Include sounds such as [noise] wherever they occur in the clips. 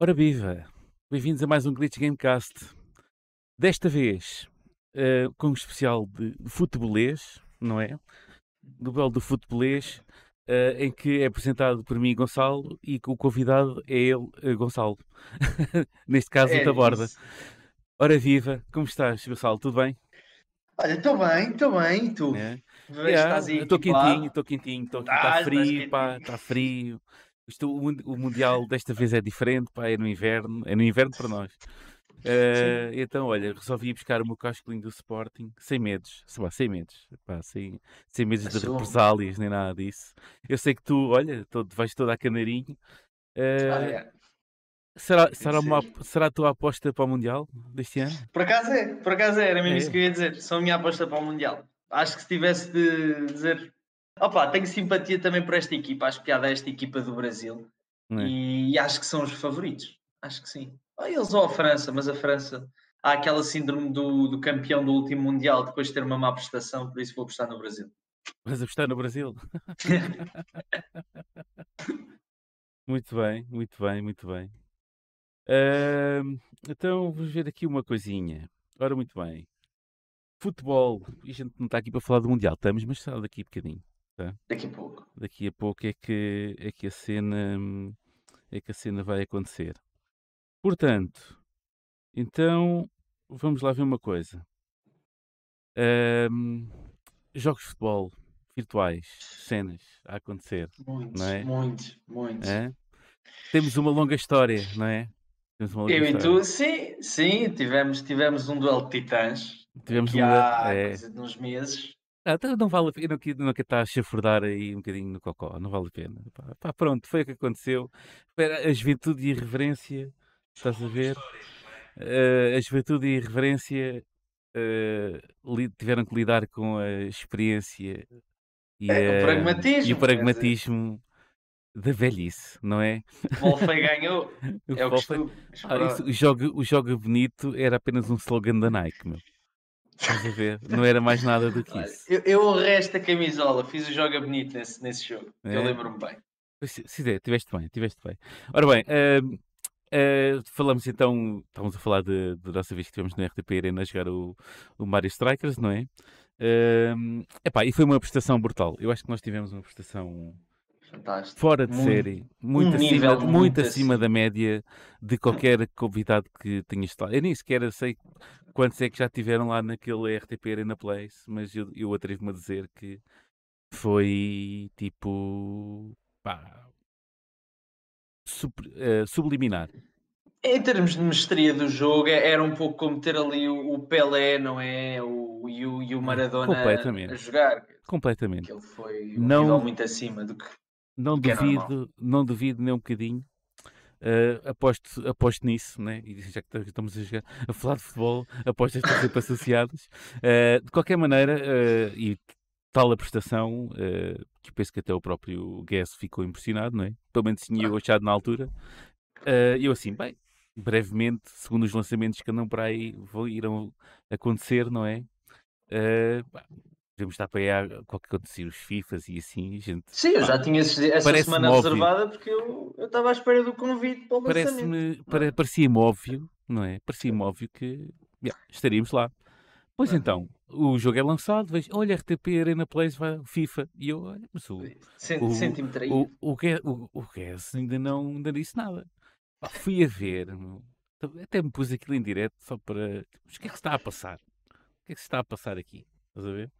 Ora viva! Bem-vindos a mais um Glitch Gamecast. Desta vez uh, com um especial de futebolês, não é? Do belo do futebolês, uh, em que é apresentado por mim Gonçalo e que o convidado é ele, uh, Gonçalo. [laughs] Neste caso, é, da borda. Ora viva, como estás, Gonçalo? Tudo bem? Olha, estou bem, estou bem, e tu? É. Estou quentinho, estou quentinho, estou está frio, pá, está frio. Isto, o, o Mundial desta vez é diferente, pá, é no inverno, é no inverno para nós. Uh, então, olha, resolvi buscar o meu cascolinho do Sporting sem medos, lá, sem medos, pá, sem, sem medos de represálias nem nada disso. Eu sei que tu, olha, todo, vais toda a canarinho. Uh, ah, é. Será, será, uma, será a tua aposta para o Mundial deste ano? Por acaso é, por acaso é, era mesmo é. isso que eu ia dizer. São a minha aposta para o Mundial. Acho que se tivesse de dizer Opa, tenho simpatia também por esta equipa, acho que há desta equipa do Brasil é? e acho que são os favoritos. Acho que sim. Eles ou a França, mas a França há aquela síndrome do, do campeão do último Mundial depois de ter uma má prestação, por isso vou apostar no Brasil. Vais apostar no Brasil? [laughs] [laughs] muito bem, muito bem, muito bem. Então vamos ver aqui uma coisinha. Ora, muito bem. Futebol. E a gente não está aqui para falar do Mundial, estamos, mas só daqui a bocadinho. Tá? Daqui a pouco. Daqui a pouco é que, é que a cena é que a cena vai acontecer. Portanto, então vamos lá ver uma coisa. Jogos de futebol virtuais, cenas a acontecer. Muitos, não é? muitos, muitos. É? Temos uma longa história, não é? Eu e tu, sim, sim, tivemos, tivemos um duelo de titãs. Tivemos um há é. coisa de uns meses. Ah, então não vale a pena, não, não quero estar a chafurdar aí um bocadinho no cocó, não vale a pena. Pá, pá, pronto, foi o que aconteceu. A juventude e a irreverência, estás a ver? Uh, a juventude e a irreverência uh, tiveram que lidar com a experiência e, é, a, o pragmatismo, e o pragmatismo da velhice, não é? O Wolfey ganhou. [laughs] é o que ah, isso, o, jogo, o jogo bonito era apenas um slogan da Nike, meu. Estás a ver? Não era mais nada do que isso. Eu, eu honrei esta camisola, fiz o jogo bonito nesse, nesse jogo. É? Eu lembro-me bem. Se, se der, tiveste bem, tiveste bem. Ora bem, uh, uh, falamos então, estávamos a falar da nossa vez que estivemos no RTP Arena a jogar o, o Mario Strikers, não é? Uh, epá, e foi uma prestação brutal. Eu acho que nós tivemos uma prestação Fantástico. Fora de muito, série, muito, um acima, muito, muito acima da média de qualquer [laughs] convidado que tenha estado. Eu nem sequer sei quantos é que já tiveram lá naquele RTP Arena Place, mas eu, eu atrevo-me a dizer que foi tipo pá, sub, uh, subliminar. Em termos de mestria do jogo, é, era um pouco como ter ali o, Pelé, não é? O, e, o, e o Maradona a jogar. Completamente. Ele foi um não, nível muito acima do que. Não do duvido, não duvido nem um bocadinho Uh, aposto, aposto nisso, né? e já que estamos a, jogar, a falar de futebol, apostas estão sempre associadas. Uh, de qualquer maneira, uh, e tal a prestação, que eu penso que até o próprio Guess ficou impressionado, não é? Pelo menos tinha eu achado na altura. eu assim, bem, brevemente, segundo os lançamentos que andam para aí, vão, irão acontecer, não é? Devemos estar para aí qualquer acontecer os FIFAs e assim, gente. Sim, eu já tinha essa semana óbvio. reservada porque eu, eu estava à espera do convite para o lançamento. Para, Parecia-me óbvio, não é? Parecia-me óbvio que yeah, estaríamos lá. Pois ah. então, o jogo é lançado, vejo, olha, RTP Arena Plays vai FIFA. E eu, olha, mas o. Senti-me traído. O, o, o, o, o Guess ainda não ainda disse nada. fui a ver, até me pus aquilo em direto só para. Mas o que é que se está a passar? O que é que se está a passar aqui? Estás a ver?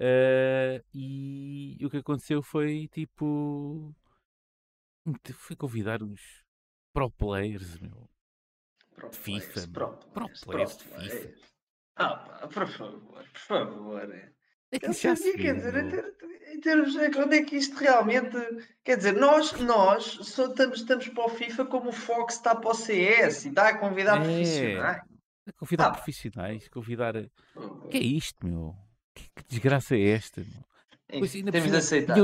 Uh, e, e o que aconteceu foi tipo. Foi convidar uns pro players, meu. Pro de FIFA. Players, pro, pro players, pro de FIFA. Ah, por favor, por favor. É que já sabia, quer dizer, em termos de onde é que isto realmente. Quer dizer, nós, nós só estamos, estamos para o FIFA como o Fox está para o CS e está a convidar é, profissionais. A convidar ah, profissionais, convidar. O que é isto, meu? Que, que desgraça é esta? Pois, ainda Temos de aceitar.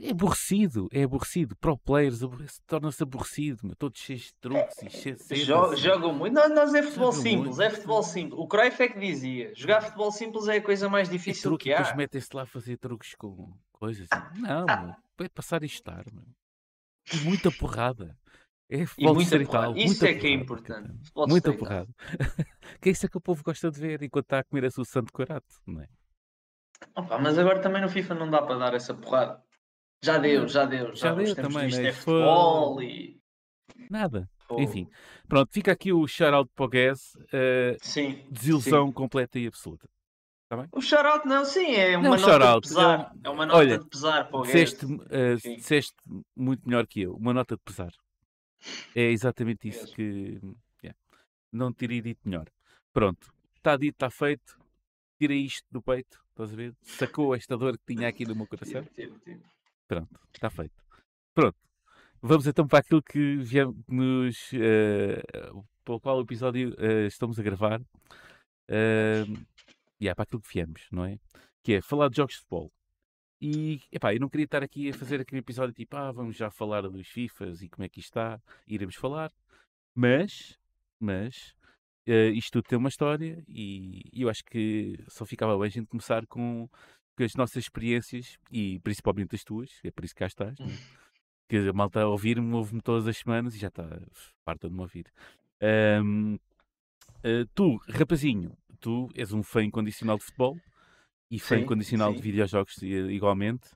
É aborrecido, é aborrecido. Pro players torna-se aborrecido, todos cheios de truques e cheios de Jogam, jogam muito. Nós, nós é futebol Jogam simples, muito. é futebol simples. O Cruyff é que dizia: jogar futebol simples é a coisa mais difícil truque, que há. Depois metem-se lá a fazer truques com coisas. Não, vai passar e estar, Muita porrada. É futebol muita porrada. Isso muita é que é importante. Muita porrada. [laughs] que é isso é que o povo gosta de ver enquanto está a comer a sua santo corato, não é? Opa, mas agora também no FIFA não dá para dar essa porrada. Já deu, já deu. Já, já deu também, né? É futebol e... Nada. Oh. Enfim, pronto, fica aqui o shout-out para o Guess. Uh, sim. Desilusão sim. completa e absoluta. Tá bem? O shout-out não, sim, é uma não, nota de pesar. É, é uma nota Olha, de pesar para o disseste, Guess. Uh, disseste muito melhor que eu. Uma nota de pesar. É exatamente isso que... Yeah. Não teria dito melhor. Pronto. Está dito, está feito. Tira isto do peito. Estás a ver? Sacou esta dor que tinha aqui no meu coração. Tive, tive. Pronto, está feito. Pronto. Vamos então para aquilo que viemos, uh, para o qual episódio uh, estamos a gravar. Uh, e é para aquilo que viemos, não é? Que é falar de jogos de futebol. E, epá, eu não queria estar aqui a fazer aquele episódio tipo, ah, vamos já falar dos FIFAs e como é que isto está, iremos falar. Mas, mas, uh, isto tudo tem uma história e, e eu acho que só ficava bem a gente começar com que as nossas experiências, e principalmente as tuas, é por isso que cá estás, é? [laughs] que a malta a ouvir-me, ouve-me todas as semanas e já está farta de me ouvir. Um, uh, eh, tu, rapazinho, tu és um fã incondicional de futebol e fã sim, incondicional sim. de videojogos igualmente.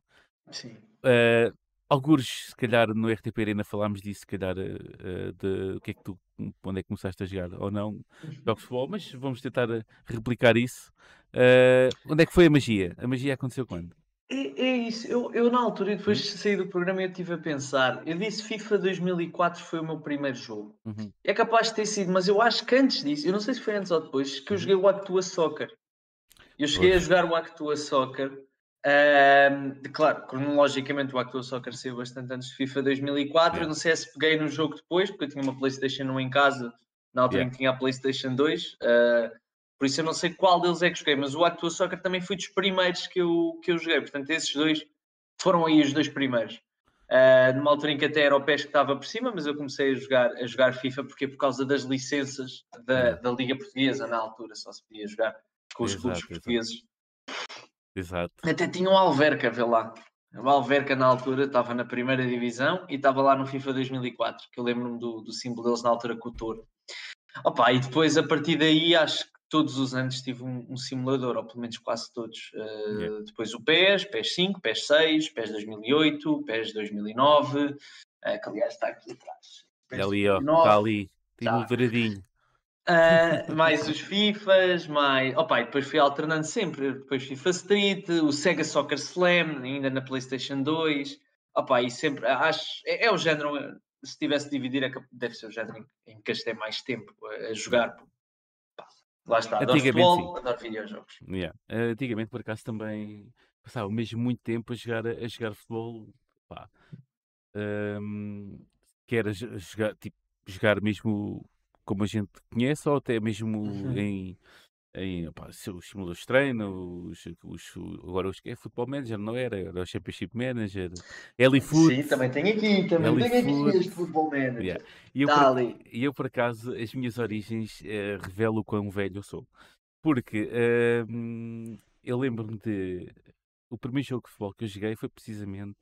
Sim. Uh, alguns, se calhar, no RTP Arena falámos disso, se calhar, uh, de o que é que tu, onde é que começaste a jogar ou não uhum. jogos de futebol, mas vamos tentar replicar isso. Uh, onde é que foi a magia? A magia aconteceu quando? É, é isso, eu, eu na altura, depois de sair do programa, eu estive a pensar. Eu disse FIFA 2004 foi o meu primeiro jogo. Uhum. É capaz de ter sido, mas eu acho que antes disso, eu não sei se foi antes ou depois, que eu uhum. joguei o Actua Soccer. Eu cheguei pois. a jogar o Actua Soccer. Claro, cronologicamente o Actua Soccer saiu bastante antes de FIFA 2004. Yeah. Eu não sei se peguei no jogo depois, porque eu tinha uma PlayStation 1 em casa, na altura yeah. em que tinha a PlayStation 2. Uh, por isso eu não sei qual deles é que joguei, mas o Actua Soccer também foi dos primeiros que eu, que eu joguei. Portanto, esses dois foram aí os dois primeiros. Uh, numa altura em que até era o PES que estava por cima, mas eu comecei a jogar, a jogar FIFA porque por causa das licenças da, da Liga Portuguesa na altura, só se podia jogar com os clubes portugueses. Exato. Até tinha um Alverca, vê lá. O Alverca na altura estava na primeira divisão e estava lá no FIFA 2004, que eu lembro-me do, do símbolo deles na altura com o touro. Opa, e depois a partir daí acho que todos os anos tive um, um simulador, ou pelo menos quase todos. Uh, yeah. Depois o PES, PES 5, PES 6, PES 2008, PES 2009, uh, que aliás está aqui atrás. PES ali, ó, está ali, tem tá. um douradinho. Uh, mais os FIFAs, mais. Opa, e depois fui alternando sempre. Depois FIFA Street, o Sega Soccer Slam, ainda na PlayStation 2. Opa, e sempre. Acho. É, é o género. Se tivesse de dividir, é deve ser o género em, que gastei mais tempo a, jogar. Lá está, adoro futebol, adoro videojogos. Yeah. Antigamente, por acaso, também passava mesmo muito tempo a jogar, a jogar futebol. Pá. Um, que era jogar, tipo, jogar mesmo como a gente conhece ou até mesmo uhum. em em opa, os simuladores de treino, os, os, agora os, é Futebol Manager, não era? Era o Championship Manager, Elifoot. Sim, também tem aqui, também tenho aqui este Futebol Manager. Yeah. E, eu tá por, e eu, por acaso, as minhas origens uh, revelo o quão velho eu sou. Porque uh, eu lembro-me de. O primeiro jogo de futebol que eu joguei foi precisamente.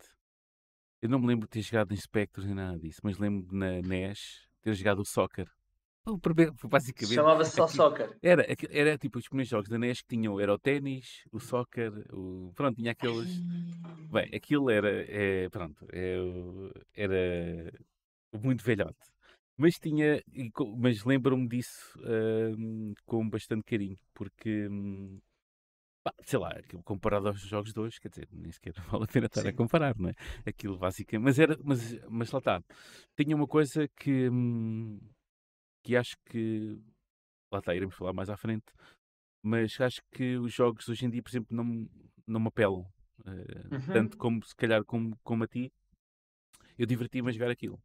Eu não me lembro de ter jogado em Spectrum nem nada disso, mas lembro na NES ter jogado o Soccer. O primeiro, basicamente. Chamava-se só soccer. Era, era tipo os primeiros jogos da NES que tinham, era o ténis, o soccer, o, pronto, tinha aqueles. Bem, aquilo era, é, pronto, é, era muito velhote. Mas tinha, mas lembro-me disso hum, com bastante carinho, porque, hum, sei lá, comparado aos jogos de hoje, quer dizer, nem sequer [laughs] vale a pena estar Sim. a comparar, não é? Aquilo basicamente, mas era, mas, mas lá está, tinha uma coisa que. Hum, que acho que lá está, iremos falar mais à frente, mas acho que os jogos hoje em dia, por exemplo, não, não me apelam uh, uhum. tanto como se calhar como, como a ti. Eu diverti-me a jogar aquilo.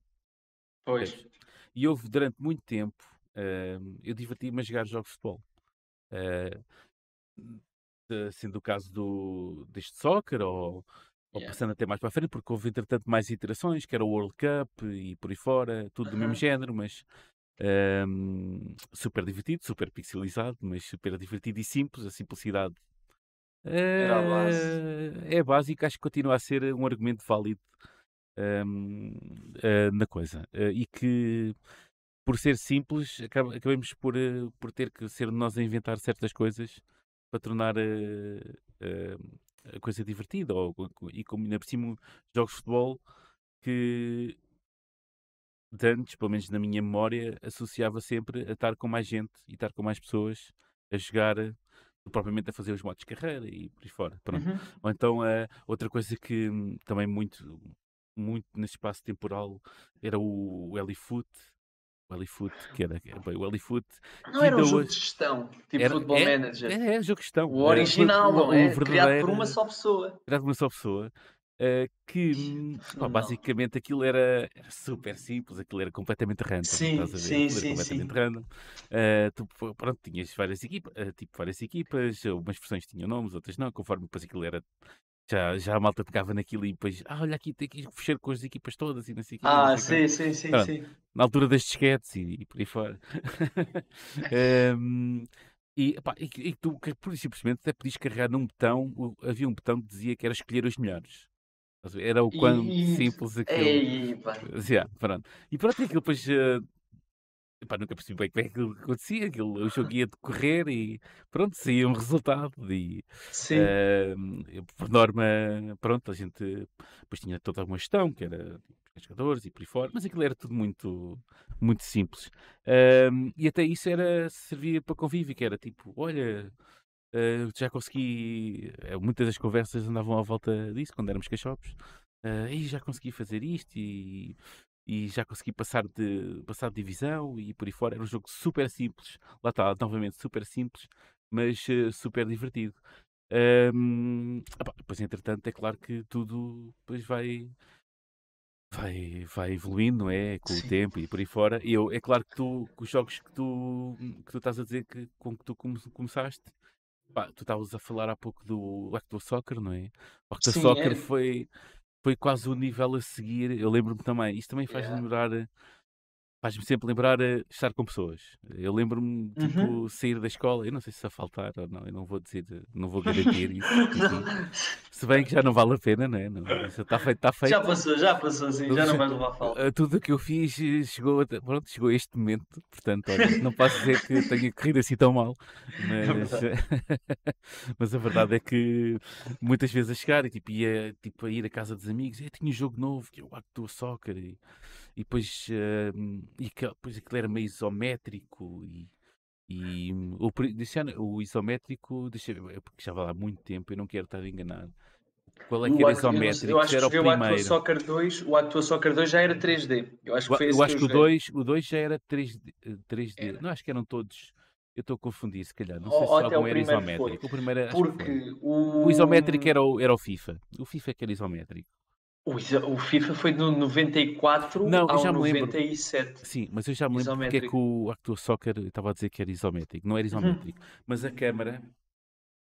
Pois. E houve durante muito tempo, uh, eu diverti-me a jogar jogos de futebol. Uh, sendo o caso do, deste soccer ou, ou yeah. passando até mais para a frente, porque houve entretanto mais iterações, que era o World Cup e por aí fora, tudo do mesmo género, mas um, super divertido, super pixelizado, mas super divertido e simples, a simplicidade era a base. é básico, acho que continua a ser um argumento válido um, uh, eh, na coisa. Uh, e que por ser simples, acabamos por, por ter que ser nós a inventar certas coisas para tornar a coisa divertida. Ou, e como ainda por cima, jogos de futebol que de antes, pelo menos na minha memória, associava sempre a estar com mais gente e estar com mais pessoas a jogar propriamente a fazer os modos de carreira e por aí fora. Pronto. Uhum. Ou então uh, outra coisa que hum, também muito, muito nesse espaço temporal era o, o Elifoot. O Elifoot, que era bem, o Elifoot. Não era um jogo hoje... de gestão, tipo era, Football é, Manager. É, é, jogo de gestão. O original, não é? Criado por uma só pessoa. Criado por uma só pessoa. Uh, que pá, basicamente aquilo era, era, super simples, aquilo era completamente random. Sim, estás a ver? sim, sim, completamente sim. random. Uh, tu, pronto, tinhas várias equipas, uh, tipo várias equipas, umas versões tinham nomes, outras não, conforme depois aquilo era. Já, já a malta pegava naquilo e depois, ah, olha aqui, tem que fechar com as equipas todas e não sei o Ah, sim, sim, sim, pronto, sim. Na altura das disquetes e, e por aí fora. [laughs] um, e, e, e tu, por simplesmente, até podias carregar num botão, havia um botão que dizia que era escolher os melhores. Era o quão simples aquilo. Ei, yeah, pronto. E pronto, aquilo depois. Uh, epá, nunca percebi bem como é que acontecia. Aquilo, o jogo [laughs] ia decorrer e pronto, saía um resultado. E, Sim. Uh, por norma, pronto, a gente depois tinha toda uma gestão que era jogadores e por aí fora, mas aquilo era tudo muito, muito simples. E até isso era, servia para convívio, que era tipo, olha, Uh, já consegui. Uh, muitas das conversas andavam à volta disso quando éramos cachopos. Uh, e já consegui fazer isto e, e já consegui passar de, passar de divisão e por aí fora. Era um jogo super simples. Lá está, novamente, super simples, mas uh, super divertido. Um, opa, depois, entretanto, é claro que tudo depois vai. Vai, vai evoluindo, não é? Com Sim. o tempo e por aí fora. Eu, é claro que tu, que os jogos que tu, que tu estás a dizer que, com que tu começaste, Pá, tu estavas a falar há pouco do Actua Soccer, não é? O Actua Soccer é. foi, foi quase o nível a seguir. Eu lembro-me também, isto também faz yeah. lembrar faz-me sempre lembrar a estar com pessoas. Eu lembro-me, tipo, uhum. sair da escola, eu não sei se a faltar ou não, eu não vou dizer, não vou garantir [laughs] isso. se bem que já não vale a pena, não é? Está feito, está feito. Já passou, já passou, sim, já não vais levar falta. Eh, tudo o que eu fiz chegou, pronto, chegou a este momento, portanto, olha, não posso dizer que tenha corrido assim tão mal, [laughs] mas, [laughs] mas a verdade é que muitas vezes a chegar e tipo, ia tipo, a ir à casa dos amigos, eu tinha um jogo novo, que é o Acto Soccer, e e depois, uh, e que, depois aquilo era meio isométrico e, e o, o isométrico, deixa eu ver, porque já vai lá há muito tempo, eu não quero estar enganado. Qual é que era isométrico? Eu, acho que era o. O Soccer 2, o Actua Soccer 2 já era 3D. Eu acho que foi Eu acho que, que o 2, o 2 já era 3D. 3D. Era. Não, acho que eram todos. Eu estou a confundir, se calhar. Não sei se algum era isométrico. Foi. O primeiro Porque o... o isométrico era o, era o FIFA. O FIFA é que era isométrico. O, FIFA foi do 94 não, ao já me 97. Lembro. Sim, mas eu já me lembro porque é que o Actua Soccer estava a dizer que era isométrico. Não era uhum. isométrico, mas a câmara.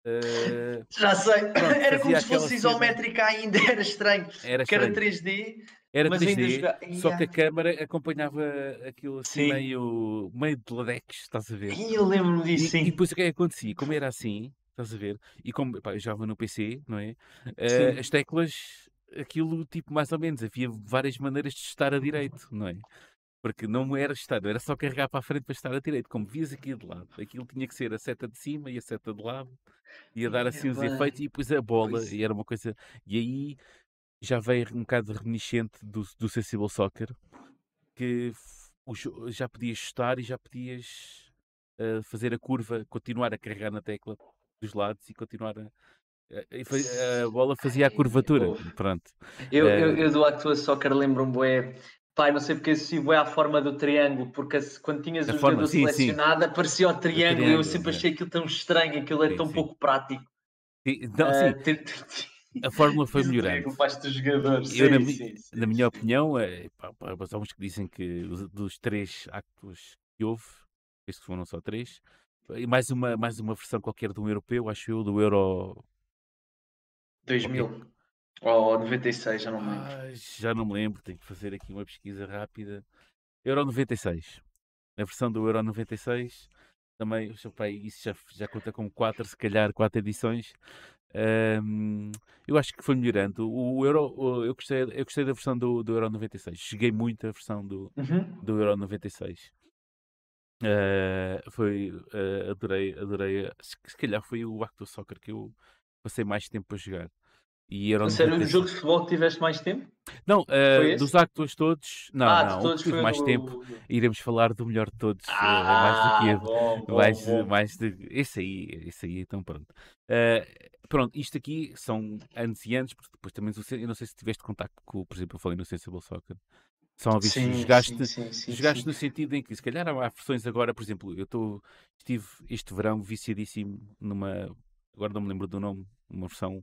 Uh... Já sei, Pronto, [laughs] era como se fosse isométrica cena... ainda, era estranho. Era estranho. era 3D. Era 3D, só que a câmara acompanhava aquilo assim meio, meio de ladex, estás a ver? E eu lembro-me disso, e, sim. E depois o que é que acontecia? Como era assim, estás a ver? E como pá, eu já no PC, não é? Uh, as teclas aquilo, tipo, mais ou menos, havia várias maneiras de estar a direito, não é? Porque não era estar, era só carregar para a frente para estar a direito. Como vias aqui de lado, aquilo tinha que ser a seta de cima e a seta de lado, ia dar assim os efeitos e depois a bola, pois. e era uma coisa. E aí já veio um bocado reminiscente do, do Sensible Soccer, que já podias estar e já podias uh, fazer a curva, continuar a carregar na tecla dos lados e continuar a, a bola fazia a curvatura. Pronto. Eu, eu, eh, eu do Actua Soccer lembro-me, bué, pai, não sei porque associo é a forma do triângulo, porque quando tinhas o forma, jogador sim, selecionado sim. aparecia o triângulo, e eu sempre é. achei aquilo tão estranho, aquilo é sim, tão pouco prático. Não, uh, [laughs] ter... A fórmula foi melhorando. Eu, na, na, minha opinião, é, pá, pá, há uns que dizem que dos três actos que houve, estes foram só três, e mais uma, mais uma versão qualquer de um europeu, acho eu, do Euro 2000. Ou 96, já não me lembro. Ah, já não me lembro, tenho que fazer aqui uma pesquisa rápida. Euro 96. A versão do Euro 96 também, isso já, já conta com 4, se calhar 4 edições. Um, eu acho que foi melhorando. O Euro, eu gostei, eu gostei da versão do, do Euro 96. Cheguei muito à versão do, uhum. do Euro 96. Uh, foi, uh, adorei, adorei. Se, se calhar foi o Acto Soccer que eu passei mais tempo a jogar. E era Sério, no jogo de futebol que tiveste mais tempo? Não, uh, dos actos todos, não, ah, não, todos tive mais tempo. Iremos falar do melhor de todos, ah, uh, mais do que bom, [laughs] bom, mais, bom. mais de esse aí, esse aí, então pronto. Uh, pronto, isto aqui são anos e anos, porque depois também eu não sei se tiveste contato com, por exemplo, eu falei no Sensible Soccer. Uma vez sim, jogaste, sim, sim, jogaste no sentido em que, se calhar, há versões agora, por exemplo, eu estou, estive este verão viciadíssimo numa, agora não me lembro do nome, uma versão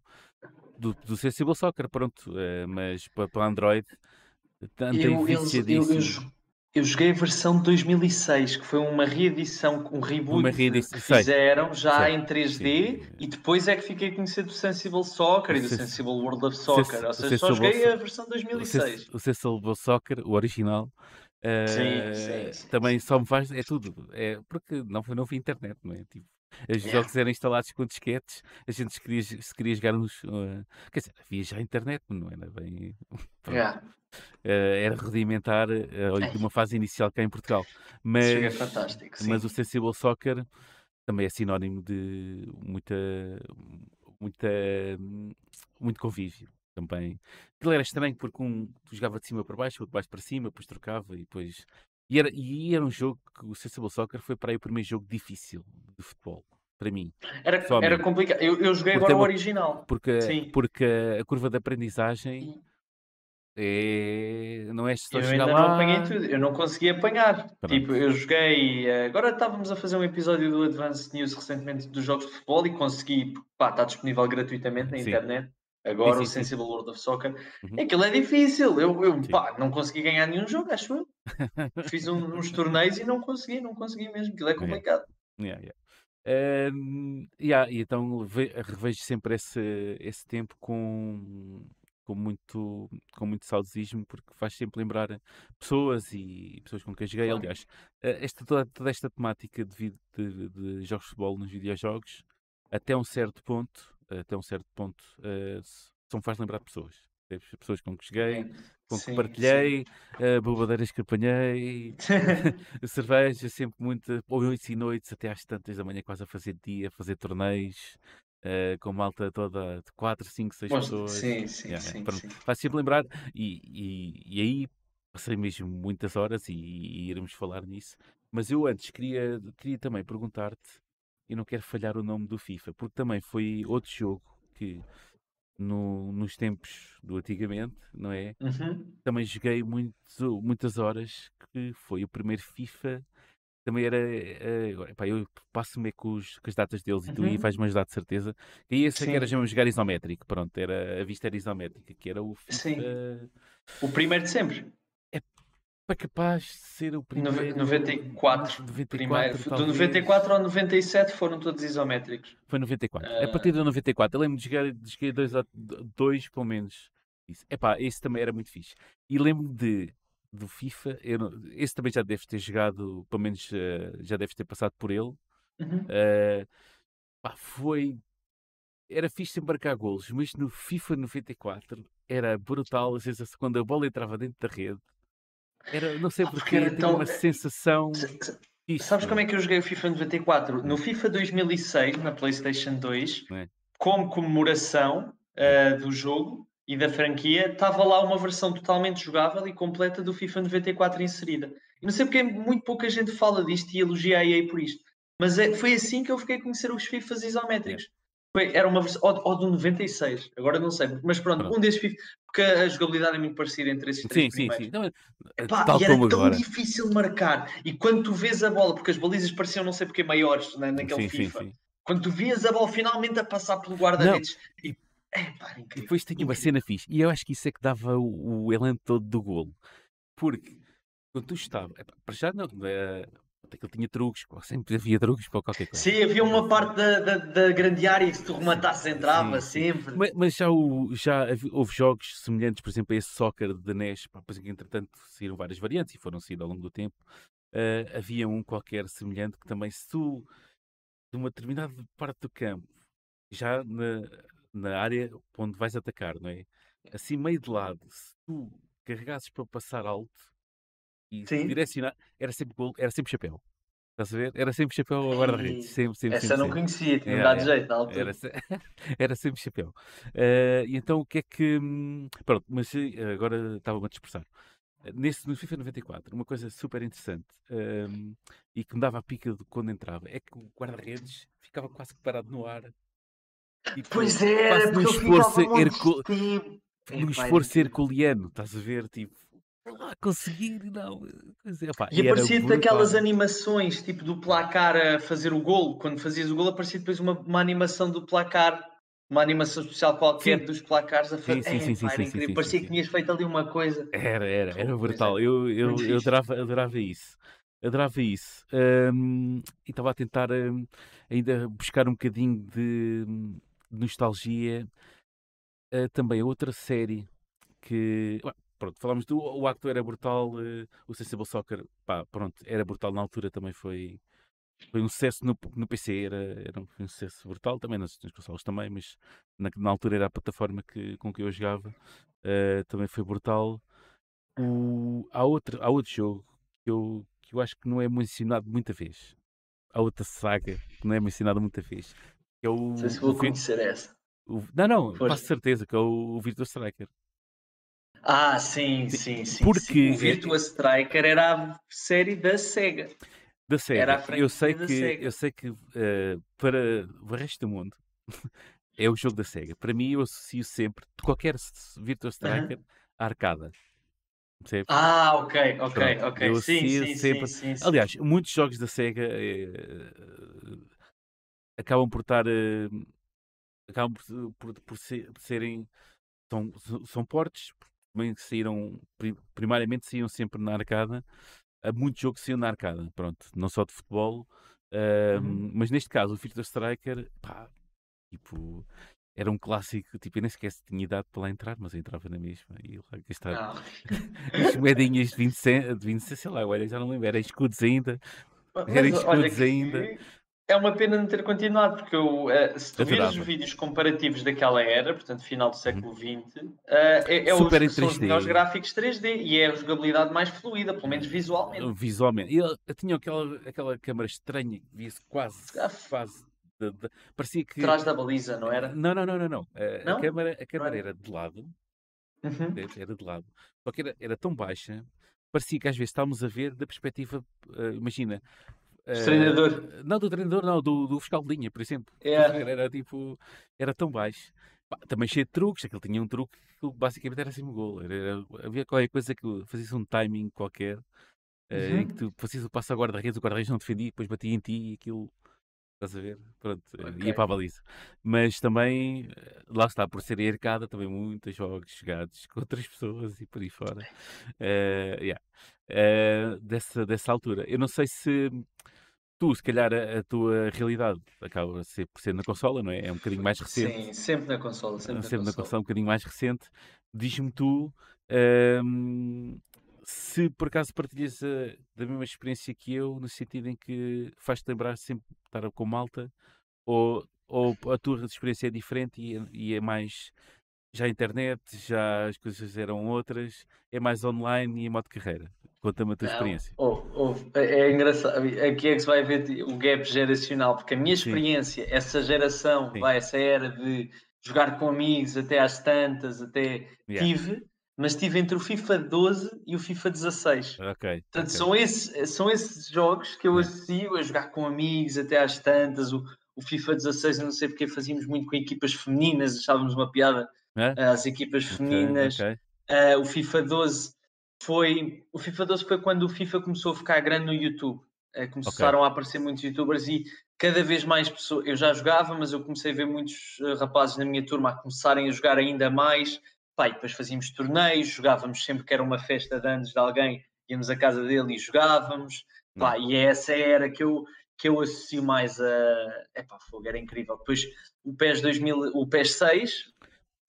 do, do Sensible Soccer, pronto, uh, mas para, para Android andei eu, viciadíssimo. Eu, eu, eu, joguei a versão de 2006, que foi uma reedição, um reboot uma reedição, que fizeram já sei, em 3D sim. e depois é que fiquei a conhecer do Sensible Soccer e do Sensible World of Soccer, ou seja, só joguei a versão de 2006. O Sensible Soccer, o original, Uh, sim, sim, sim, também só me faz, é tudo, é porque não, não vi internet, não é? Tipo, os yeah. jogos eram instalados com disquetes, a gente se queria, se queria jogar nos. Uh, quer dizer, havia já internet, não era bem. [laughs] Yeah. Uh, era rudimentar uh, de uma fase inicial cá em Portugal. Mas, é fantástico. Sim. Mas o Sensible Soccer também é sinónimo de muita. muita muito convívio também. Aquilo era estranho porque um jogava de cima para baixo, outro de baixo para cima, depois trocava e depois e era, e era um jogo que o Sensible Soccer foi para aí o primeiro jogo difícil de futebol. Para mim. Era, era complicado. Eu, eu joguei porque agora o original. Porque, Sim. porque a curva de aprendizagem é... não é só eu chegar ainda lá. não apanhei tudo. Eu não consegui apanhar. Pronto. Tipo, eu joguei. Eh, agora estávamos a fazer um episódio do Advanced News recentemente dos jogos de futebol e consegui. Pá, está disponível gratuitamente na Sim. internet. Agora sim, sim, o Sensible World of Soccer. Uhum. Aquilo é difícil. Eu, eu pá, não consegui ganhar nenhum jogo, acho eu. [laughs] Fiz um, uns torneios e não consegui, não consegui mesmo. Aquilo é complicado. Yeah. Yeah, yeah. Um, yeah, e então revejo sempre esse, esse tempo com, com, muito, com muito saudosismo, porque faz sempre lembrar pessoas e pessoas com quem joguei. Claro. Aliás, eh, esta, toda, toda esta temática de, de, de jogos de futebol nos videojogos, até um certo ponto, até um certo ponto, uh, só me faz lembrar pessoas. Pessoas com que cheguei, com sim, que partilhei, uh, bobadeiras que apanhei, [laughs] [laughs] cerveja sempre muito, ou noites e noites, até às tantas da manhã, quase a fazer dia, a fazer torneios. Uh, com malta toda de 4, 5, 6 pessoas. Sim, sim, yeah, sim, sim. Faz sempre lembrar, e, e, e, aí passei mesmo muitas horas e, e iremos falar nisso. Mas eu antes queria, queria também perguntar-te e não quero falhar o nome do FIFA, porque também foi outro jogo que no, nos tempos do antigamente, não é? Uhum. Também joguei muito, muitas horas, que foi o primeiro FIFA. Também era. Uh, pá, eu passo-me com, os, com as datas deles uhum. e tu aí vais-me ajudar de certeza. E esse é que era já jogar isométrico, pronto, era, a vista era isométrica, que era o FIFA. Sim. O primeiro de sempre é capaz de ser o primeiro. 94. 94 primeiro. Do 94 ao 97 foram todos isométricos. Foi 94. Uh... A partir do 94. Eu lembro de jogar, de jogar dois, dois, pelo menos. Isso. Epá, esse também era muito fixe. E lembro de do FIFA, esse também já deve ter jogado, pelo menos uh, já deve ter passado por ele. Uhum. Uh, pá, foi. Era fixe embarcar golos, mas no FIFA 94 era brutal a sensação quando a bola entrava dentro da rede era, não sei ah, porque, era tão... uma sensação. Isso. Sabes como é que eu joguei o FIFA 94? No FIFA 2006, na PlayStation 2, é. como comemoração uh, do jogo e da franquia, estava lá uma versão totalmente jogável e completa do FIFA 94 inserida. E não sei porque muito pouca gente fala disto e elogia a EA por isto. Mas é, foi assim que eu fiquei a conhecer os FIFAs isométricos. É. Era uma versão, ou, ou do 96, agora não sei, mas pronto, pronto. um desses FIFA, porque a jogabilidade é muito parecida entre esses três sim, primeiros. Sim, sim, não, Epá, tal e era tão agora. difícil marcar, e quando tu vês a bola, porque as balizas pareciam não sei porque maiores né, naquele sim, FIFA, sim, sim. quando tu vias a bola finalmente a passar pelo guarda-redes, e é, depois tinha uma cena fixe, e eu acho que isso é que dava o, o elan todo do golo, porque quando tu estava, para já não, é, pronto, aquilo tinha truques, sempre havia truques para qualquer coisa. Sim, havia uma parte da, da, da grande área que se tu rematasses entrava sim, sempre. Mas, mas, já, o, já houve jogos semelhantes, por exemplo, a esse soccer de NES, pá, pois, entretanto saíram várias variantes e foram saídas ao longo do tempo. Uh, havia um qualquer semelhante que também, se tu, de uma determinada parte do campo, já na, na área onde vais atacar, não é? Assim, meio de lado, se tu carregasses para passar alto e Sim. direcionar, era sempre era sempre chapéu. Estás a ver? Era sempre chapéu ao guarda-redes. Sempre, sempre, Essa sempre, não sempre. conhecia, tinha é, dado jeito na altura. Era, [laughs] era sempre chapéu. Uh, e então o que é que. Hum, pronto, mas eh, agora estava-me a dispersar. Nesse, no FIFA 94, uma coisa super interessante um, e que me dava a pica de quando entrava é que o guarda-redes ficava quase parado no ar. E, pois é, quase num esforço, hercu... num esforço herculeano, estás a ver? Tipo, lá conseguir, não. e, e aparecia daquelas animações, tipo do placar a fazer o golo. Quando fazias o golo, aparecia depois uma, uma animação do placar uma animação especial qualquer sim. dos placares a fazer. Sim, sim, sim, sim, sim, sim, Parecia que tinhas feito ali uma coisa. Era, era, era brutal. Eu, eu, eu adorava, adorava isso. Adorava isso. Um, e estava a tentar um, ainda buscar um bocadinho de, de nostalgia. Uh, também outra série que. Pronto, falámos do o acto era brutal, uh, o Sensible Soccer, pá, pronto, era brutal na altura, também foi, foi um sucesso no, no PC, era, era um, um sucesso brutal, também nas, nas consoles também, mas na, na, altura era a plataforma que, com que eu jogava, uh, também foi brutal. O, há, outro, há outro jogo que eu, que eu acho que não é mencionado muita vez. Há outra saga que não é mencionada muita vez. Que é o, não sei se vou o, conhecer essa. O, não, não, faço certeza que é o, o Virtua Striker. Ah, sim, sim, sim. Porque sim. o Virtua Striker era a série da Sega. Da Sega. eu sei que, Sega. eu sei que uh, para o resto do mundo [laughs] é o jogo da Sega. Para mim, eu associo sempre de qualquer Virtua Striker uh -huh. à arcada. Ah, ok, ok, Pronto, ok. Eu sim, sim, sempre... sim, sim, Aliás, muitos jogos da Sega uh, acabam por estar. Uh, acabam por, por, por, ser, por serem. São, são portes, também saíram. Primariamente saíam sempre na arcada há muito jogo que saiu na arcada, pronto, não só de futebol, uh, uhum. mas neste caso o Virtua Striker, pá, tipo, era um clássico, tipo, eu nem sequer tinha idade para lá entrar, mas eu entrava na mesma e lá gastar [laughs] as moedinhas de 20 cent, de 20 sei lá, olha, já não lembro, era escudos ainda, era escudos ainda é uma pena não ter continuado, porque eu, uh, se tu vires os vídeos comparativos daquela era, portanto, final do século XX, uh, é, é Super os, são os melhores gráficos 3D e é a jogabilidade mais fluida, pelo menos visualmente. Visualmente. E eu, eu tinha aquela, aquela câmara estranha que via-se quase, quase de, de, parecia que. Atrás da baliza, não era? Não, não, não, não. não. A, não? a câmara, a câmara era de lado. Uhum. Era de lado. Só que era, era tão baixa, parecia que às vezes estávamos a ver da perspectiva. Uh, imagina, do uh, treinador. Não, do treinador, não, do, do fiscal de linha, por exemplo. Yeah. Era, tipo, era tão baixo. também cheio de truques, aquele tinha um truque que basicamente era assim um gol. Era, era, havia qualquer coisa que fazia um timing qualquer uh, uhum. em que tu fazias o passo a guarda-redes, o guarda-redes não defendia, depois batia em ti e aquilo. Estás a ver? Pronto, okay. ia para a baliza. Mas também, eh, lá está, por ser arcada, também muitos jogos jogados com outras pessoas e por aí fora. Uh, yeah. uh, dessa, dessa altura. Eu não sei se tu, se calhar, a, a, tua realidade acaba ser por ser na consola, não é? É um bocadinho mais recente. Sim, sempre na consola. Sempre, sempre na, consola. consola. um bocadinho mais recente. Diz-me tu se por acaso partilhas a, da mesma experiência que eu, no sentido em que faz-te lembrar sempre de estar com malta, ou, ou a tua experiência é diferente e, é, e é mais já a internet, já as coisas eram outras, é mais online e em modo carreira. Conta-me a tua experiência. Oh, oh, é, é engraçado, aqui é que se vai ver o gap geracional, porque a minha experiência, Sim. essa geração, vai, essa era de jogar com amigos até às tantas, até yeah. tive, mas tive entre o FIFA 12 e o FIFA 16. Ok. Portanto, okay. São, esses, são esses jogos que eu associo a jogar com amigos até às tantas. O, o FIFA 16, eu não sei porque fazíamos muito com equipas femininas, achávamos uma piada é? às equipas femininas. Okay, okay. Uh, o FIFA 12 foi o FIFA 12 foi quando o FIFA começou a ficar grande no YouTube. É, começaram okay. a aparecer muitos youtubers e cada vez mais pessoas. Eu já jogava, mas eu comecei a ver muitos uh, rapazes na minha turma a começarem a jogar ainda mais. Pai, depois fazíamos torneios, jogávamos sempre que era uma festa de anos de alguém, íamos à casa dele e jogávamos. Pá, e é essa era que eu, que eu associo mais a. Epá, fogo, era incrível. Depois o PES 2000, o PES 6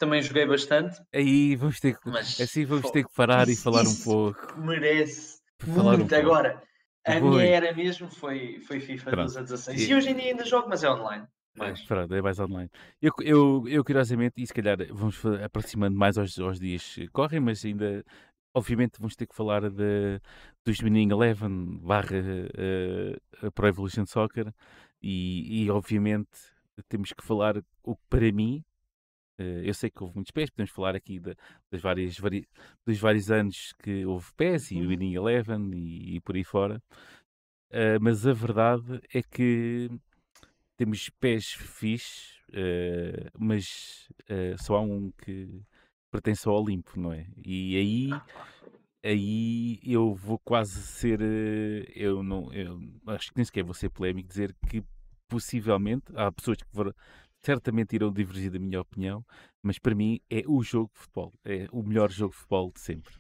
também joguei bastante. Aí vamos ter que, mas, assim vamos ter que parar isso, e falar um pouco. Merece muito. Um Agora, a minha era mesmo foi, foi FIFA Pronto. 12 a 16. E... hoje em dia ainda jogo, mas é online. Mas... É, pronto, é mais online. Eu, eu, eu, curiosamente, e se calhar vamos aproximando mais aos, aos dias que correm, mas ainda, obviamente, vamos ter que falar de, dos Winning Eleven barra uh, Pro Evolution Soccer e, e, obviamente, temos que falar o que para mim eu sei que houve muitos pés, podemos falar aqui de, das várias, vari, dos vários anos que houve pés e o uhum. Winning Eleven e, e, por aí fora, uh, mas a verdade é que temos pés fixe, uh, mas só há um que pertence ao Olimpo, não é? E aí, aí eu vou quase ser, eu não, eu acho que nem sequer vou ser polémico dizer que possivelmente há pessoas que certamente irão divergir da minha opinião, mas para mim é o jogo de futebol, é o melhor jogo de futebol de sempre.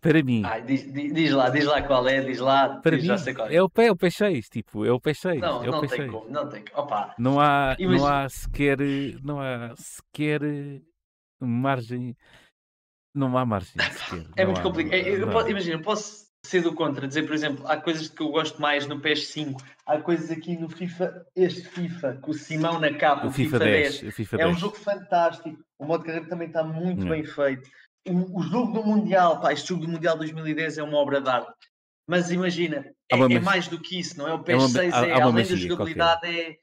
Para mim. Ai, diz, diz, lá, diz lá qual é, diz lá. Para diz mim, é. é o pé, é o pé 6, tipo, é o pé 6. Não, é não tem como, não tem Opa. Não há, não há sequer, não há sequer margem, não há margem [laughs] sequer. É muito complicado. É, imagina, posso ser do contra, dizer, por exemplo, há coisas que eu gosto mais no PS5, há coisas aqui no FIFA, este FIFA, com o Simão na capa, o, o FIFA, FIFA 10, 10 FIFA é 10. um jogo fantástico, o modo de carreira também está muito hum. bem feito. O, o, jogo do Mundial, pá, este jogo do Mundial 2010 é uma obra de arte. Mas imagina, é, é mais do que isso, não é? O PS6 é, uma, é além da jogabilidade, é,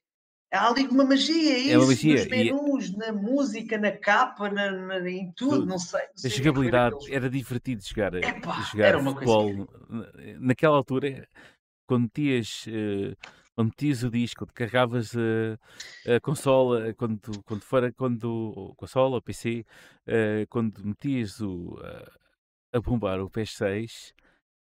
Há ali uma magia, é isso, é uma magia. nos menus, e... na música, na capa, na, na, em tudo, tudo, não sei. Não sei a jogabilidade era divertido jogar, Epá, jogar era uma futebol. Coisa... Naquela altura, quando metias, uh, quando metias o disco, quando carregavas a, a consola, quando, quando fora, quando, consola, o PC, uh, quando metias o, a bombar o PS6,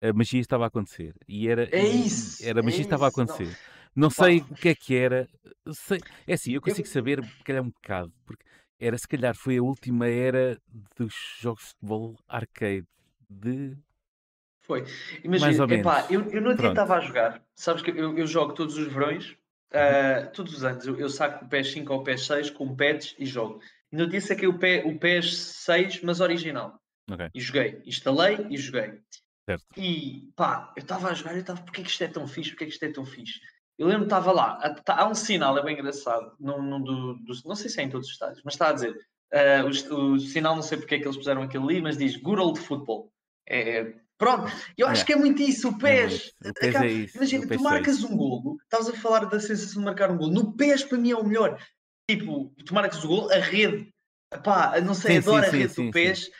a magia estava a acontecer. E era, é isso, era a magia é estava a acontecer. Não. Não sei o que é que era. Sei, é assim, eu consigo saber, se calhar um bocado, porque era, se calhar, foi a última era dos jogos de futebol arcade. De. Foi. Imagina, epá, eu, eu não estava a jogar. Sabes que eu, eu jogo todos os verões, uh, todos os anos. Eu, eu saco o PS5 ou o PS6 com pads e jogo. E no dia saquei o, P, o PS6, mas original. Okay. E joguei. Instalei e joguei. Certo. E pá, eu estava a jogar e eu estava, porquê que isto é tão fixe? Porquê que isto é tão fixe? Eu lembro que estava lá, há um sinal, é bem engraçado, num, num do, do, não sei se é em todos os estádios, mas está a dizer, uh, o, o, sinal, não sei porque é que eles puseram aquilo ali, mas diz Good Old Football. É, pronto, eu acho é. que é muito isso, o. É, o PES é isso, imagina, tu marcas um golo, estavas a falar da sensação de marcar um golo, no PES para mim é o melhor. Tipo, tu marcas o golo, a rede, pá, não sei, sim, adoro sim, a rede sim, do PES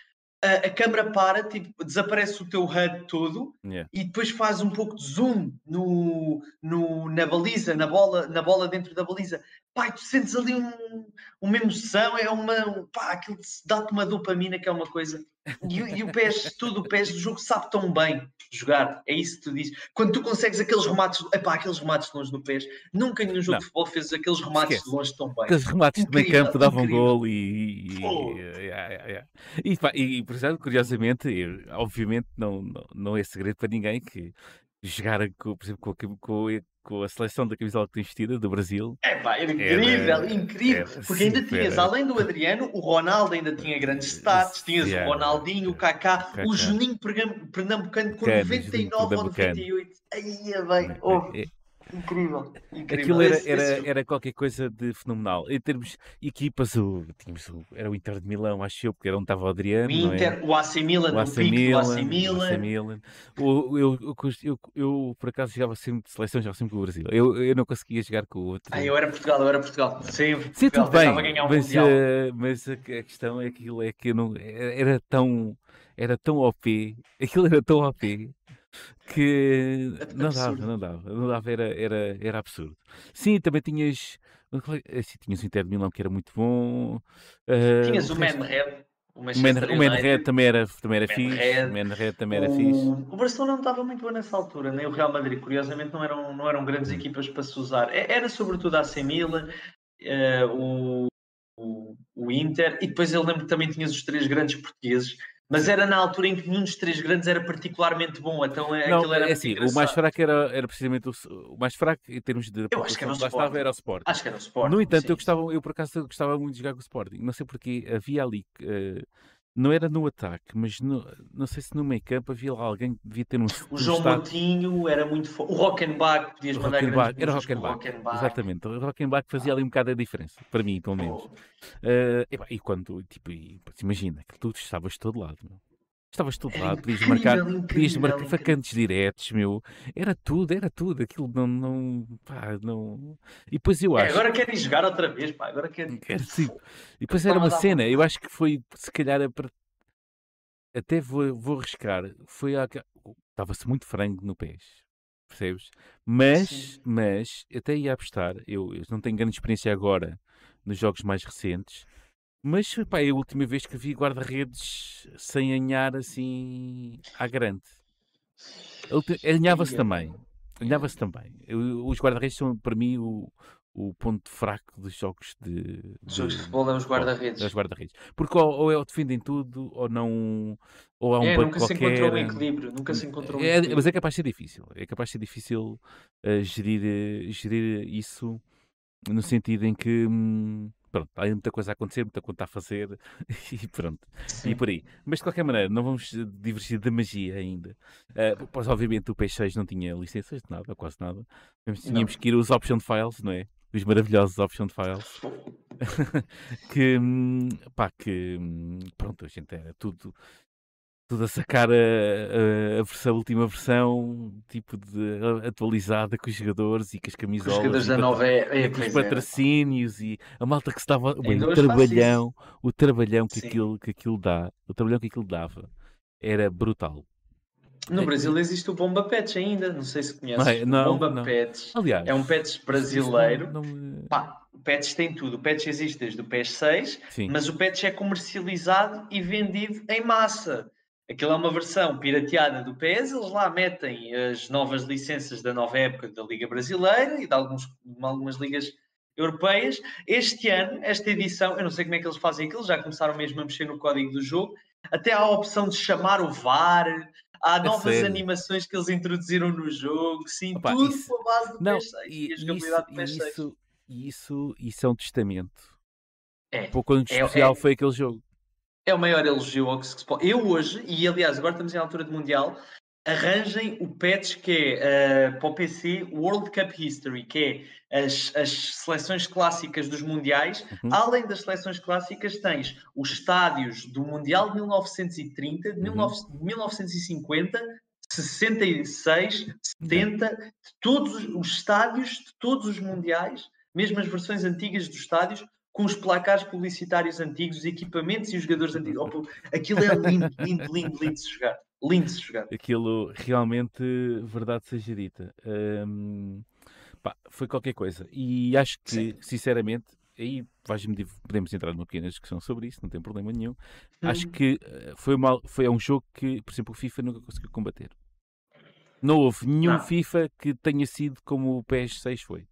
a, a câmera para, tipo, desaparece o teu HUD todo yeah. e depois faz um pouco de zoom no, no, na baliza, na bola, na bola dentro da baliza. Pai, tu sentes ali um, uma emoção, é uma. Pá, aquilo dá-te uma dopamina que é uma coisa. E, e o PES, tudo o PES do jogo sabe tão bem jogar. É isso que tu dizes. Quando tu consegues aqueles remates, epá, aqueles remates de longe no PES, nunca nenhum jogo não. de futebol fez aqueles remates Esquece. de longe tão bem. Aqueles remates incrível, de meio campo davam gol e. E, oh. e, e, e, e, por exemplo, curiosamente, obviamente não, não, não é segredo para ninguém que jogar, com, por exemplo, com, com, com a seleção da camisola que tens vestida do Brasil. É pá, era incrível, era, incrível. Era, porque ainda tinhas, era. além do Adriano, o Ronaldo ainda tinha grandes stats, tinhas yeah, o Ronaldinho, o Kaká, o Juninho Pernambucano com Cano, 99 ou 98. Aí é bem, oh. Incrível, incrível. Aquilo era, era, era qualquer coisa de fenomenal. Em termos equipas, o, tínhamos o, era o Inter de Milão, acho eu, porque era onde estava o Adriano. O é? Inter, é? o AC Milan, o, AC Milan, o AC Milan. O eu, eu, eu, eu, por acaso, jogava sempre de seleção, jogava sempre com o Brasil. Eu, eu não conseguia jogar com o outro. Ah, eu era Portugal, eu era Portugal. Sempre. Sim, tudo bem. Um mas, uh, mas a, questão é que, é que eu não, era tão. Era tão OP, [laughs] aquilo era tão OP que não dava, não dava, não dava, era, era, era absurdo. Sim, também tinhas, assim, tinhas o Inter de Milão que era muito bom. Uh, tinhas o Manred. O Manred também era, também era fixe. O Manred também era o, fixe. O Barcelona não estava muito bom nessa altura, nem o Real Madrid, curiosamente, não eram, não eram grandes hum. equipas para se usar. Era sobretudo a AC Milan, uh, o, o, o, Inter, e depois eu lembro que também tinhas os três grandes portugueses, Mas era na altura em que nenhum dos três grandes era particularmente bom, então é, não, aquilo era é assim, o mais fraco era, era precisamente o, o, mais fraco em termos de eu acho que era o Sport. era o Sport. Acho que era o Sport. No entanto, eu gostava, eu por acaso gostava muito de jogar com o Sporting. Não sei porque havia ali uh, não era no ataque, mas no, não sei se no campo havia alguém que devia ter um. [laughs] O João estado... Moutinho era muito forte. O Rockenbach, podias mandar Rockenbach, Era Rockenbach. Rockenbach. Exatamente. O Rockenbach fazia ali um bocado a diferença, para mim, pelo menos. Oh. Uh, e, e, quando, tipo, e, imagina que tu estavas de todo lado, meu. Estavas todo lá, podias marcar, incrível, podias marcar vacantes diretos, meu. Era tudo, era tudo. Aquilo não. não, pá, não... E depois eu é, acho. É, agora querem jogar outra vez, pá. Agora querem. Era, sim. E depois era uma cena, eu acho que foi, se calhar, a... até vou, vou arriscar. Foi a. Estava-se muito frango no pés, percebes? Mas, sim. mas, até ia apostar. Eu, eu não tenho grande experiência agora nos jogos mais recentes mas, pá, é a última vez que vi guarda-redes sem anhar assim à grande. Alinhava-se também. Alinhava-se também. os guarda-redes são, para mim, o, o ponto fraco dos jogos de. Os jogos de futebol é os guarda-redes. É os guarda-redes. Porque ou, ou, é o defendem tudo, ou não. Ou há um é, nunca qualquer. se encontrou um equilíbrio. Nunca se encontrou um equilíbrio. É, mas é capaz de ser difícil. É capaz de ser difícil uh, gerir, uh, gerir isso no sentido em que. Hum, pronto, há muita coisa a acontecer, muita coisa a fazer [laughs] e pronto, Sim. e por aí. Mas de qualquer maneira, não vamos divertir da magia ainda. Uh, pois, obviamente o PS6 não tinha licenças de nada, quase nada. Tínhamos não. que ir os option files, não é? Os maravilhosos option files. [laughs] que, hum, pá, que, hum, pronto, a gente era tudo tudo a sacar a, a, a, versão, a última versão, tipo de atualizada com os jogadores e com as camisolas. Com os jogadores da nova é, é, com os é. patrocínios é. e a malta que estava. Bem, o trabalhão, o trabalhão que aquilo, que aquilo dá, o trabalhão que aquilo dava era brutal. No é, Brasil existe o Bomba Pets ainda, não sei se conheces. Não, Bomba não. Pets Aliás, é um Pets brasileiro. Não, não... Pá, o Pets tem tudo. O Pets existe desde o PS6, Sim. mas o Pets é comercializado e vendido em massa. Aquilo é uma versão pirateada do PES, eles lá metem as novas licenças da nova época da Liga Brasileira e de, alguns, de algumas ligas europeias. Este ano, esta edição, eu não sei como é que eles fazem aquilo, já começaram mesmo a mexer no código do jogo, até há a opção de chamar o VAR, há é novas animações que eles introduziram no jogo, sim, Opa, tudo isso... com a base do não, PS6 e, e jogabilidade do PS6. Isso, isso, isso é um testamento. É. Pouco especial é, é, foi aquele jogo é o maior elogio ao que se pode. Eu hoje, e aliás, agora estamos em altura de Mundial, arranjem o patch que é uh, para o PC World Cup History, que é as, as seleções clássicas dos Mundiais. Uhum. Além das seleções clássicas, tens os estádios do Mundial de 1930, de uhum. 1950, 66, 70, de todos os estádios de todos os Mundiais, mesmo as versões antigas dos estádios, com os placares publicitários antigos, os equipamentos e os jogadores antigos. Aquilo é lindo, lindo, lindo, lindo de se jogar. Lindo de se jogar. Aquilo realmente, verdade seja dita, hum, pá, foi qualquer coisa. E acho que, Sim. sinceramente, aí podemos entrar numa pequena discussão sobre isso, não tem problema nenhum. Hum. Acho que eh, foi, uma, foi um jogo que, por exemplo, o FIFA nunca conseguiu combater. Não houve nenhum não. FIFA que tenha sido como o PS6 foi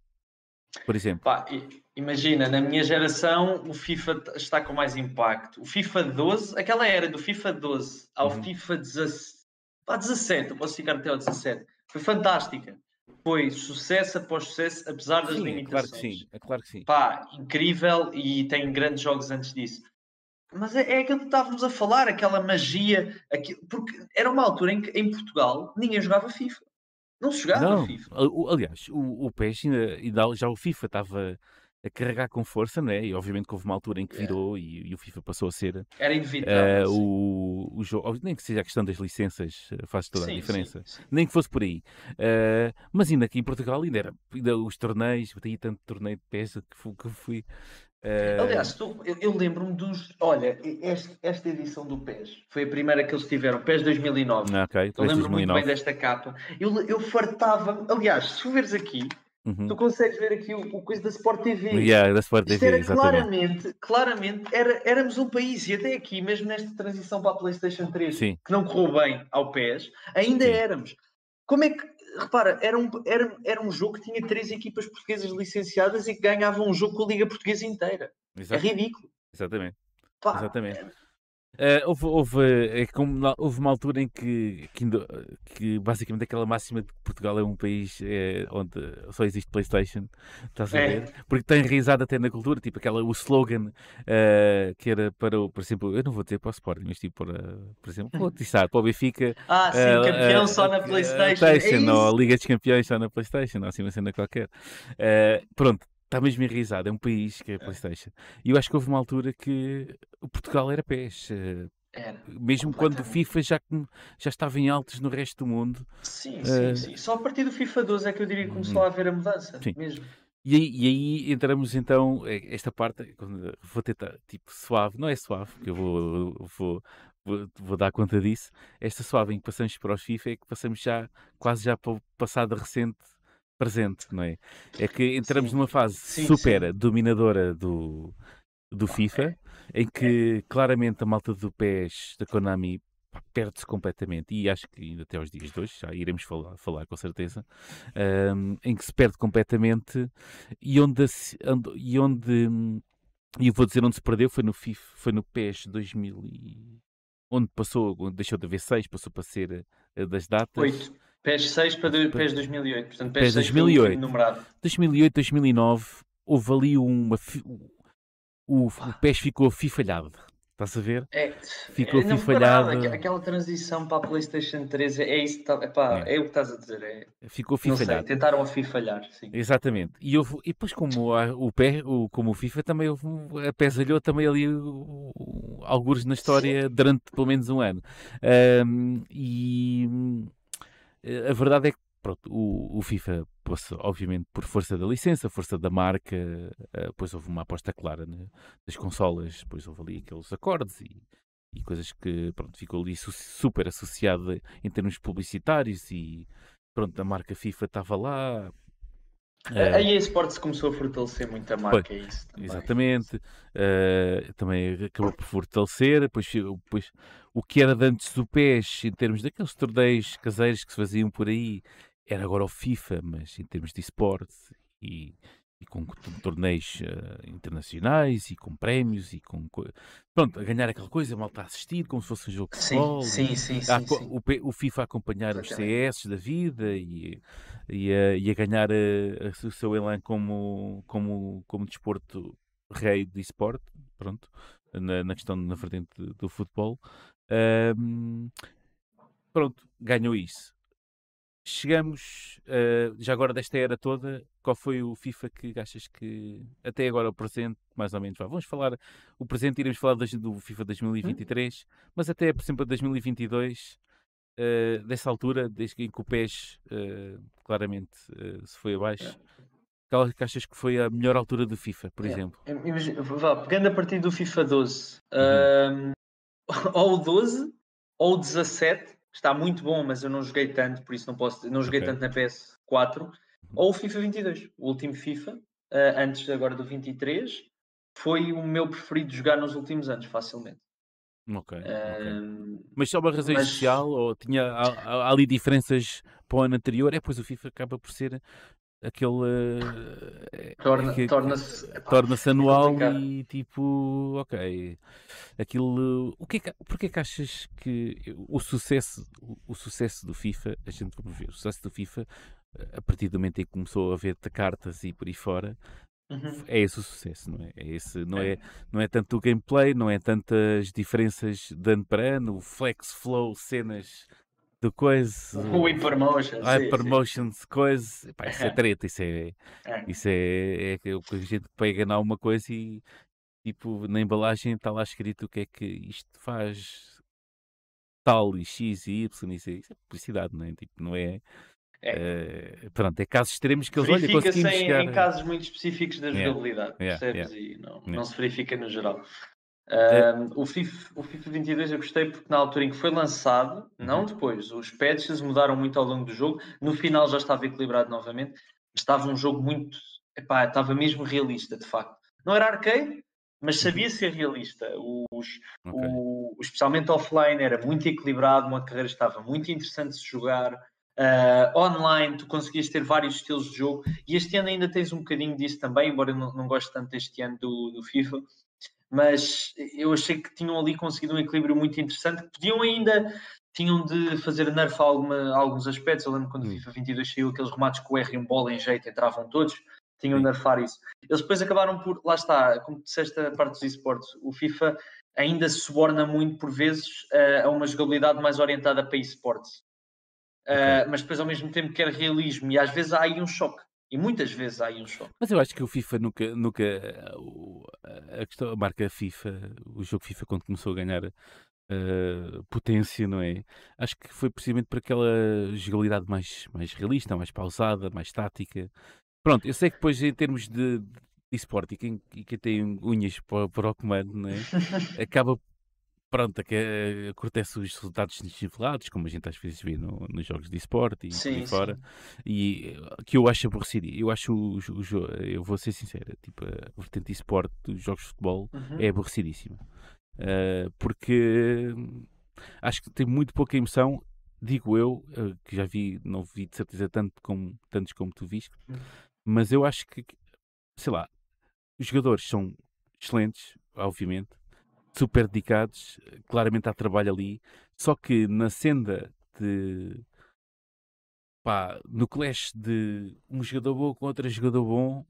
por exemplo? Pá, imagina, na minha geração o FIFA está com mais impacto. O FIFA 12, aquela era do FIFA 12 ao uhum. FIFA 17, pá, 17, eu posso ficar até ao 17, foi fantástica. Foi sucesso após sucesso, apesar das sim, limitações. É claro que sim, é claro que sim. Pá, incrível e tem grandes jogos antes disso. Mas é, é aquilo que estávamos a falar, aquela magia, aquilo, porque era uma altura em que em Portugal ninguém jogava FIFA. Não se jogava não, FIFA. Aliás, o, o PES ainda, já o FIFA estava a carregar com força, não é? E obviamente que houve uma altura em que virou yeah. e, e, o FIFA passou a ser Era inevitável, uh, o, o jogo, nem que seja a questão das licenças eh, faz toda sim, a diferença, sim, sim. nem que fosse por aí. Uh, mas ainda aqui em Portugal ainda era ainda os torneios, aí tanto torneio de PES que fui, que fui Uh... Aliás, tu, eu, eu lembro-me dos. Olha, este, esta edição do PES foi a primeira que eles tiveram, PES 2009. Ah, ok, eu lembro-me muito bem desta capa. Eu, eu fartava. Aliás, se tu veres aqui, uhum. tu consegues ver aqui o, o coisa da Sport TV. Yeah, da Sport TV, era exatamente. claramente, claramente era, éramos um país, e até aqui, mesmo nesta transição para a PlayStation 3, Sim. que não correu bem ao PES, ainda Sim. éramos. Como é que repara, era um, era, era um jogo que tinha três equipas portuguesas licenciadas e que ganhavam um jogo com a Liga Portuguesa inteira. É Exato. É ridículo. Exatamente. Pá, Exatamente. Uh, houve, houve, é como, houve uma altura em que, que, que, basicamente aquela máxima de que Portugal é um país é, onde só existe Playstation, estás a é. ver? Porque tem enraizado até na cultura, tipo aquela, o slogan uh, que era para, o, por exemplo, eu não vou dizer para o Sporting, mas tipo para, por exemplo, vou atiçar para o Benfica. Ah, sim, uh, campeão só na Playstation. É ou Liga dos Campeões só na Playstation, ou assim uma cena qualquer. pronto, Está mesmo enraizado, é um país que é a é. Playstation. E eu acho que houve uma altura que o Portugal era pés. Eh, era, mesmo quando o FIFA já, já estava em altos no resto do mundo. Sim, sim, uh... sim. Só a partir do FIFA 12 é que eu diria que começou uhum. a haver a mudança. Sim. Mesmo. E aí, e aí, entramos então, eh, esta parte, vou tentar, tipo, suave, não é suave, porque eu vou, vou, vou, vou, dar conta disso. Esta suave em que passamos para os FIFA é que passamos já, quase já para o passado recente presente, não é? É que entramos sim. numa fase sim, super sim. dominadora do, do FIFA, em que claramente a malta do PES da Konami perde-se completamente, e acho que ainda até aos dias de hoje, já iremos falar, falar com certeza, um, em que se perde completamente e onde, e onde e eu vou dizer onde se perdeu foi no FIFA, foi no PES 2000 e, onde passou, onde deixou de haver 6, passou para ser uh, das datas. 8. PES 6 para PES 2008. Portanto, PES, PES 2008. numerado. 2008, 2009, houve ali uma. O, o PES ficou fifalhado. Estás a ver? É, ficou é, fifalhado. Aquela transição para a PlayStation 3 é, é isso que tá, epá, é. é. o que estás a dizer. É, ficou fifalhado. Sei, tentaram a fifalhar, sim. Exatamente. E, houve, e depois, como a, o, PES, o, como o FIFA, também houve, a pesalhou também ali alguns na história sim. durante pelo menos um ano. Um, e a verdade é que pronto, o, o FIFA, obviamente, por força da licença, força da marca, depois houve uma aposta clara né, das consolas, depois houve ali aqueles acordes e, e coisas que pronto, ficou ali su super associada em termos publicitários e pronto, a marca FIFA estava lá, Uh, a EA Sports começou a fortalecer muito a marca, é isso também. Exatamente, uh, também acabou por fortalecer, depois, depois o que era de antes do PES, em termos daqueles torneios caseiros que se faziam por aí, era agora o FIFA, mas em termos de esporte e, e com torneios uh, internacionais e com prémios e com pronto, a ganhar aquela coisa, mal está a assistir, como se fosse um jogo de futebol. Sim, sim, sim, sim, o, o, FIFA a acompanhar Exatamente. os CS da vida e, e, a, e a ganhar a, a, o seu elan como, como, como desporto rei de esporte, pronto, na, na questão na frente do, do futebol. Um, pronto, ganhou isso. Chegamos, uh, já agora desta era toda, qual foi o FIFA que achas que, até agora o presente, mais ou menos, vamos falar, o presente iremos falar do FIFA 2023, hum? mas até, por exemplo, 2022, uh, dessa altura, desde que o PES uh, claramente uh, se foi abaixo, é. qual que achas que foi a melhor altura do FIFA, por é. exemplo? Imagina, pegando a partir do FIFA 12, uhum. [laughs] ou o 12 ou o 17, está muito bom, mas eu não joguei tanto, por isso não posso, não joguei okay. tanto na PS4, uhum. Ou o FIFA 22, o último FIFA, uh, antes agora do 23, foi o meu preferido jogar nos últimos anos, facilmente. Ok. Uh, okay. Mas só uma razão mas... especial ou tinha há, há, ali diferenças para o ano anterior? É, pois o FIFA acaba por ser aquele Torna, que, torna-se torna anual é e tipo ok aquilo o que é que, porque é que achas que o sucesso o, o, sucesso do FIFA a gente vamos ver o sucesso do FIFA a partir do momento em que começou a ver cartas e por aí fora uhum. é esse o sucesso não é, é esse não é. é. não é tanto o gameplay não é tantas diferenças de ano para ano o flex flow cenas do coisa. O Hypermotion. O Hypermotion, coisa. Pá, isso é [laughs] treta, isso é. é. Isso é, é o que a gente pega em alguma coisa e tipo na embalagem está lá escrito o que é que isto faz tal e X e Y, isso é publicidade, não é? Tipo, não é. É. Uh, pronto, é casos extremos que eles olham conseguimos em, chegar... em casos muito específicos da jogabilidade, yeah, percebes? Yeah, e não, não se verifica no geral. Uh, o, FIFA, o FIFA 22 eu gostei porque na altura em que foi lançado, não uhum. depois, os patches mudaram muito ao longo do jogo. No final já estava equilibrado novamente, estava um jogo muito, epá, estava mesmo realista de facto. Não era arcade, mas uhum. sabia ser realista. Os, okay. o, especialmente offline era muito equilibrado, uma carreira estava muito interessante de se jogar. Uh, online, tu conseguias ter vários estilos de jogo e este ano ainda tens um bocadinho disso também, embora eu não, não goste tanto deste ano do, do FIFA mas eu achei que tinham ali conseguido um equilíbrio muito interessante, que podiam ainda tinham de fazer nerf a alguma, alguns aspectos. Eu lembro quando o hum. FIFA 22 saiu aqueles remates com o R em bola em jeito entravam todos, tinham de nerfar isso. Eles depois acabaram por, lá está, como disseste a parte dos esportes, o FIFA ainda se suborna muito por vezes a uma jogabilidade mais orientada para esportes. Uh, okay. Mas depois ao mesmo tempo quer realismo e às vezes há aí um choque. E muitas vezes há aí um choque. Mas eu acho que o FIFA nunca, nunca a, questão, a marca FIFA, o jogo FIFA quando começou a ganhar uh, potência, não é? Acho que foi precisamente por aquela jogabilidade mais, mais realista, mais pausada, mais estática. Pronto, eu sei que depois em termos de, de esporte e quem, e quem tem unhas para, para o comando, não é? [laughs] Acaba pronto, que uh, acontece os resultados desinflados, como a gente às vezes vê no, nos jogos de esporte e sim, fora, e uh, que eu acho aborrecido. Eu acho o, o, eu vou ser sincero, tipo, a vertente de esporte dos jogos de futebol uhum. é aborrecidíssima. Uh, porque acho que tem muito pouca emoção, digo eu, que já vi, não vi de certeza tanto como, tantos como tu viste, uhum. mas eu acho que, sei lá, os jogadores são excelentes, obviamente, super dedicados, claramente há trabalho ali, só que na senda de pá, no clash de um jogador bom com outro jogador bom,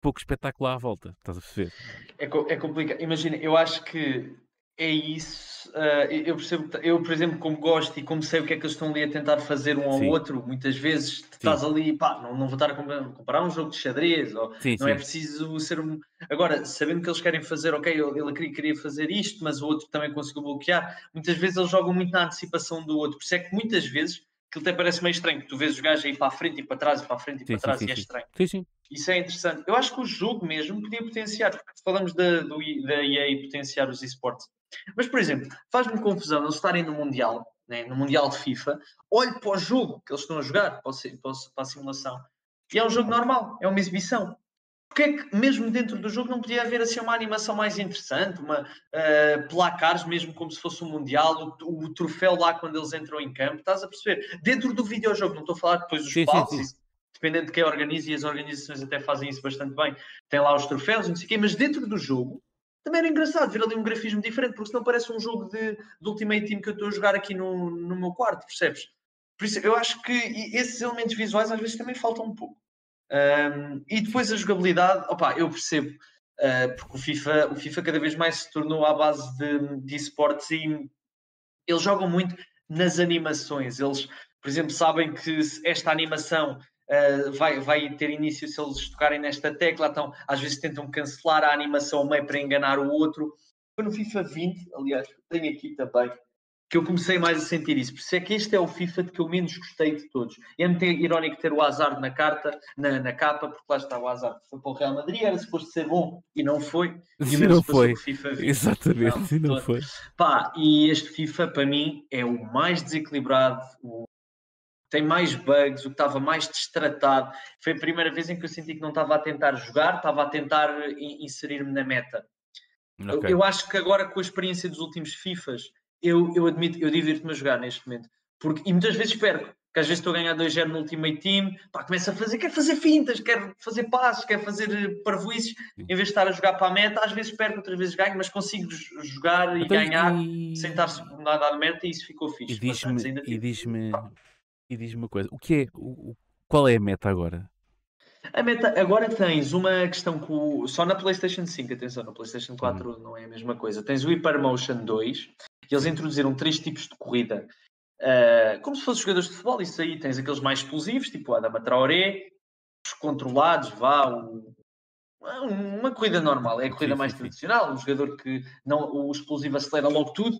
pouco espetáculo à volta, estás a perceber? É, é complicado. Imagina, eu acho que é isso. Uh, eu percebo, eu, por exemplo, como gosto e como sei o que é que eles estão ali a tentar fazer um ao sim. outro, muitas vezes sim. estás ali, pá, não, não vou estar a comparar um jogo de xadrez, ou sim, não é preciso ser um. Agora, sabendo que eles querem fazer, ok, ele queria, fazer isto, mas o outro também conseguiu bloquear, muitas vezes eles jogam muito na antecipação do outro, por isso é que muitas vezes aquilo até parece meio estranho, que tu vês os gajos aí para a frente e para trás e para a frente e para trás e é estranho. Sim, sim. Isso é interessante. Eu acho que o jogo mesmo podia potenciar, porque falamos da, do, da EA potenciar os esportes mas, por exemplo, faz-me confusão eles estarem no Mundial, né, no Mundial de FIFA, olho para o jogo que eles estão a jogar, para, a simulação, e é um jogo normal, é uma exibição. Porque é que, mesmo dentro do jogo, não podia haver assim uma animação mais interessante, uma uh, placares, mesmo como se fosse um Mundial, o, o, troféu lá quando eles entram em campo, estás a perceber? Dentro do videojogo, não estou a falar depois dos sim, sim, sim. dependendo de quem organiza, e as organizações até fazem isso bastante bem, tem lá os troféus, não sei o quê, mas dentro do jogo, também era engraçado ver ali um grafismo diferente, porque senão parece um jogo de, de Ultimate Team que eu estou a jogar aqui no, no meu quarto, percebes? Por isso, eu acho que esses elementos visuais às vezes também faltam um pouco. Um, e depois a jogabilidade, opa, eu percebo, uh, porque o FIFA, o FIFA cada vez mais se tornou à base de, de esportes e eles jogam muito nas animações. Eles, por exemplo, sabem que esta animação uh, vai, vai ter início se eles tocarem nesta tecla, então às vezes tentam cancelar a animação meio para enganar o outro. Foi no FIFA 20, aliás, tenho aqui também, que eu comecei mais a sentir isso. Por isso é que este é o FIFA de que eu menos gostei de todos. É muito irónico ter o Hazard na carta, na, na capa, porque lá está o Hazard. Foi para o Real Madrid, era suposto ser bom e não foi. E não foi. Exatamente, não, não foi. Pá, e este FIFA, para mim, é o mais desequilibrado, o tem mais bugs, o que estava mais destratado. Foi a primeira vez em que eu senti que não estava a tentar jogar, estava a tentar inserir-me na meta. Okay. Eu, eu, acho que agora com a experiência dos últimos FIFAs, eu, eu admito, eu divirto-me a jogar neste momento. Porque, e muitas vezes perco, que às vezes estou a ganhar 2-0 no Ultimate Team, pá, começo a fazer, quero fazer fintas, quero fazer passos, quero fazer eh, parvoices, em vez de estar a jogar para a meta, às vezes perco, outras vezes ganho, mas consigo jogar e então, ganhar e... sem estar nada à meta e isso ficou fixe. E diz-me, diz-me e diz-me uma coisa, o que é, o, qual é a meta agora? A meta, agora tens uma questão com só na PlayStation 5, atenção, na PlayStation 4 hum. não é a mesma coisa. Tens o Hypermotion 2, e eles introduziram três tipos de corrida, uh, como se fossem jogadores de futebol. Isso aí tens aqueles mais explosivos, tipo o Adama Traoré, os controlados, vá, o, uma corrida normal, é a corrida sim, mais sim, tradicional. Um jogador que não, o explosivo acelera logo tudo,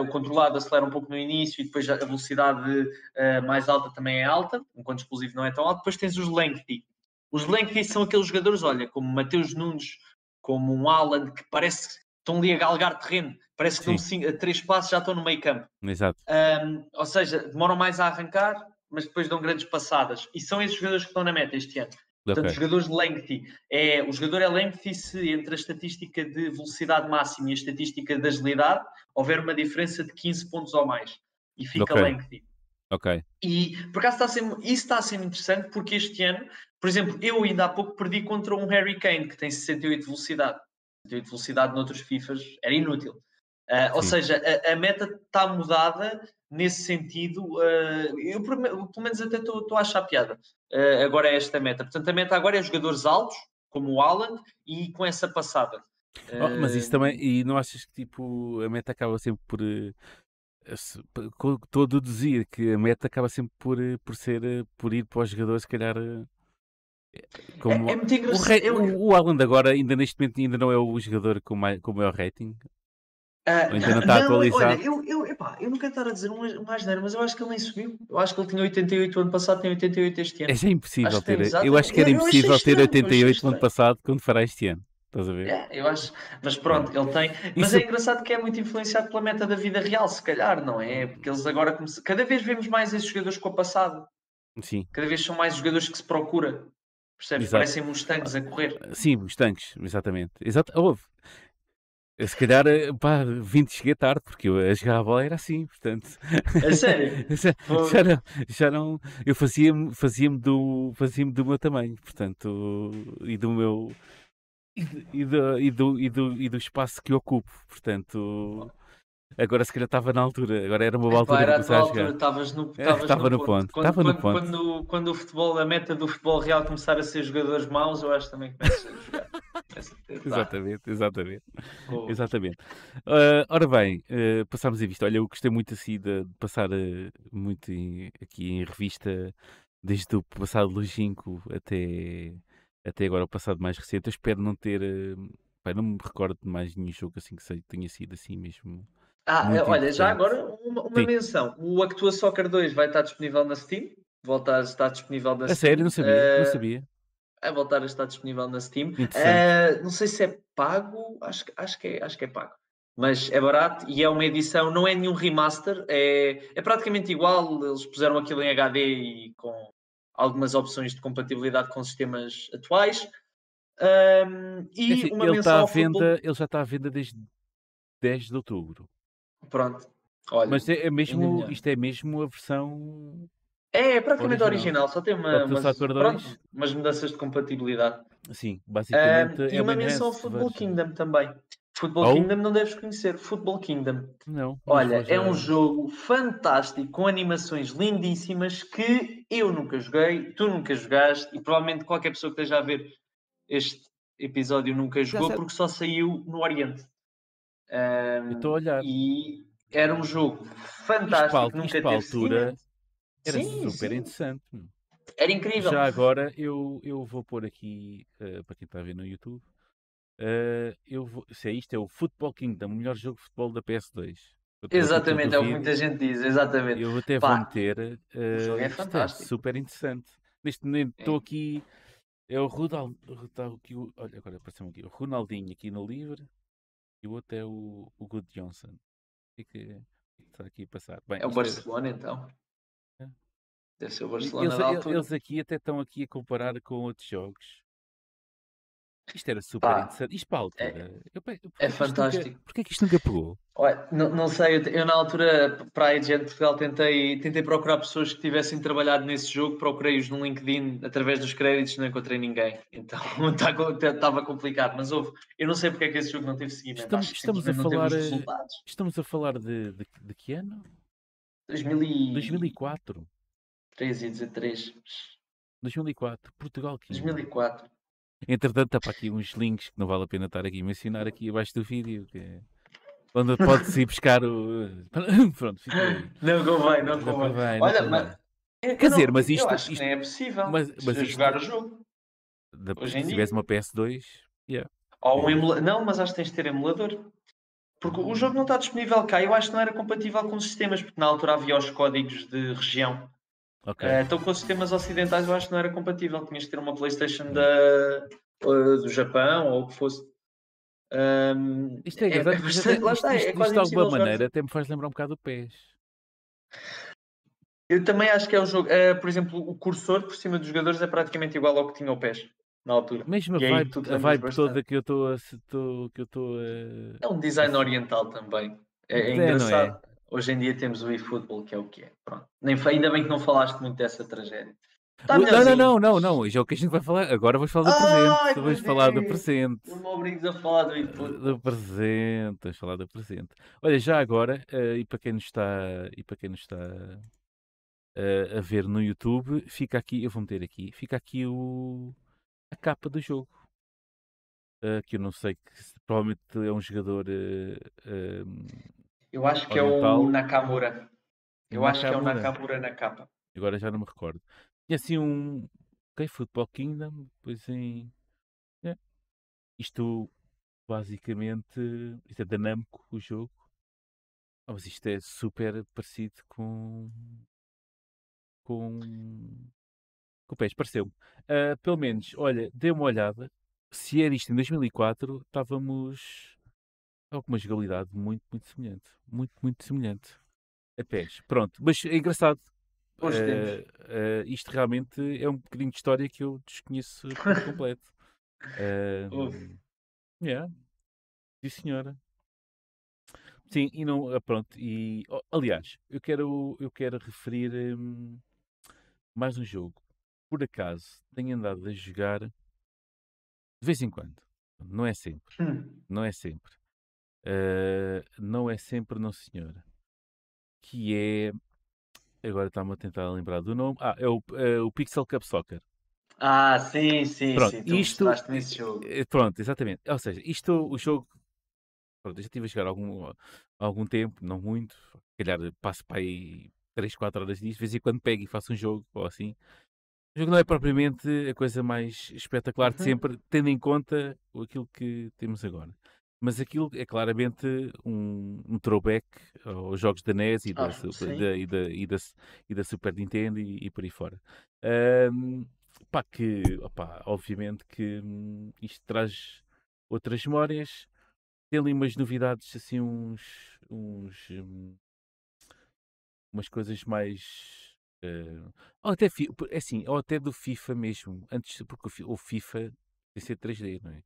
o controlado acelera um pouco no início e depois a velocidade uh, mais alta também é alta, enquanto explosivo não é tão alto. Depois tens os lengthy. Os lengthy são aqueles jogadores, olha, como Mateus Nunes, como um Alan, que parece que estão ali a galgar terreno, parece que dão cinco, a três passos já estão no meio campo. Exato. Um, ou seja, demoram mais a arrancar, mas depois dão grandes passadas. E são esses jogadores que estão na meta este ano. Portanto, okay. jogadores lengthy. É, o jogador é lengthy se entre a estatística de velocidade máxima e a estatística de agilidade houver uma diferença de 15 pontos ou mais. E fica okay. lengthy. Ok. E por acaso está a ser, isso está a ser interessante porque este ano, por exemplo, eu ainda há pouco perdi contra um Harry Kane que tem 68 de velocidade. 68 de velocidade noutros FIFAs era inútil. Uh, ou seja, a, a meta está mudada nesse sentido. Uh, eu, pelo menos, até estou a achar piada. Uh, agora é esta meta. Portanto, a meta agora é jogadores altos, como o Alan, e com essa passada. Oh, mas isso também, e não achas que tipo, a meta acaba sempre por. Estou a deduzir que a meta acaba sempre por, por ser por ir para os jogadores, se calhar. Como é, é muito engraçado. O, o, Alan agora, ainda neste momento, ainda não é o jogador com, mais, com maior rating. Uh, ainda não está não, atualizado. Olha, eu, eu, epá, eu não quero estar a dizer um, um asneiro, mas eu acho que ele nem subiu. Eu acho que ele tinha 88 ano passado, tem 88 este ano. É, é impossível ter. Eu acho que era impossível ter 88 no ano passado quando fará este ano. Estás a ver? É, eu acho. Mas pronto, ele tem. Mas Isso... é engraçado que é muito influenciado pela meta da vida real, se calhar, não é? Porque eles agora. Cada vez vemos mais esses jogadores com o passado. Sim. Cada vez são mais jogadores que se procura. Percebes? Parecem uns tanques a correr. Sim, os tanques, exatamente. Exato. Houve. Se calhar, eh, pá, 20 cheguei tarde, porque eu a jogar a bola era assim, portanto. É sério? [laughs] já, já, não, já não. Eu fazia-me fazia do, fazia do meu tamanho, portanto, e do meu. E, do, e, do, e, do, e do espaço que ocupo, portanto. Agora se calhar estava na altura, agora era uma boa altura começar a jogar. Estavas no, [laughs] é, estava no, no ponto. Quando, estava quando, no ponto. Quando, quando, o futebol, a meta do futebol real começar a ser jogadores maus, eu acho que também começa a jogar. Exatamente, exatamente. Oh. [laughs] exatamente. Uh, ora bem, uh, passámos a vista. Olha, eu gostei muito assim de, de passar uh, muito em, aqui em revista, desde o passado longínquo até, até agora o passado mais recente. Eu espero não ter. Não me recordo de mais nenhum jogo assim que tenha sido assim mesmo. Ah, olha, já agora uma, uma menção. O Actua Soccer 2 vai estar disponível na Steam. Volta a estar disponível na Steam. A sério, não sabia, não sabia a voltar a estar disponível na Steam. Uh, não sei se é pago, acho, acho, que é, acho que é pago. Mas é barato e é uma edição, não é nenhum remaster, é, é praticamente igual. Eles puseram aquilo em HD e com algumas opções de compatibilidade com sistemas atuais. Um, e assim, uma ele, está à venda, futebol... ele já está à venda desde 10 de outubro. Pronto. Olha, Mas é, é mesmo, isto é mesmo a versão é, é praticamente original, original só tem uma, umas, pronto, umas mudanças de compatibilidade. Sim, basicamente. Uh, é e uma menção ao Football Kingdom também. Football oh? Kingdom não deves conhecer. Football Kingdom. Não. Olha, é um jogo fantástico, com animações lindíssimas que eu nunca joguei, tu nunca jogaste e provavelmente qualquer pessoa que esteja a ver este episódio nunca jogou porque só saiu no Oriente. Um, Estou a olhar. E era um jogo fantástico. Isto, nunca isto teve altura. Era sim, super sim. interessante. Era incrível. Já agora eu, eu vou pôr aqui, uh, para quem está a ver no YouTube, uh, eu vou, se é isto, é o Football Kingdom, o melhor jogo de futebol da PS2. Exatamente, é o que muita gente diz, exatamente. Eu até Pá, vou meter. Uh, o jogo é, é fantástico. É super interessante. Neste momento estou aqui. É o Ronaldo. Olha, agora apareceu aqui. O Ronaldinho aqui no livre. E o outro é o, o Good Johnson. O que está aqui a passar? Bem, é o Barcelona, é... então. Deve ser o Barcelona eles, altura. Eles aqui até estão aqui a comparar com outros jogos. Isto era super Pá, interessante. Isto para a altura. É, eu, é fantástico. Nunca, porquê que isto nunca pegou? Olha, não, não sei, eu, eu, na altura para a Agent Portugal tentei, tentei procurar pessoas que tivessem trabalhado nesse jogo, procurei-os no LinkedIn através dos créditos, não encontrei ninguém. [laughs] Então estava complicado, mas houve. Eu não sei porque é que esse jogo não teve seguimento. Estamos, estamos a falar. Estamos a falar de, de, de que ano? 2000 e... 2004. 3 e dizer 3. 2004, Portugal 15. 2004. Entretanto, está para aqui uns links que não vale a pena estar aqui a mencionar aqui abaixo do vídeo. Que é... Onde pode-se ir buscar o. [laughs] Pronto, fica aí. Não convém, não convém. convém Olha, não mas. Quer dizer, mas isto. Eu acho isto, que nem é possível. Mas, mas isto, jogar o jogo. Da, Hoje se tivesse uma PS2. Yeah. Ou um emula... Não, mas acho que tens de ter emulador. Porque o jogo não está disponível cá. Eu acho que não era compatível com os sistemas, porque na altura havia os códigos de região. Okay. Uh, então com os sistemas ocidentais eu acho que não era compatível. Tinhas de ter uma Playstation da, uh, do Japão ou o que fosse. Um, isto é, é, [laughs] é bastante, lá está, é quase de alguma maneira até me faz lembrar um bocado o PES. Eu também acho que é um jogo. Uh, por exemplo, o cursor por cima dos jogadores é praticamente igual ao que tinha o PES na altura. Mesmo a vibe, a vibe toda que eu estou a. Que eu tô a... É um design oriental também. É, é, é engraçado. Hoje em dia temos o eFootball, que é o que é. Pronto. Nem, ainda bem que não falaste muito dessa tragédia. Tá não, não, não, não, não. Já é o que a gente vai falar. Agora vamos falar do presente. Vamos falar do presente. Não me obrigues a falar do input. Do presente. Vamos falar do presente. Olha, já agora, uh, e para quem nos está, e para quem nos está uh, a ver no YouTube, fica aqui, eu vou meter aqui, fica aqui o, a capa do jogo. Uh, que eu não sei que provavelmente é um jogador. Eu acho que oriental. é o Nakamura. Eu Nakamura. acho que é o Nakamura na capa. Agora já não me recordo. E assim um. Ok, Football Kingdom, depois em. É. Isto basicamente. Isto é da Namco, o jogo. Oh, mas isto é super parecido com. Com. Com o PES, pareceu-me. Uh, pelo menos, olha, dê uma olhada. Se era isto em 2004, estávamos. Com uma jogabilidade muito, muito semelhante. Muito, muito semelhante. A PES. Pronto, mas é engraçado Uh, uh, isto realmente é um bocadinho de história que eu desconheço por [laughs] completo. Uh, yeah. Sim, senhora. Sim, e não. Ah, pronto, e. Oh, aliás, eu quero, eu quero referir um, mais um jogo. Por acaso, tenho andado a jogar de vez em quando. Não é sempre. Hum. Não é sempre. Uh, não é sempre, não senhora. Que é Agora está-me a tentar lembrar do nome. Ah, é o, é o Pixel Cup Soccer. Ah, sim, sim, pronto, sim. Tu isto, nesse jogo. Eh, pronto, exatamente. Ou seja, isto, o jogo. Pronto, eu já estive a jogar algum, algum tempo, não muito. Se calhar passo para aí 3, 4 horas disto. De vez em quando pego e faço um jogo ou assim. O jogo não é propriamente a coisa mais espetacular de uhum. sempre, tendo em conta aquilo que temos agora. Mas aquilo é claramente um, um throwback aos jogos da NES e da, ah, da, e da, e da, e da Super Nintendo e, e por aí fora. Um, pá, que, opá, obviamente que hum, isto traz outras memórias. Tem ali umas novidades, assim, uns. uns hum, umas coisas mais. Uh, ou até, é assim, ou até do FIFA mesmo, antes, porque o FIFA tem ser 3D, não é?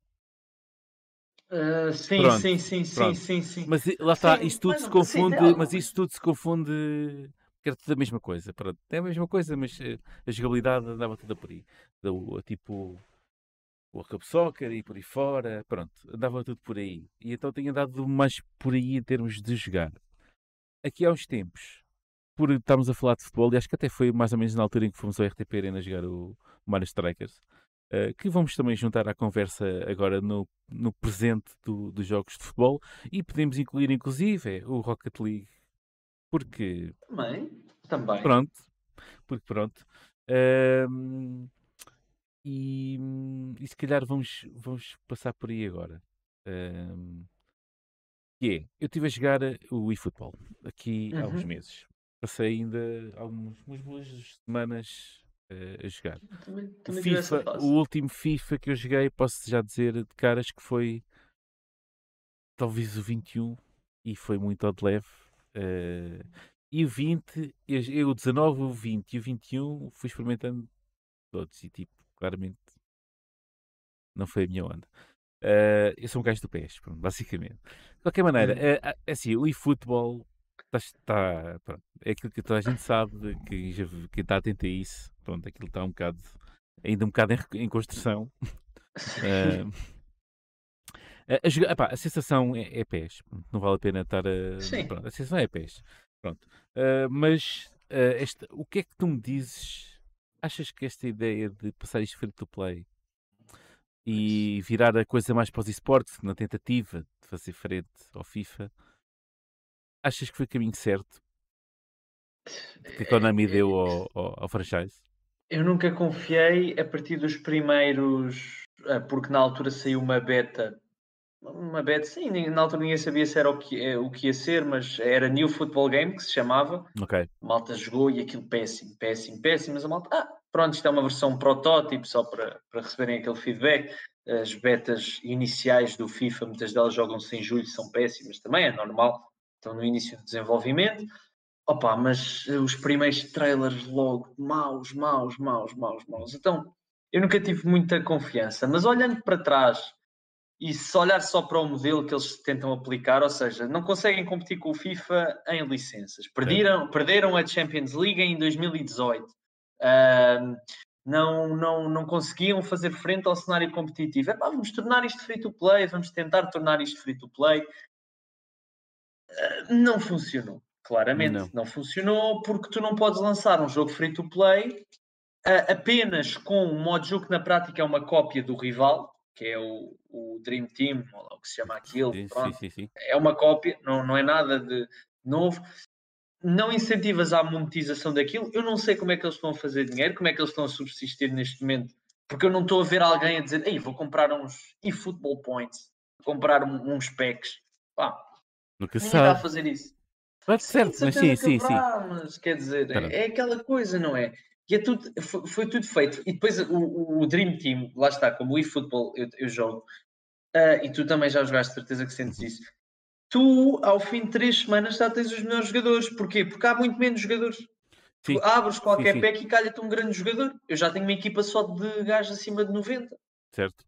Uh, sim, pronto, sim, sim, pronto. sim, sim, sim. Mas lá está, sim, isso tudo se confunde, sim, mas isso tudo se confunde, que era tudo a mesma coisa. Pronto, é a mesma coisa, mas eh, a jogabilidade andava toda por aí. Do, tipo o Cup Soccer e por aí fora, pronto, andava tudo por aí. E então tenho andado mais por aí em termos de jogar. Aqui há uns tempos, por estarmos a falar de futebol, e acho que até foi mais ou menos na altura em que fomos ao RTP Arena jogar o Mario Strikers. Eh, que vamos também juntar à conversa agora no, no presente do, dos jogos de futebol e podemos incluir inclusive o Rocket League porque também, também. pronto porque pronto uh, e, e, se calhar vamos, vamos passar por aí agora uh, que é, eu estive a jogar o eFootball aqui uhum. há uns uhum. meses passei ainda algumas umas boas semanas a jogar. Também, também o, FIFA, o último FIFA que eu joguei, posso já dizer de caras que foi talvez o 21 e foi muito ao de leve. Uh, e o 20, eu, eu, o 19, o 20 e o 21 fui experimentando todos e tipo, claramente não foi a minha onda. Uh, eu sou um gajo do PES, basicamente. De qualquer maneira, hum. uh, assim, o eFootball está, pronto, é aquilo que toda a gente sabe, que já, quem está atento a isso, pronto, aquilo está um bocado, ainda um bocado em, em construção. [laughs] uh, a, a, epá, a, sensação é, é pés, não vale a pena estar a. Sim. Pronto, a sensação é pés. Pronto. Uh, mas uh, este, o que é que tu me dizes? Achas que esta ideia de passar isto free to play e virar a coisa mais para os esportes na tentativa de fazer frente ao FIFA achas que foi o caminho certo que a Konami deu ao, ao, ao franchise? Eu nunca confiei a partir dos primeiros, eh, porque na altura saiu uma beta, uma beta, sim, na altura ninguém sabia se era o que, eh, o que ia ser, mas era New Football Game que se chamava. Ok. A malta jogou e aquilo péssimo, péssimo, péssimo, mas a malta, ah, pronto, isto é uma versão protótipo só para, para receberem aquele feedback. As betas iniciais do FIFA, muitas delas jogam-se em julho, são péssimas também, é normal estão no início do desenvolvimento. Opa, mas os primeiros trailers logo, maus, maus, maus, maus, maus. Então, eu nunca tive muita confiança, mas olhando para trás e se olhar só para o modelo que eles tentam aplicar, ou seja, não conseguem competir com o FIFA em licenças. Perderam, perderam a Champions League em 2018. Uh, não, não, não conseguiam fazer frente ao cenário competitivo. É pá, vamos tornar isto free to play, vamos tentar tornar isto free to play. Uh, não funcionou, claramente. Não. não. funcionou porque tu não podes lançar um jogo free to play uh, apenas com um modo de jogo que na prática é uma cópia do rival, que é o, o Dream Team, ou o que se chama aquilo. Sim, sim, sim, é uma cópia, não, não é nada de novo não incentivas a monetização daquilo. Eu não sei como é que eles estão a fazer dinheiro, como é que eles estão a subsistir neste momento, porque eu não estou a ver alguém a dizer, ei, vou comprar uns e-football points, comprar uns packs. Pá, Nunca ninguém sabe. vai fazer isso. Ser, sim, mas sim, sim, sim. Mas, quer dizer, é, é, aquela coisa, não é? E é tudo, foi, foi, tudo feito. E depois o, o, Dream Team, lá está, como o eFootball eu, eu jogo, uh, e tu também já jogaste, certeza que sentes uhum. isso tu, ao fim de três semanas, já tens os melhores jogadores. Porquê? Porque há muito menos jogadores. Sim. Tu abres qualquer sim, sim. pack e calha-te um grande jogador. Eu já tenho uma equipa só de gajos acima de 90. Certo.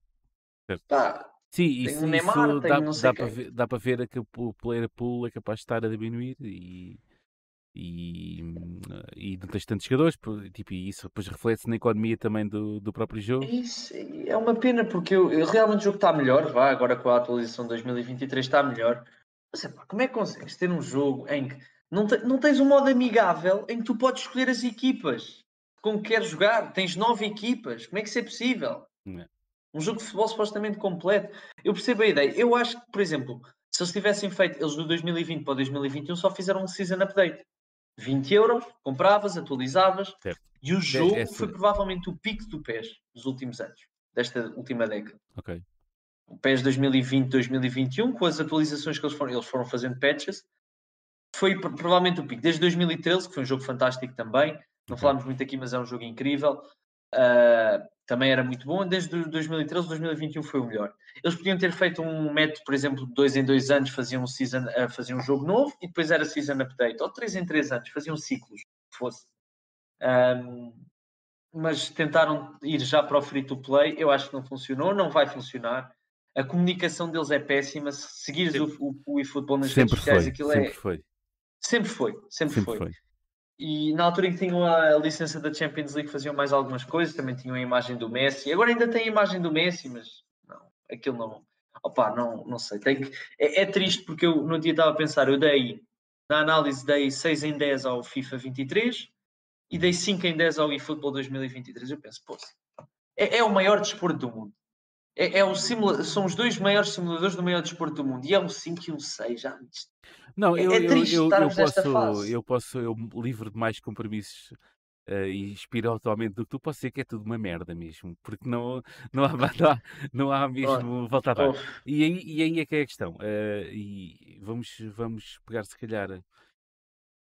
certo. Pá, Sim, isso, Neymar, isso dá, dá, para ver, dá para ver que o player pool é capaz de estar a diminuir e, e, e não tens tantos jogadores, tipo, e isso depois reflete-se na economia também do, do próprio jogo. Isso é uma pena porque eu, eu, realmente o jogo está melhor, vá, agora com a atualização de 2023 está melhor, mas, epá, como é que consegues ter um jogo em que não, te, não tens um modo amigável em que tu podes escolher as equipas com que queres jogar? Tens nove equipas. Como é que isso é possível? Não. Um jogo de futebol supostamente completo. Eu percebo a ideia. Eu acho que, por exemplo, se eles tivessem feito, eles do 2020 para o 2021 só fizeram um season update. 20 euros, compravas, atualizavas. Certo. E o jogo é, é, foi provavelmente o pico do PES dos últimos anos, desta última década. Ok o PES 2020-2021, com as atualizações que eles foram, eles foram fazendo patches, foi provavelmente o pico. Desde 2013, que foi um jogo fantástico também, não falámos muito aqui, mas é um jogo incrível. Uh, também era muito bom. Desde 2013, 2021 foi o melhor. Eles podiam ter feito um método, por exemplo, de dois em dois anos faziam um, season, uh, faziam um jogo novo e depois era season update, ou três em três anos, faziam ciclos, que fosse. Um, mas tentaram ir já para o free to play. Eu acho que não funcionou, não vai funcionar a comunicação deles é péssima. Se seguires sempre. o, o, o eFootball nas sempre redes sociais, foi, aquilo sempre é. Foi. Sempre foi, sempre, sempre foi. foi. E na altura em que tinham a licença da Champions League faziam mais algumas coisas, também tinham a imagem do Messi. Agora ainda tem a imagem do Messi, mas não, aquilo não. Opa, não, não sei. Tem que, é, é triste porque eu no dia estava a pensar, eu dei, na análise, dei 6 em 10 ao FIFA 23 e dei 5 em 10 ao eFootball 2023. Eu penso, pô, é, é o maior desporto do mundo. É, é um simula... São os dois maiores simuladores do maior desporto do mundo. E é um 5 e um 6, já? Não, é, eu, é triste eu, eu, eu posso, eu posso, eu livre de mais compromissos uh, e espiritualmente do que tu, posso dizer que é tudo uma merda mesmo, porque não, [laughs] não, há, não, há, não há mesmo oh, volta a dar. Oh. E, aí, e aí é que é a questão. Uh, e vamos, vamos pegar, se calhar,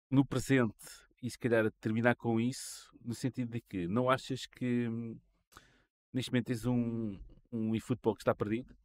no presente e se calhar terminar com isso, no sentido de que não achas que hum, neste momento tens um, um eFootball que está perdido,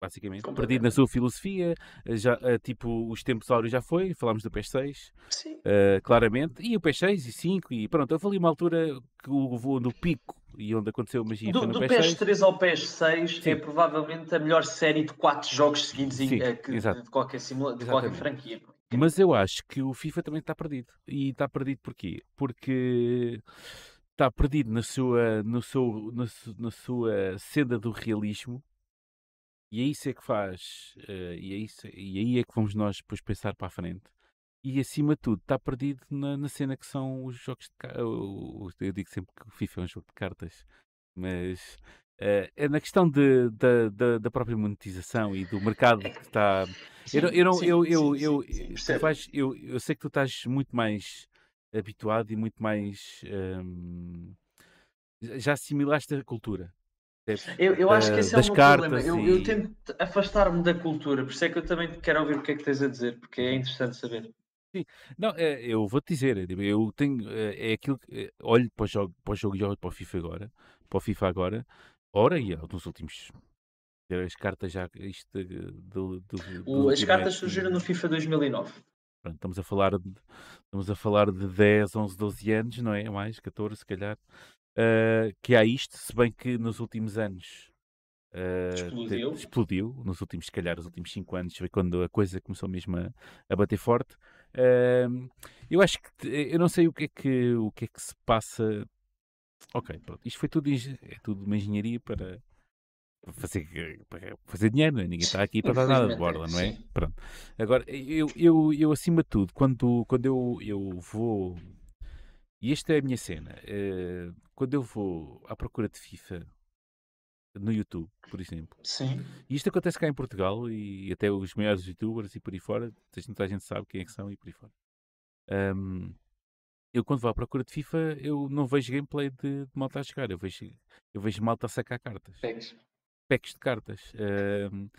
basicamente. Perdido na sua filosofia, eh, já, uh, tipo, os tempos áureos já foi, falámos do PS6, uh, claramente, e o PS6 e 5, e pronto, houve ali uma altura que levou no pico e onde aconteceu magia do, do PS6. PS3 ao PS6 Sim. é provavelmente a melhor série de 4 jogos seguidos Sim, em, que, de, qualquer simula, de qualquer franquia. Mas eu acho que o FIFA também está perdido. E está perdido porquê? Porque está perdido na sua, no seu, na, na sua senda do realismo e é isso é que faz uh, e, é isso, e aí é que vamos nós depois pensar para a frente e acima de tudo está perdido na, na cena que são os jogos de cartas eu digo sempre que o FIFA é um jogo de cartas mas uh, é na questão de, de, de, da própria monetização e do mercado que está eu, eu sei que tu estás muito mais habituado e muito mais. Um, já assimilaste a cultura. Eu, eu acho que esse é o meu problema. Eu, e... eu tento afastar-me da cultura, por isso é que eu também quero ouvir o que é que tens a dizer, porque é interessante saber. Sim. Não, é, eu vou te dizer, eu tenho, é, é aquilo que, é, olho para o jogo, para o jogo e olho para o FIFA agora, para o FIFA agora, ora e nos últimos as cartas já isto do, do, do as cartas surgiram no FIFA 2009 Pronto, estamos a falar de, estamos a falar de 10, 11, 12 anos, não é? Mais, 14 se calhar. Uh, que há isto, se bem que nos últimos anos uh, explodiu. Te, explodiu, nos últimos, se calhar, os últimos 5 anos, foi quando a coisa começou mesmo a, a bater forte. Uh, eu acho que eu não sei o que é que, o que, é que se passa ok, pronto. Isto foi tudo, é tudo uma engenharia para fazer, fazer dinheiro, não é? ninguém está aqui [laughs] para dar nada de borda, não é? Pronto. Agora, eu, eu, eu acima de tudo, quando, quando eu, eu vou, e esta é a minha cena, uh, quando eu vou à procura de FIFA no YouTube, por exemplo. Sim. E isto acontece cá em Portugal e até os maiores youtubers e por aí fora, muita a gente sabe quem é que são e por aí fora. Um, eu quando vou à procura de FIFA, eu não vejo gameplay de, de malta a jogar, eu vejo, eu vejo malta a sacar cartas. Packs. Packs de cartas. Um,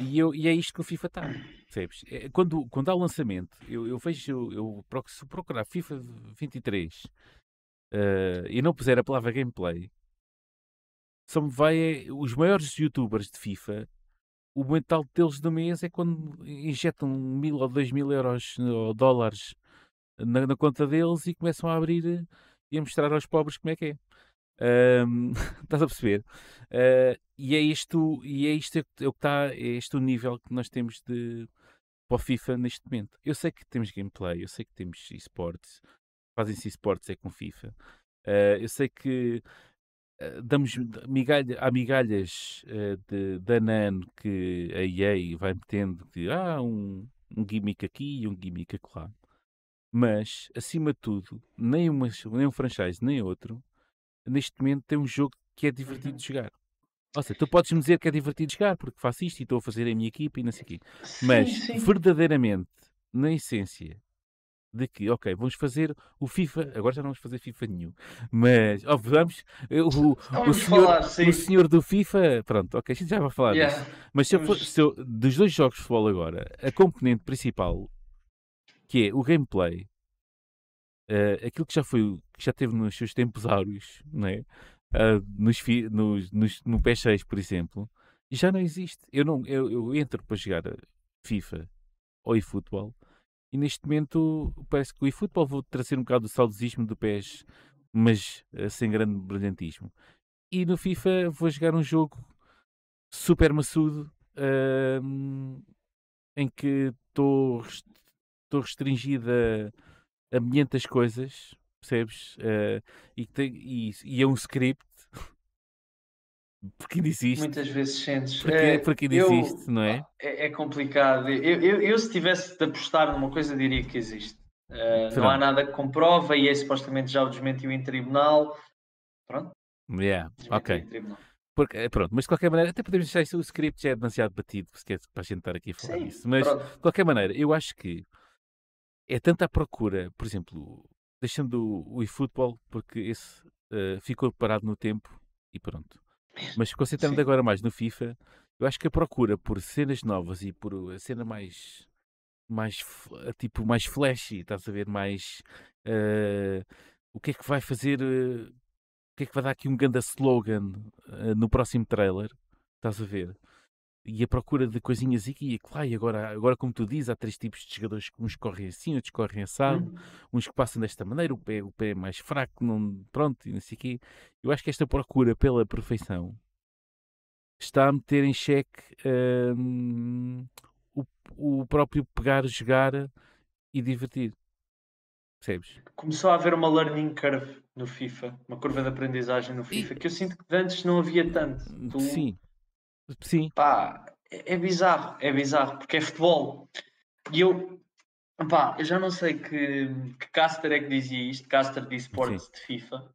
e, eu, e é isto que o FIFA está, percebes? É, quando, quando há o lançamento, eu, eu vejo, eu, eu se procurar FIFA 23 uh, e não puser a palavra gameplay, só me vai é, os maiores youtubers de FIFA, o mental deles do mês é quando injetam mil ou dois mil euros ou dólares na, na, conta deles e começam a abrir e a mostrar aos pobres como é que é. [laughs] Estás a perceber? Uh, e é isto, e é isto é que está, é este o nível que nós temos de para o FIFA neste momento. Eu sei que temos gameplay, eu sei que temos esportes, fazem-se esportes é com FIFA. Uh, eu sei que uh, damos migalha, há migalhas de, da NAN que a EA vai metendo que ah, um, um gimmick aqui e um gimmick acolá. Mas, acima de tudo, nem, uma, nem um franchise nem outro, neste momento tem um jogo que é divertido de jogar. Ou seja, tu podes me dizer que é divertido jogar porque faço isto e estou a fazer a minha equipa e não sei o quê. Mas, sim, verdadeiramente, na essência, de que, ok, vamos fazer o FIFA, agora já não vamos fazer FIFA nenhum, mas, ó, vamos, o, o, senhor, falar, o senhor do FIFA, pronto, ok, a gente já vai falar yeah. disso. Mas se eu for, se eu, dos dois jogos de futebol agora, a componente principal que é o gameplay, uh, aquilo que já foi, que já teve nos seus tempos áureos, não é? Uh, nos, nos, nos, no PS6, por exemplo, já não existe. Eu, não, eu, eu entro para jogar FIFA ou eFootball e neste momento parece que o eFootball vou trazer um bocado do saudosismo do PES, mas uh, sem grande brilhantismo. E no FIFA vou jogar um jogo super maçudo uh, em que estou restringida a milhentas coisas, percebes? Uh, e, tem, e, e, é um script. [laughs] porque ainda existe. Muitas vezes sentes. Porque, é, porque eu, existe, não é? É, é complicado. Eu, eu, eu, se tivesse de apostar numa coisa, diria que existe. Uh, não há nada que comprova e é supostamente já o desmentiu em tribunal. Pronto. Yeah, ok. Porque, eh, pronto, mas de qualquer maneira, até podemos deixar isso, o script já é demasiado batido para a gente estar aqui a falar Sim, disso. Mas, pronto. de qualquer maneira, eu acho que é tanta a procura, por exemplo, deixando o, eFootball, porque esse uh, ficou parado no tempo e pronto. Mas concentrando agora mais no FIFA, eu acho que a procura por cenas novas e por a cena mais mais tipo mais flashy, estás a ver mais uh, o que é que vai fazer uh, o que é que vai dar aqui um grande slogan no próximo trailer, estás a ver? E a procura de coisinhas aqui e claro, e agora, agora como tu dizes, há três tipos de jogadores, uns correm assim, outros correm assado, uhum. uns que passam desta maneira, o pé, o pé é mais fraco, não, pronto, e não sei o quê. Eu acho que esta procura pela perfeição está a meter em xeque hum, o, o próprio pegar, jogar e divertir. Percebes? Começou a haver uma learning curve no FIFA, uma curva de aprendizagem no FIFA, e... que eu sinto que antes não havia tanto. Tu... Sim Sim. Pá, é, é bizarro, é bizarro, porque é futebol. E eu, pá, eu já não sei que, que caster é que dizia isto, caster de esportes Sim. de FIFA,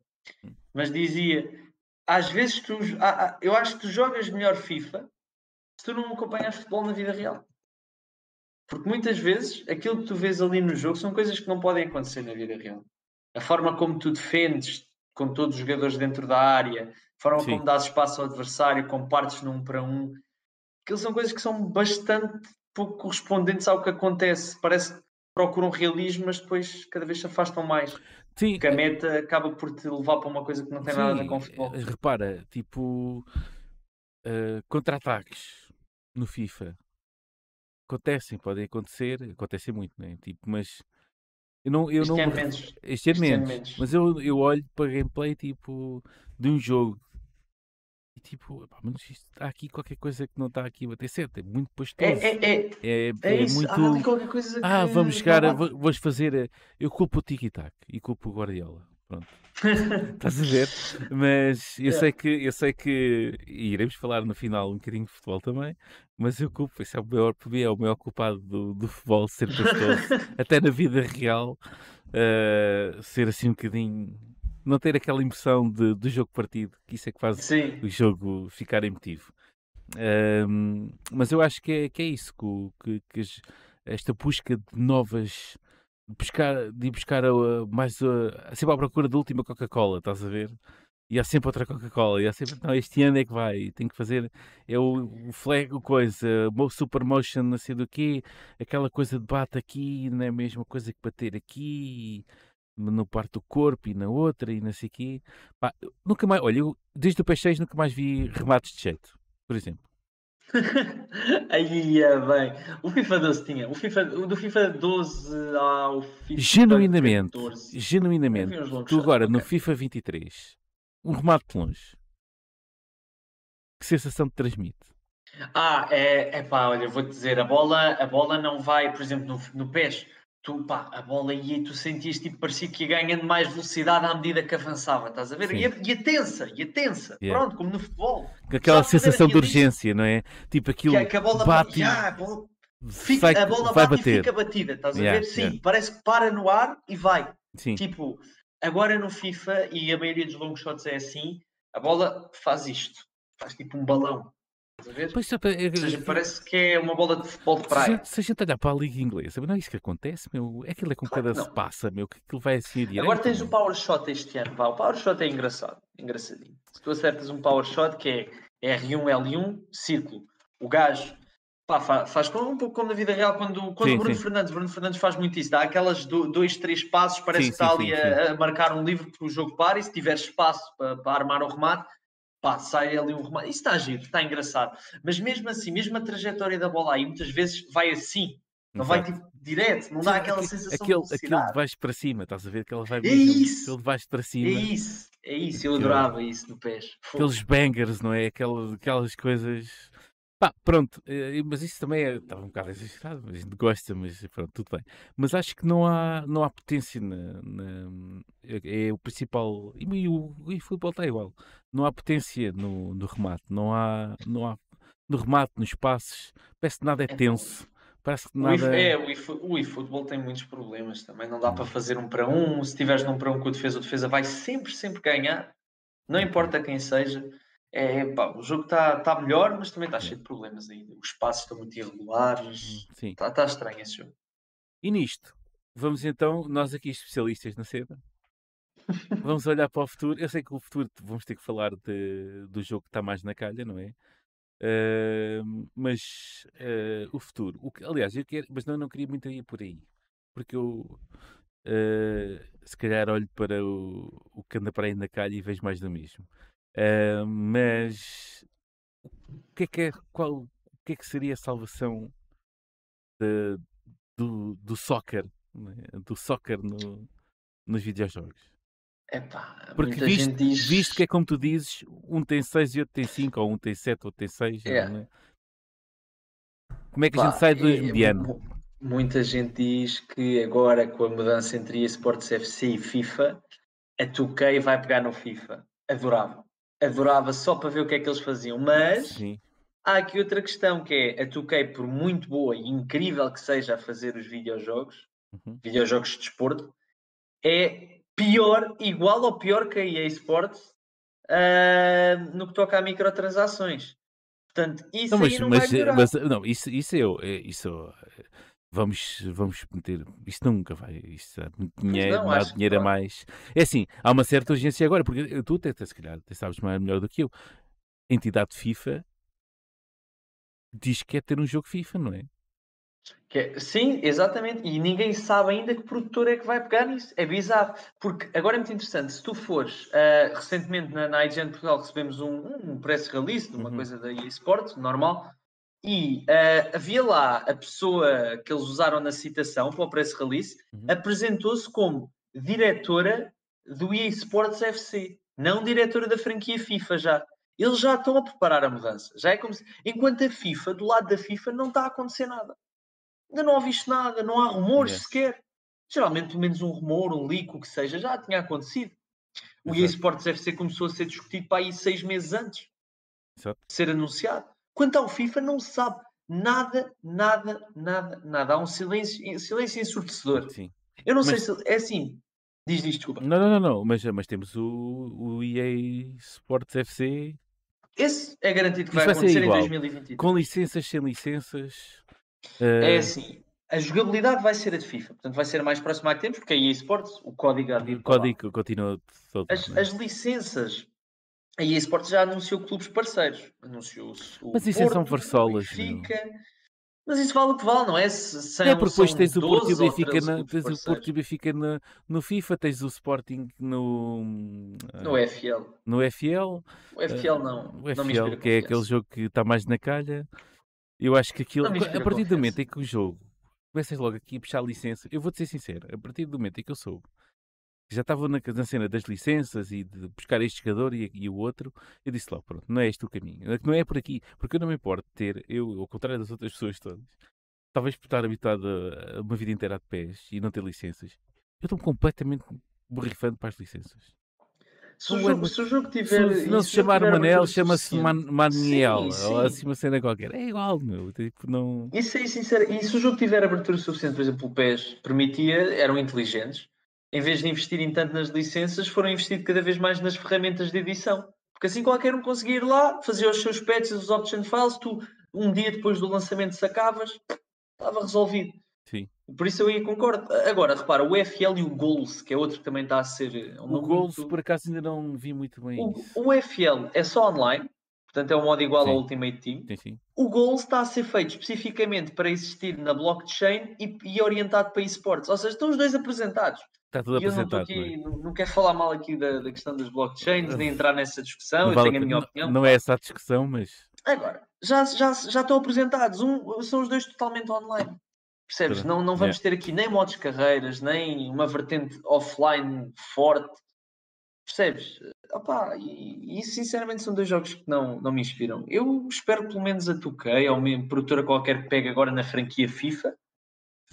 mas dizia, às vezes tu, eu acho que tu jogas melhor FIFA se tu não acompanhas futebol na vida real. Porque muitas vezes aquilo que tu vês ali no jogo são coisas que não podem acontecer na vida real. A forma como tu defendes com todos os jogadores dentro da área, forma Sim. como dás espaço ao adversário, com partes num para um. Aquilo são coisas que são bastante pouco correspondentes ao que acontece. Parece que procuram realismo, mas depois cada vez se afastam mais. Sim. Porque a meta acaba por te levar para uma coisa que não tem Sim. nada a ver com futebol. Eh, repara, tipo uh, contra-ataques no FIFA acontecem, podem acontecer, acontecem muito, né? tipo, mas eu não, eu este não, ano menos. [laughs] Este ano menos. menos. Mas eu, eu olho para gameplay tipo de um jogo e tipo, pá, mas isto, há aqui qualquer coisa que não está aqui a bater certo, é muito pastoso. É, é, é, é, é, é muito. Ah, ah vamos chegar, a, vamos fazer. Eu culpo o Tiki-Tac e culpo o Guardiola. Pronto. Estás a ver? Mas eu [laughs] sei que eu sei que e iremos falar no final um bocadinho de futebol também, mas eu culpo, esse é o maior, para mim é o maior culpado do, do futebol ser pastoso, [laughs] até na vida real, uh, ser assim um bocadinho não ter aquela emoção de, do jogo partido, que isso é que faz Sim. o jogo ficar emotivo. Um, mas eu acho que é, que é isso, que, que, esta busca de novas buscar, de ir buscar a, mais a, sempre à procura da última Coca-Cola, estás a ver? E há sempre outra Coca-Cola, e há sempre, não, este ano é que vai, tem que fazer, é o, o flag, coisa, o super motion, não sei do quê, aquela coisa de bate aqui, não é a mesma coisa que bater aqui, no parte do corpo e na outra, e não sei o quê. Pá, nunca mais, olha, eu, desde o PS6 nunca mais vi remates de jeito, por exemplo. [laughs] Aí é bem. O FIFA 12 tinha. O FIFA, do FIFA 12 ao FIFA Genuinamente, 14. genuinamente, tu agora okay. no FIFA 23, um remate de longe. Que sensação te transmite? Ah, é, é pá, olha, vou-te dizer, a bola, a bola não vai, por exemplo, no, no PES, tu, pá, a bola ia e tu sentias tipo, parecia que ia ganhando mais velocidade à medida que avançava, estás a ver? E a, tensa, e a tensa, yeah. pronto, como no futebol. Aquela sensação de urgência, não é? Tipo aquilo que, que a bola bate. Já, a bola, fica, vai, a bola vai bate bater. e fica batida, estás yeah, a ver? Sim, yeah. parece que para no ar e vai. Sim. Tipo, agora no FIFA, e a maioria dos long shots é assim, a bola faz isto, faz tipo um balão. Pois, é, seja, parece que é uma bola de futebol de praia. Se, se a gente olhar para a Liga Inglesa, não é isso que acontece, meu. É aquilo é com claro cada se passa, meu, que aquilo vai assim. Agora tens o Power Shot este ano, pá. O Power Shot é engraçado, engraçadinho. Se tu acertas um Power Shot que é R1, L1, círculo, o gajo pá, faz, faz um pouco como na vida real quando, quando sim, o Bruno sim. Fernandes, Bruno Fernandes faz muito isso, dá aquelas do, dois, três passos, parece sim, que está ali a, a, marcar um livro para o jogo para e se tiver espaço para, para armar o remate, pá, sai ali um remate. Isso está giro, está engraçado. Mas mesmo assim, mesmo a trajetória da bola aí, muitas vezes vai assim. Não Exato. vai tipo direto, não dá aquela aquele, sensação aquele, de Aquele de baixo para cima, estás a ver que ela vai é isso. aquele de baixo para cima. É isso, é isso, eu adorava isso no pés. Aqueles bangers, não é? Aquelas, aquelas coisas Pá, pronto, eh, mas isso também é, estava um bocado exagerado, mas a gente gosta, mas pronto, tudo bem. Mas acho que não há, não há potência na, na é, é, o principal, e, o, e o futebol está igual, não há potência no, no remate, não há, não há no remate, nos passes, parece que nada é, é tenso. Parece que nada... O, é, o eFootball tem muitos problemas também, não dá para fazer um para um, se tiveres num para um com a defesa, a defesa vai sempre, sempre ganhar, não importa quem seja. É, pá, o jogo está tá melhor, mas também está cheio de problemas ainda. Os passos estão muito irregulares. Está tá estranho esse jogo. E nisto, vamos então, nós aqui especialistas na seda, vamos olhar para o futuro. Eu sei que o futuro vamos ter que falar de, do jogo que está mais na calha, não é? Uh, mas uh, o futuro, o que, aliás, eu quero, mas não, não queria muito ir por aí, porque eu uh, se calhar olho para o, o que anda para aí na calha e vejo mais do mesmo. Uh, mas o que é que é, qual, o que é que seria a salvação de, do, do soccer, né? do soccer no, nos videojogos? Epá, Porque visto, diz... visto que é como tu dizes, um tem 6 e outro tem 5, ou um tem 7 outro tem 6. É. Né? Como é que a gente sai do é, mediano? Muita gente diz que agora com a mudança entre eSports FC e FIFA, a 2K vai pegar no FIFA. Adorava adorava só para ver o que é que eles faziam, mas Sim. há aqui outra questão que é a 2K, por muito boa e incrível que seja a fazer os videojogos, uhum. videojogos de desporto, é pior, igual ou pior que a EA Sports uh, no que toca a microtransações. Portanto, isso não, mas, não mas, vai mas, não, isso, isso eu, é, isso vamos, vamos meter. Isto nunca vai. Isto é muito dinheiro, não, dinheiro a mais. É assim, há uma certa urgência agora, porque tu até, se calhar, até sabes mais melhor do que eu. A entidade FIFA diz que quer ter um jogo FIFA, não é? É, sim, exatamente. E ninguém sabe ainda que produtor é que vai pegar nisso. É bizarro. Porque agora é muito interessante. Se tu fores, uh, recentemente na, na IGN Portugal recebemos um, um press release de uma uhum. coisa da eSports, normal, e uh, havia lá a pessoa que eles usaram na citação para o press release, uhum. apresentou-se como diretora do EA Sports FC, não diretora da franquia FIFA já. Eles já estão a preparar a mudança. Já é como se... Enquanto a FIFA, do lado da FIFA, não está a acontecer nada. Ainda não ouviste nada, não há rumores sequer. Geralmente, pelo menos um rumor, um leak, o que seja, já tinha acontecido. O EA Sports FC começou a ser discutido para aí seis meses antes Exato. de ser anunciado. Quanto ao FIFA, não se sabe nada, nada, nada, nada. Há um silêncio, silêncio ensurdecedor. Sim. Eu não mas... sei se é assim. Diz, diz, desculpa. Não, não, não, não. Mas, mas temos o, o EA Sports FC. Esse é garantido que vai, vai acontecer em 2023. Com licenças, sem licenças. Uh... É assim. A jogabilidade vai ser a de FIFA, portanto vai ser a mais próxima que temos, porque a EA Sports, o código O código continua todo. As, é? as licenças a EA Sports já anunciou clubes parceiros. Anunciou o Mas isso é Porto, são Varsolas. Mas isso vale o que vale, não é? Se, é porque depois tens o Porto e o Benfica, na, tens o Porto e Benfica na, no FIFA, tens o Sporting no. No uh, FL. No FL. O FL não. Uh, o FL, não que é aquele jogo que está mais na calha. Eu acho que aquilo. A partir do momento em que o jogo começas logo aqui a puxar licença, eu vou-te ser sincero, a partir do momento em que eu soube já estavam na, na, cena das licenças e de buscar este jogador e, e, o outro, eu disse logo, pronto, não é este o caminho, é não é por aqui, porque eu não me importo ter, eu, ao contrário das outras pessoas todas, talvez por estar habituado a, a uma vida inteira de pés e não ter licenças, eu estou completamente borrifando para as licenças. Se o, jogo, se o jogo tiver. Se, não se chamar Manel, chama-se Man, Maniel. Ou assim uma cena qualquer. É igual, meu. Tipo, não... Isso é sincero. E se o jogo tiver abertura suficiente, por exemplo, o PES permitia, eram inteligentes, em vez de investirem tanto nas licenças, foram investidos cada vez mais nas ferramentas de edição. Porque assim qualquer um conseguia ir lá, fazia os seus patches, os option files, tu um dia depois do lançamento sacavas, estava resolvido. Sim. Por isso eu aí concordo. Agora, repara, o FL e o Goals, que é outro que também está a ser. Um o Goals, muito... por acaso, ainda não vi muito bem. O, o FL é só online, portanto é um modo igual sim. ao Ultimate Team. Sim, sim. O Goals está a ser feito especificamente para existir na blockchain e, e orientado para esportes. Ou seja, estão os dois apresentados. Está tudo e apresentado. Eu não, aqui, não, não, quero falar mal aqui da, da, questão das blockchains, nem entrar nessa discussão, eu vale tenho a minha opinião. Não é essa a discussão, mas. Agora, já, já, já estão apresentados. Um, são os dois totalmente online. Percebes? Não, não vamos ter aqui nem modos carreiras, nem uma vertente offline forte. Percebes? Opa, e, e sinceramente são dois jogos que não, não me inspiram. Eu espero pelo menos a 2K ou uma produtora qualquer que pegue agora na franquia FIFA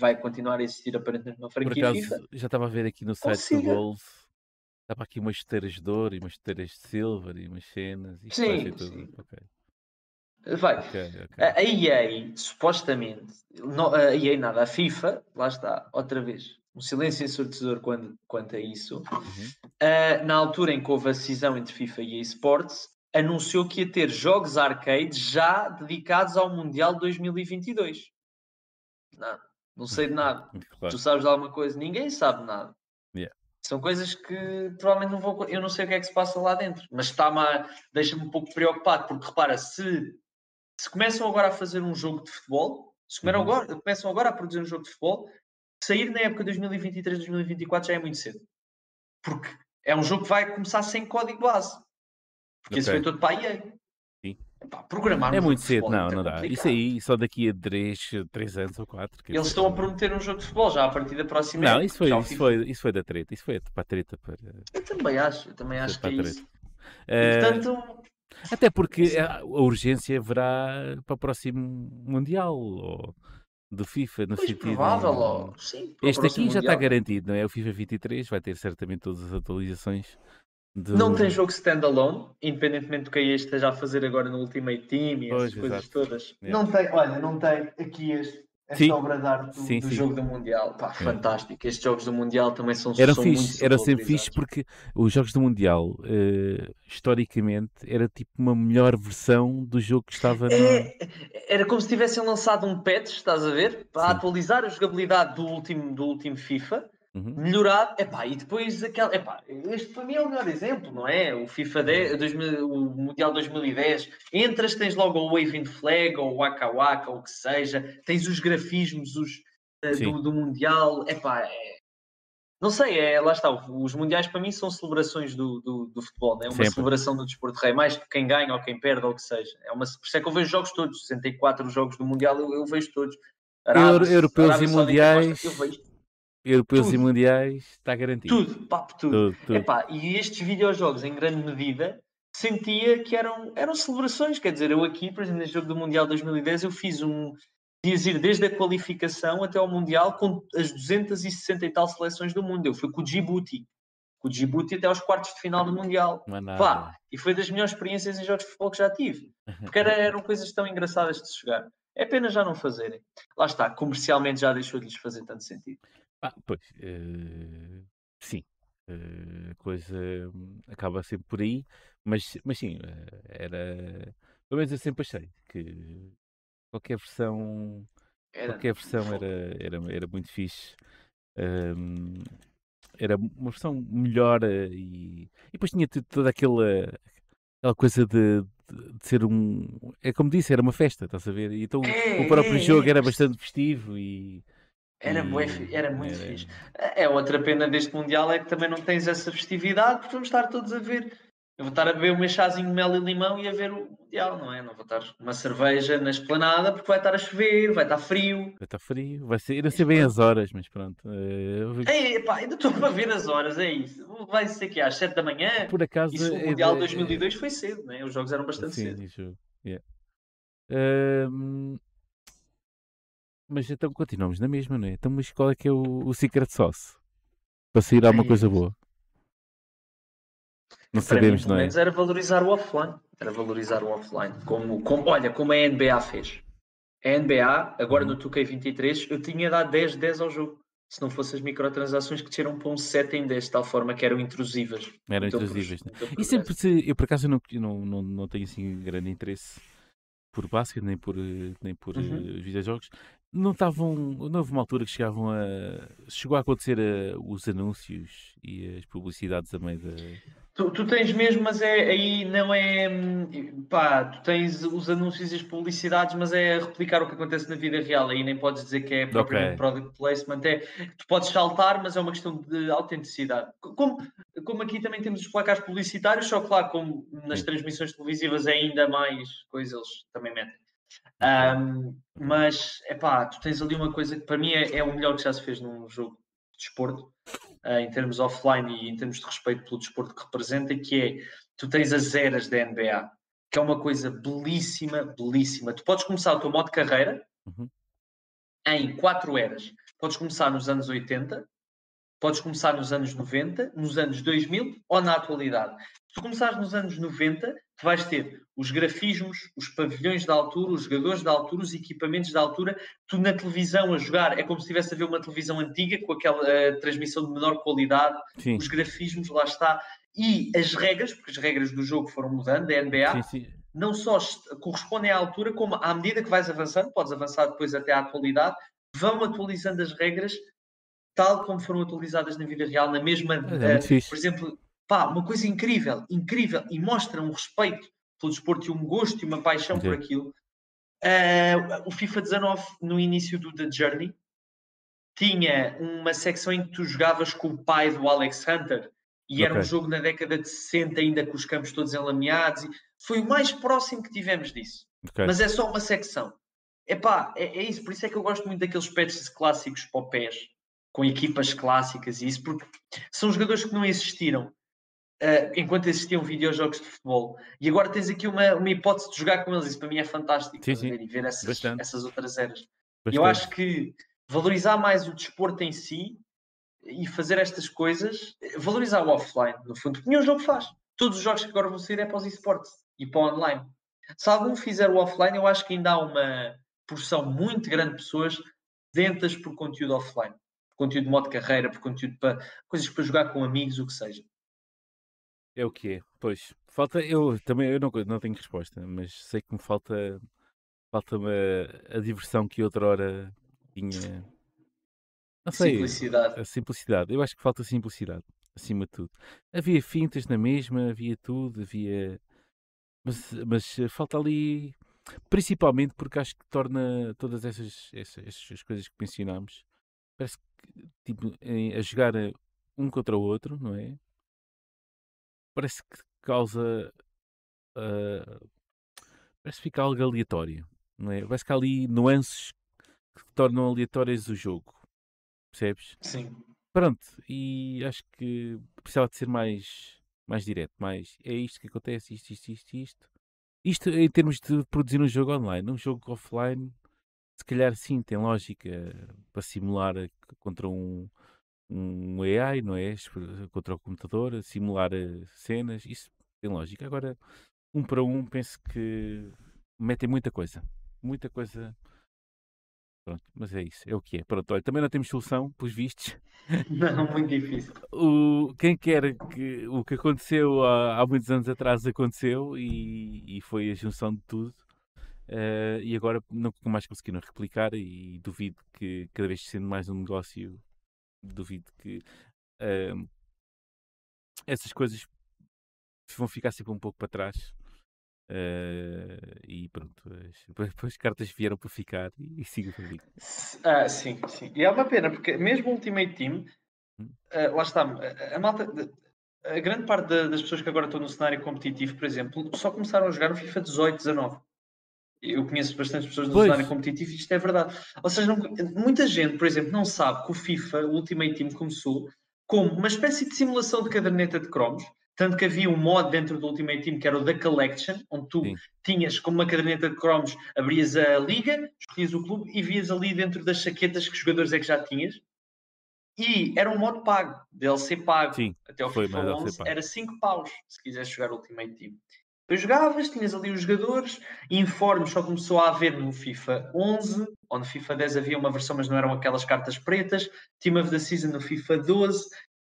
vai continuar a existir aparentemente uma franquia acaso, FIFA. Já estava a ver aqui no site Consiga. do Wolves, estava aqui umas esteiras de ouro e umas esteiras de silver e umas cenas. Isto sim, tudo. Okay. Vai. Okay, okay. A EA, supostamente, não, a EA nada, a FIFA, lá está, outra vez, um silêncio ensurdecedor quando, quanto a isso. Uhum. Uh, na altura em que houve a cisão entre FIFA e EA Sports, anunciou que ia ter jogos arcade já dedicados ao Mundial 2022. Não, não sei de nada. [laughs] Claro. Tu sabes de alguma coisa? Ninguém sabe nada. Yeah. São coisas que provavelmente não vou. Eu não sei o que é que se passa lá dentro, mas está-me deixa-me um pouco preocupado, porque repara, se, se começam agora a fazer um jogo de futebol, se uhum. agora, começam agora a produzir um jogo de futebol, sair na época 2023-2024 já é muito cedo. Porque é um jogo que vai começar sem código base. Porque okay. isso foi todo para a EA. Pá, programar é muito cedo, não, não dá. Isso aí só daqui a 3, 3 anos ou 4. Eles estão a prometer um jogo de futebol já a partir da próxima Não, isso foi, isso foi, isso foi da treta. Isso foi para a treta. Para... Eu também acho, eu também acho que é isso. Uh, portanto... Até porque a, urgência haverá para o próximo Mundial ou do FIFA, no pois sentido. Provável. Sim, este aqui já está garantido, não é? O FIFA 23 vai ter certamente todas as atualizações de... Não tem jogo standalone, independentemente do que a EA esteja a fazer agora no Ultimate Team e pois, essas coisas todas. Yeah. Não tem, olha, não tem aqui este, esta sim. obra de arte do, sim, do sim. jogo do Mundial. Pá, fantástico. Estes jogos do Mundial também são, era são fixe, muito Era sempre fixe porque os jogos do Mundial, uh, historicamente, era tipo uma melhor versão do jogo que estava é, Era como se tivessem lançado um patch, estás a ver? Para atualizar a jogabilidade do último, do último FIFA Uhum. melhorado. Epá, e depois aquela. Epá, este para mim é o melhor exemplo, não é? O FIFA 10, 2000, o Mundial 2010. Entras, tens logo o Waving Flag ou o Waka Waka, ou o que seja. Tens os grafismos os, uh, do, do, Mundial. Epá, é... Não sei, é, lá está. Os Mundiais para mim são celebrações do, do, do futebol, é? Uma Sempre. celebração do desporto rei, mais que quem ganha ou quem perde ou o que seja. É uma, por isso é que eu vejo jogos todos, 64 jogos do Mundial, eu, eu vejo todos. Arábia, Europeus Arábia e Mundiais. Eu vejo europeus tudo. e mundiais, está garantido. Tudo, papo, tudo. tudo, tudo. Epá, e estes videojogos, em grande medida, sentia que eram, eram celebrações. Quer dizer, eu aqui, por exemplo, no jogo do Mundial 2010, eu fiz um. Dias ir desde a qualificação até ao Mundial com as 260 e tal seleções do mundo. Eu fui com o Djibouti. com o Djibouti até aos quartos de final do Mundial. Pá, e foi das melhores experiências em jogos de futebol que já tive. [laughs] Porque era, eram coisas tão engraçadas de se jogar. É pena já não fazerem. Lá está, comercialmente já deixou de lhes fazer tanto sentido. Ah, pois, uh, sim. Uh, a coisa acaba sempre por aí, mas, mas sim, uh, era. Pelo menos eu sempre achei que qualquer versão. Era. Qualquer versão era, era, era muito fixe. Um, era uma versão melhor e, e depois tinha toda aquela, aquela coisa de, de, de, ser um. É como disse, era uma festa, estás a ver? Então é, o próprio é, jogo é, era bastante festivo e. Era, e, era muito era... fixe. É outra pena deste Mundial é que também não tens essa festividade porque vamos estar todos a ver eu vou estar a beber meu chazinho de mel e limão e a ver o Mundial, não é? Não vou estar uma cerveja na esplanada porque vai estar a chover, vai estar frio. Vai estar frio, vai ser, não sei bem as horas, mas pronto. Uh, Ei, pá, ainda estou para ver as horas, é isso. Vai ser que às 7 da manhã. Por acaso. Isso, o é Mundial é, 2002 foi cedo, né? Os jogos eram bastante sim, cedo. Isso, yeah. Mas então continuamos na mesma, não é? Então, mas qual é que é o, o secret sauce? Para sair alguma coisa boa. Não sabemos, mim, não é? Menos era valorizar o offline. Era valorizar o offline. Como, como, olha, como a NBA fez. A NBA, agora no 2K23, eu tinha dado 10 10 ao jogo. Se não fossem as microtransações que desceram para um 7 em 10, de tal forma que eram intrusivas. Eram intrusivas. Né? e sempre se, eu por acaso não, não, não, não tenho assim grande interesse por basquete, nem por, nem por uhum. uh, videojogos. Não estavam. Não houve uma altura que chegavam a. Chegou a acontecer a, os anúncios e as publicidades a meio da. Tu, tu, tens mesmo, mas é, aí não é. Pá, tu tens os anúncios e as publicidades, mas é replicar o que acontece na vida real. Aí nem podes dizer que é propriamente okay. product placement. É, tu podes saltar, mas é uma questão de autenticidade. Como, como aqui também temos os placares publicitários, só que lá, como nas transmissões televisivas é ainda mais coisas, eles também metem. Um, mas, é pá, tu tens ali uma coisa que para mim é, é o melhor que já se fez num jogo de desporto uh, em termos offline e em termos de respeito pelo desporto que representa, que é tu tens as eras da NBA, que é uma coisa belíssima, belíssima. Tu podes começar o teu modo de carreira uhum. em quatro eras. Podes começar nos anos 80, podes começar nos anos 90, nos anos 2000 ou na atualidade. Se tu começares nos anos 90, tu vais ter os grafismos, os pavilhões de altura, os jogadores de altura, os equipamentos de altura, tu na televisão a jogar, é como se estivesse a ver uma televisão antiga com aquela uh, transmissão de menor qualidade, sim. os grafismos, lá está, e as regras, porque as regras do jogo foram mudando, da NBA, sim, sim. não só correspondem à altura, como à medida que vais avançando, podes avançar depois até à atualidade, vão atualizando as regras tal como foram atualizadas na vida real, na mesma, é, uh, por exemplo, Pá, uma coisa incrível, incrível, e mostra um respeito pelo desporto e um gosto e uma paixão por aquilo. Uh, o FIFA 19, no início do The Journey, tinha uma secção em que tu jogavas com o pai do Alex Hunter, e okay. era um jogo na década de 60, ainda com os campos todos enlameados. Foi o mais próximo que tivemos disso. Okay. Mas é só uma secção. Epá, é, é isso, por isso é que eu gosto muito daqueles patches clássicos para o PES, com equipas clássicas e isso, porque são jogadores que não existiram uh, enquanto existiam videojogos de futebol. E agora tens aqui uma, uma hipótese de jogar com eles. Isso para mim é fantástico. Sim, sim. E ver essas, essas outras eras. Bastante. Eu acho que valorizar mais o desporto em si e fazer estas coisas, valorizar o offline, no fundo, porque nenhum jogo faz. Todos os jogos que agora vão sair é para os esportes e para o online. Se algum fizer o offline, eu acho que ainda há uma porção muito grande de pessoas dentas por conteúdo offline. Por conteúdo de modo de carreira, por conteúdo para coisas para jogar com amigos, o que seja. É o que é. Pois, falta. Eu também eu não, não tenho resposta, mas sei que me falta. Falta-me a, a diversão que outra hora tinha. Não sei. Simplicidade. A simplicidade. Eu acho que falta simplicidade, acima de tudo. Havia fintas na mesma, havia tudo, havia. Mas, mas falta ali. Principalmente porque acho que torna todas essas, essas, essas coisas que mencionámos. Parece que, tipo, a jogar um contra o outro, não é? Parece que causa. Uh, parece que fica algo aleatório. Não é? Parece que há ali nuances que tornam aleatórias o jogo. Percebes? Sim. Pronto, e acho que precisava de ser mais, mais direto. Mais é isto que acontece, isto, isto, isto, isto. Isto em termos de produzir um jogo online. Um jogo offline, se calhar sim, tem lógica para simular contra um, um AI, não é? Contra o computador, simular eh, cenas, isso tem lógica. Agora, um para um, penso que metem muita coisa. Muita coisa. Pronto, mas é isso, é o que é. Pronto, olha, também não temos solução, pelos vistos. [laughs] Não, muito difícil. [laughs] O, quem quer que o que aconteceu há, há muitos anos atrás aconteceu e, e foi a junção de tudo. Uh, e agora não mais conseguiram replicar e duvido que cada vez sendo mais um negócio duvido que uh, essas coisas vão ficar sempre um pouco para trás. Uh, e pronto, [laughs] depois as cartas vieram para ficar e, e siga para mim. Ah, sim, sim. E é uma pena, porque mesmo o Ultimate Team, uh, lá está, a, a, malta, a grande parte da, das pessoas que agora estão no cenário competitivo, por exemplo, só começaram a jogar no FIFA 18, 19. Eu conheço bastante pessoas no pois. cenário competitivo e isto é verdade. Ou seja, não, muita gente, por exemplo, não sabe que o FIFA, o Ultimate Team, começou como uma espécie de simulação de caderneta de cromos, tanto que havia um mod dentro do Ultimate Team que era o da Collection, onde tu Sim. tinhas como uma caderneta de cromos, abrias a liga, escolhias o clube e vias ali dentro das chaquetas que os jogadores é que já tinhas. E era um mod pago, DLC pago. Sim, até ao FIFA 11 era 5 paus se quisesse jogar Ultimate Team. Depois jogavas, tinhas ali os jogadores, informes só começou a haver no FIFA 11, ou no FIFA 10 havia uma versão, mas não eram aquelas cartas pretas, Team of the Season no FIFA 12,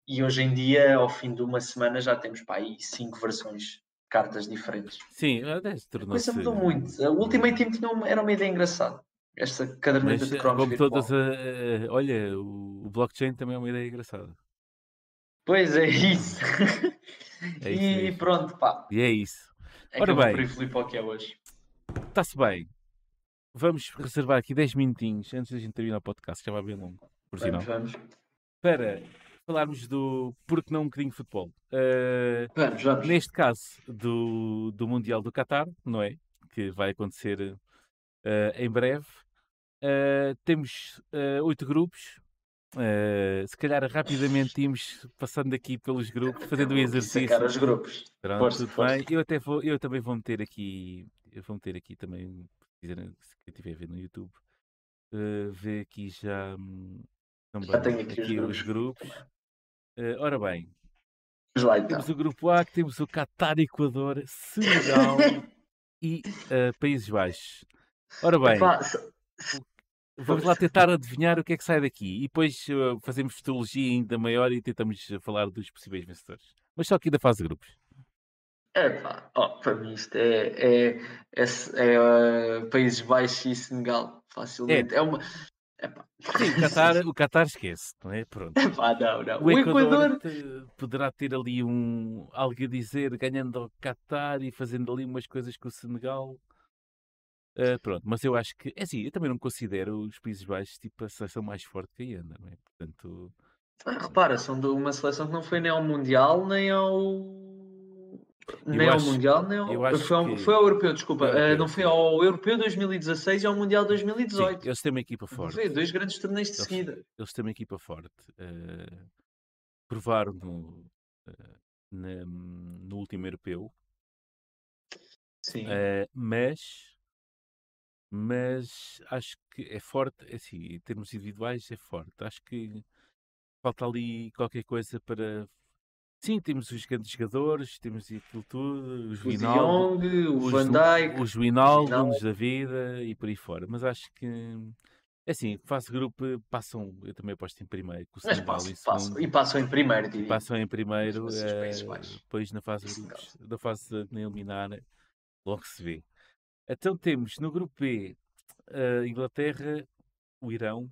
e hoje em dia, ao fim de uma semana, já temos para aí cinco versões de cartas diferentes. Sim, até se tornou A coisa mudou muito. A Ultimate Team tinha uma, era uma ideia engraçada. Esta caderneta mas, de cromos como todas, uh, olha, o, blockchain também é uma ideia engraçada. Pois é [laughs] isso. É isso e pronto, pá. E é isso. É Ora bem, Filipe que é hoje. Está-se bem. Vamos reservar aqui 10 minutinhos antes da gente terminar o podcast, já vai bem longo, por sinal. Vamos, Para falarmos do porque não um bocadinho de futebol. Uh, vamos, vamos. Neste caso do, do Mundial do Qatar, não é? Que vai acontecer uh, em breve. Uh, temos oito grupos, Uh, se calhar rapidamente íamos passando aqui pelos grupos, fazendo o exercício. Sacar os grupos. Pronto, força, tudo força. bem. Eu até vou, eu também vou meter aqui, eu vou meter aqui também, se se estiver a ver no YouTube, uh, ver aqui já hum, também já tenho aqui, aqui os grupos. Os grupos. Uh, ora bem, lá, então. temos o grupo A, que temos o Qatar, Equador, Senegal [laughs] e Países Baixos. Ora bem, Vamos lá tentar adivinhar o que é que sai daqui e depois uh, fazemos futurologia ainda maior e tentamos falar dos possíveis vencedores. Mas só aqui da fase de grupos. É pá, oh, para mim isto é, é, é, é uh, Países Baixos e Senegal, facilmente. É, é uma. Epá. Sim, o Qatar, o Qatar esquece, não é? Pronto. Epá, não, não. O, o Equador, Equador, poderá ter ali um algo a dizer ganhando ao Qatar e fazendo ali umas coisas com o Senegal. Uh, pronto, mas eu acho que, é assim, eu também não considero os Países Baixos tipo a seleção mais forte que ainda, não é? Portanto. Ah, repara, são de uma seleção que não foi nem ao Mundial, nem ao. Nem acho, ao Mundial, nem ao. Foi ao, que... foi ao Europeu, desculpa. Europeu, uh, não foi ao Europeu 2016 e ao Mundial 2018. Sim, eles têm uma equipa forte. Foi, dois grandes torneios de eles, seguida. Eles têm uma equipa forte. Uh, provaram no, na, no último Europeu. Sim. mas mas acho que é forte, é assim, em termos individuais é forte. Acho que falta ali qualquer coisa para. Sim, temos os grandes jogadores, temos aquilo tudo, os Vinaldo, o Van Dijk, os Winaldos da vida e por aí fora. Mas acho que é assim, fase grupo passam, eu também aposto em primeiro, com o Mas passam, passam, e passam em primeiro, diria. Passam em primeiro, é, depois na fase grupos, na fase de eliminar, logo se vê. Então temos no grupo B a Inglaterra, o Irão.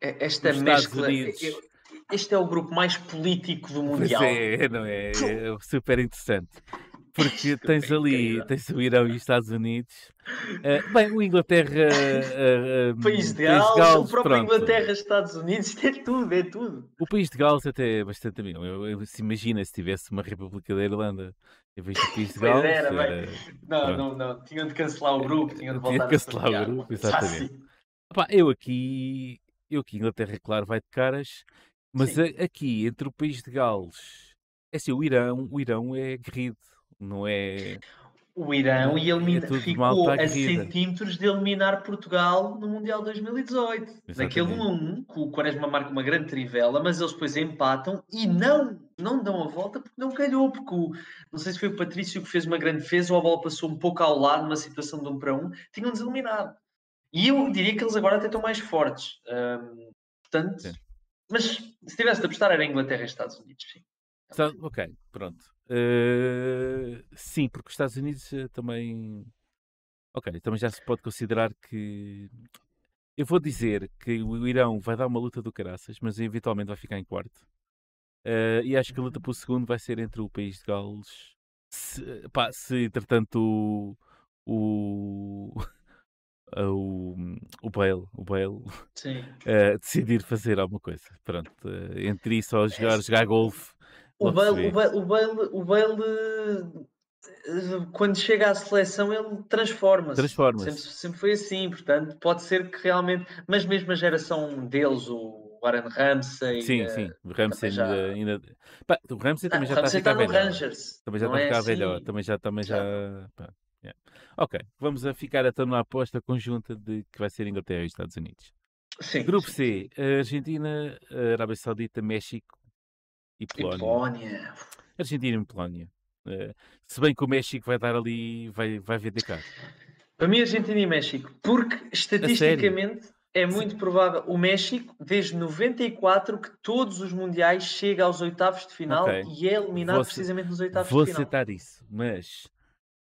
É, esta mescla. Este é o grupo mais político do Mundial. Pois é, [laughs] não é? É super interessante. Porque tens ali, tens o Irão e os Estados Unidos. Uh, bem, o Inglaterra. [laughs] Uh, uh, país de Gales, Gales, o próprio pronto. Inglaterra, Estados Unidos, isto [laughs] é tudo, é tudo. O país de Gales até é bastante amigo. Eu, eu, se imagina se tivesse uma República da Irlanda em vez do país. Era, era... Não, não, não. Tinham de cancelar o grupo, tinham de voltar Tinha de cancelar o grupo, exatamente. Opa, eu aqui, eu aqui, Inglaterra, claro, vai de caras, mas a, aqui, entre o país de Gales, é assim, o Irão, o Irão é guerrido não é. O Irão e elimina, é ficou a centímetros de eliminar Portugal no Mundial 2018. Exatamente. Naquele 1 que o Quaresma marca uma grande trivela, mas eles depois empatam e não, não dão a volta porque não calhou, porque o, não sei se foi o Patrício que fez uma grande defesa ou a bola passou um pouco ao lado numa situação de um para um, tinham-nos eliminado. E eu diria que eles agora até estão mais fortes. Um, portanto, sim. mas se tivesse de apostar era Inglaterra e Estados Unidos, sim. ok, pronto. Uh, sim, porque os Estados Unidos eh, também. Ok, também já se pode considerar que. Eu vou dizer que o Irão vai dar uma luta do caraças, mas eventualmente vai ficar em quarto. Uh, e acho que a luta pelo segundo vai ser entre o país de Gales. Se, pá, se entretanto o, o, [laughs] o, o Bale, o Bale uh, decidir fazer alguma coisa. Pronto, uh, entre isso ou jogar, jogar golfe o Bale, o Bale, o Bale, o Bale, quando chega à seleção, ele transforma-se. Transforma sempre, sempre, foi assim, portanto, pode ser que realmente. Mas mesmo a geração deles, o Aaron Ramsey. Sim, uh, sim, o Ramsey já... ainda. Pá, o Ramsey também já está a ficar velho. Rangers, também já está a é ficar assim... velho. Também já. Também já... já... Yeah. Ok, vamos a ficar então na aposta conjunta de que vai ser Inglaterra e Estados Unidos. Sim, Grupo sim. C, Argentina, Arábia Saudita, México, e Polónia. E Polónia. Argentina e Polónia. Uh, se bem que o México vai dar ali, vai, vai vender caro. Para mim, Argentina e México, porque estatisticamente é muito provável. O México, desde 94, que todos os mundiais chega aos oitavos de final okay. e é eliminado vou, precisamente nos oitavos de final. Vou aceitar isso, mas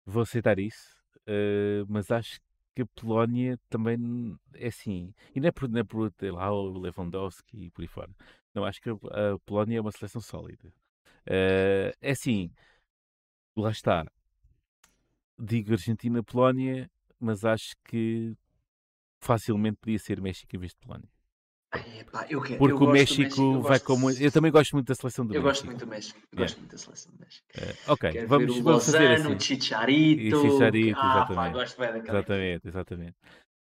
vou aceitar isso, uh, mas acho que a Polónia também é assim. E não é por, não é por lá o Lewandowski e por aí fora. Não, acho que a, Polónia é uma seleção sólida. Uh, é assim, lá está. Digo Argentina-Polónia, mas acho que facilmente podia ser México em vez de Polónia. Epá, eu Porque o México, México vai como. Eu também gosto muito da seleção do eu México. Eu gosto muito do México. Gosto muito da seleção do México. Uh, ok, quero vamos, vamos fazer assim. O Chicharito. E Chicharito, ah, exatamente. Pá, gosto bem daquela. Exatamente, exatamente.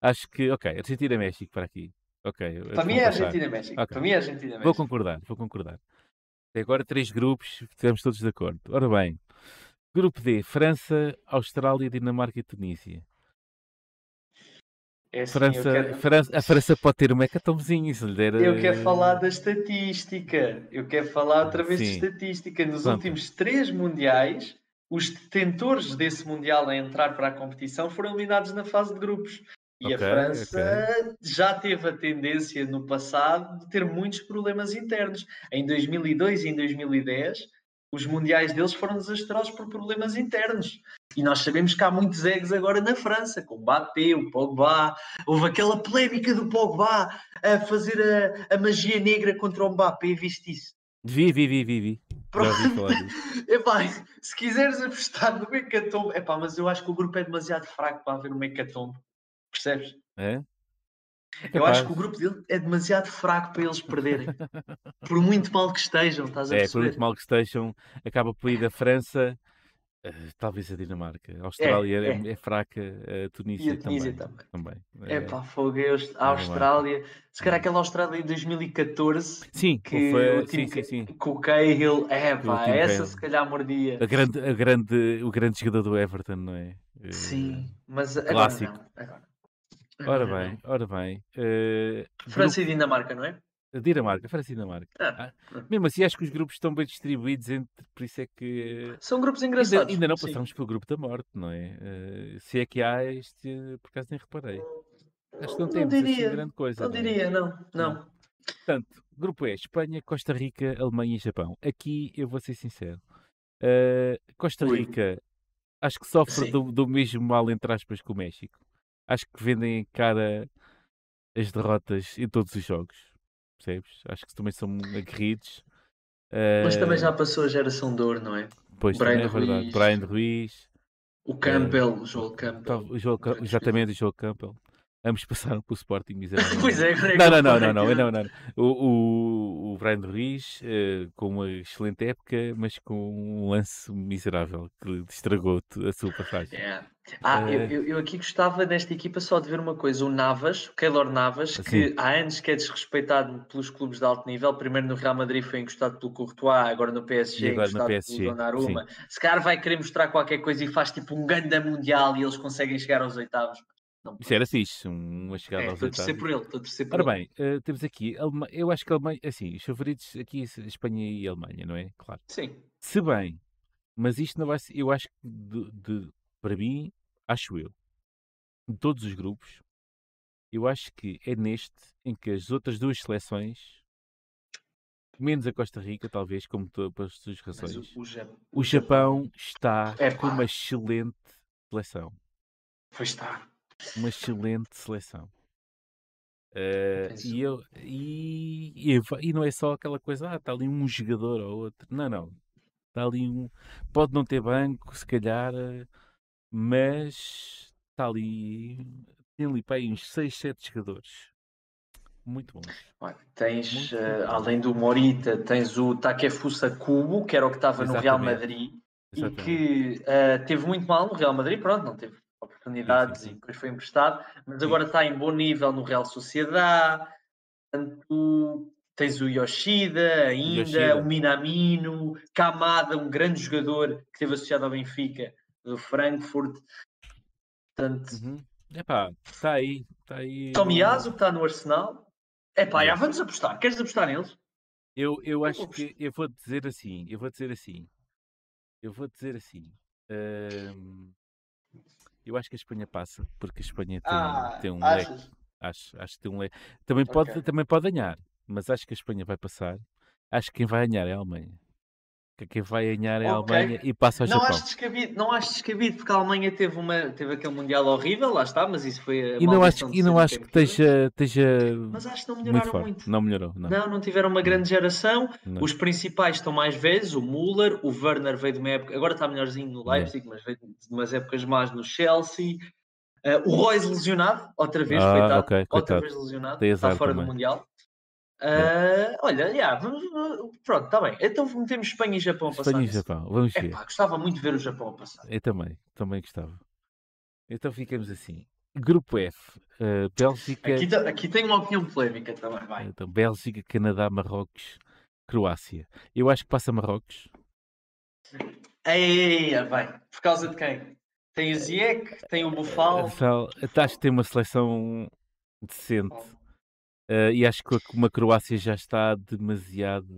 Acho que, ok, Argentina-México para aqui. Ok. Para mim é Argentina-México. Okay. Para mim é Argentina-México. Vou concordar, vou concordar. Até agora três grupos, estamos todos de acordo. Ora bem, grupo D, França, Austrália, Dinamarca e Tunísia. É assim, França, quero... França, a França pode ter um hecatomezinho, se lhe der... Eu quero falar da estatística. Eu quero falar outra vez Sim. de estatística. Nos Pronto. últimos três mundiais, os detentores desse mundial a entrar para a competição foram eliminados na fase de grupos. E okay, a França okay. já teve a tendência no passado de ter muitos problemas internos. Em 2002 e em 2010, os mundiais deles foram desastrosos por problemas internos. E nós sabemos que há muitos egos agora na França, com o Mbappé, o Pogba. Houve aquela polémica do Pogba a fazer a, a magia negra contra o Mbappé, viste isso? Vi, vi, vi, vi, vi. [laughs] Epá, se quiseres apostar no Mecatombe, epá, mas eu acho que o grupo é demasiado fraco para haver um Mecatombe. Percebes? É? é eu acho que o grupo dele é demasiado fraco para eles perderem. [laughs] por muito mal que estejam, estás a é, por muito mal que estejam, acaba por ir da França, uh, talvez a Dinamarca. A Austrália é, é. é fraca, a Tunísia, a Tunísia também. também. também. É pá, fogo, a Austrália, se calhar aquela Austrália em 2014, sim, que foi, o sim, sim, sim. com o Cahill, é pá, essa se calhar mordia. A grande, a grande, o grande jogador do Everton, não é? Sim, mas Clássico. agora não, agora. Ora bem, ora bem. Uh, França grupo... e Dinamarca, não é? Dinamarca, França e Dinamarca. Ah, ah, mesmo assim, acho que os grupos estão bem distribuídos, entre, por isso é que. São grupos engraçados. Ainda, ainda não passamos pelo grupo da morte, não é? Uh, se é que há este, por acaso nem reparei. Acho que não, não temos assim diria, assim grande coisa. Não, não é? diria, não, não. Portanto, grupo é Espanha, Costa Rica, Alemanha e Japão. Aqui eu vou ser sincero. Uh, Costa Rica Ui. acho que sofre do, do mesmo mal, entre aspas, que o México acho que vendem cara as derrotas em todos os jogos. Percebes? Acho que também são aguerridos. Mas uh... também já passou a geração de ouro, não é? Pois, Brian é verdade. Ruiz, Brian Ruiz. O Campbell, uh, o Joel Campbell. O Joel, exatamente, o Joel Campbell. Ambos passaram pelo Sporting [laughs] miserável. pois é, não, não, não, não, não, não, não, O, o, o Brian Ruiz, uh, com uma excelente época, mas com um lance miserável que estragou a sua passagem. Yeah. Ah, uh, eu, eu, aqui gostava desta equipa só de ver uma coisa: o Navas, o Keylor Navas, assim. que há anos que é desrespeitado pelos clubes de alto nível. Primeiro no Real Madrid foi encostado pelo Courtois, agora no PSG, agora encostado no PSG, pelo Donnarumma. Se calhar vai querer mostrar qualquer coisa e faz tipo um grande mundial e eles conseguem chegar aos oitavos. Não, Isso era fixe, uma chegada é, aos oitavos. Estou a por ele, estou a torcer por Ora bem, uh, temos aqui, Alema... eu acho que a Alemanha, assim, os favoritos aqui, Espanha e Alemanha, não é? Claro. Sim. Se bem, mas isto não vai ser, eu acho que, de, de, para mim, acho eu, de todos os grupos, eu acho que é neste em que as outras duas seleções, menos a Costa Rica, talvez, como para as suas razões, o, o, Japão, o Japão está é, com uma excelente seleção. Pois está uma excelente seleção. Uh, e, eu, e, e, e, não é só aquela coisa, ah, está ali um jogador ou outro. Não, não. Está ali um. Pode não ter banco, se calhar, eh, mas está ali. Tem ali para aí uns 6, 7 jogadores. Muito bons. tens, Muito uh, além do Morita, tens o Takefusa Kubo, que era o que estava no Real Madrid. Exatamente. E que uh, teve muito mal no Real Madrid, pronto, não teve oportunidades sim, sim. e depois foi emprestado, mas agora está em bom nível no Real Sociedade. Portanto, tens o Yoshida ainda, Yoshida. o Minamino, Kamada, um grande jogador que esteve associado ao Benfica, do Frankfurt. Portanto, uhum. Epá, está aí, está aí. Tomiaso, que está no Arsenal. Epá, já vamos apostar. Queres apostar neles? Eu, eu acho que eu vou dizer assim, eu vou dizer assim, eu vou dizer assim. Hum, eu acho que a Espanha passa, porque a Espanha tem, ah, tem um leque. Acho, acho que tem um leque. Também pode, okay. também pode ganhar, mas acho que a Espanha vai passar. Acho que quem vai ganhar é a Alemanha que quem vai ganhar é a okay. Alemanha e passa ao não Japão. Acho descabido, não acho descabido, porque a Alemanha teve, uma, teve aquele Mundial horrível, lá está, mas isso foi a E não acho, e não acho que esteja, esteja. Mas acho que não melhoraram muito. muito. Não melhorou. Não. não, não tiveram uma grande geração. Não. Os principais estão mais velhos, o Müller, o Werner veio de uma época, agora está melhorzinho no Leipzig, é. mas veio de umas épocas más no Chelsea. Uh, o Royce lesionado, outra vez, ah, coitado, okay, outra vez lesionado, está fora também. do Mundial. Uh, olha, yeah, pronto, está bem. Então metemos Espanha e Japão a passar. Espanha e Japão, vamos ver. Epá, gostava muito de ver o Japão a passar. Eu também, também gostava. Então ficamos assim. Grupo F, uh, Bélgica. Aqui, aqui tem uma opinião polémica também, vai. Então, Bélgica, Canadá, Marrocos, Croácia. Eu acho que passa Marrocos. Ei, vai. Por causa de quem? Tem o Ziyech, tem o Bufal. Acho que tem uma seleção decente. Uh, e acho que uma Croácia já está demasiado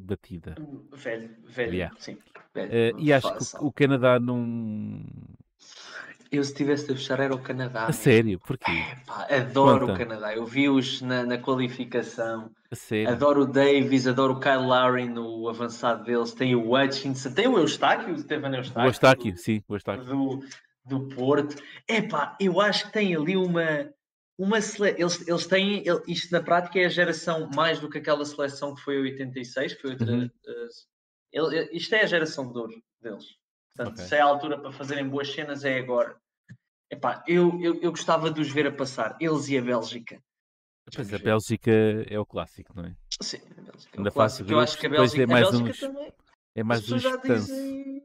batida. Velho, velho, yeah. sim. Velho, uh, e acho que o, o, Canadá não. Eu se tivesse a fechar era o Canadá. A sério? Porquê? pá, adoro Conta. o Canadá. Eu vi-os na, na, qualificação. A sério? Adoro o Davis, adoro o Kyle Lowry no avançado deles. Tem o Hutchinson, tem o Eustáquio, o Stefano Eustáquio. O Eustáquio, sim, o Eustáquio. Do, do Porto. Epá, eu acho que tem ali uma uma sele... eles, eles têm, isto na prática é a geração mais do que aquela seleção que foi 86, foi outra, uhum. uh, ele, isto é a geração de ouro deles. Portanto, okay. se é a altura para fazerem boas cenas, é agora. Epá, eu, eu, eu gostava de os ver a passar, eles e a Bélgica. Pois a Bélgica é o clássico, não é? Sim, a Bélgica é o clássico. Eu acho que a Bélgica, é mais a Bélgica uns, também. É mais um dizem...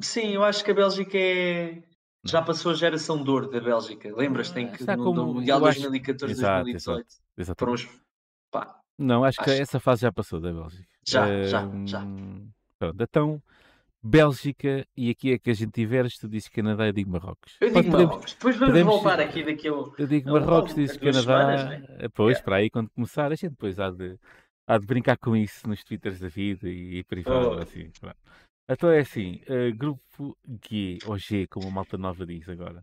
Sim, eu acho que a Bélgica é já passou a geração de ouro da Bélgica. Lembras-te em que Está no, como, no Mundial 2014, 2018 exato, foram os... Pá, Não, acho, acho, que essa fase já passou da Bélgica. Já, já, já. Pronto, então, Bélgica, e aqui é que a gente tiveres, tu dizes Canadá, eu digo Marrocos. Eu digo podemos, Marrocos, depois vamos podemos, voltar aqui daqui ao... Eu digo Marrocos, tu dizes Canadá, semanas, né? depois, yeah. para aí, quando começar, a gente depois há de, há de brincar com isso nos twitters da vida e, e privado, oh. assim, pronto. Então é assim, uh, grupo G, ou G, como a malta nova diz agora.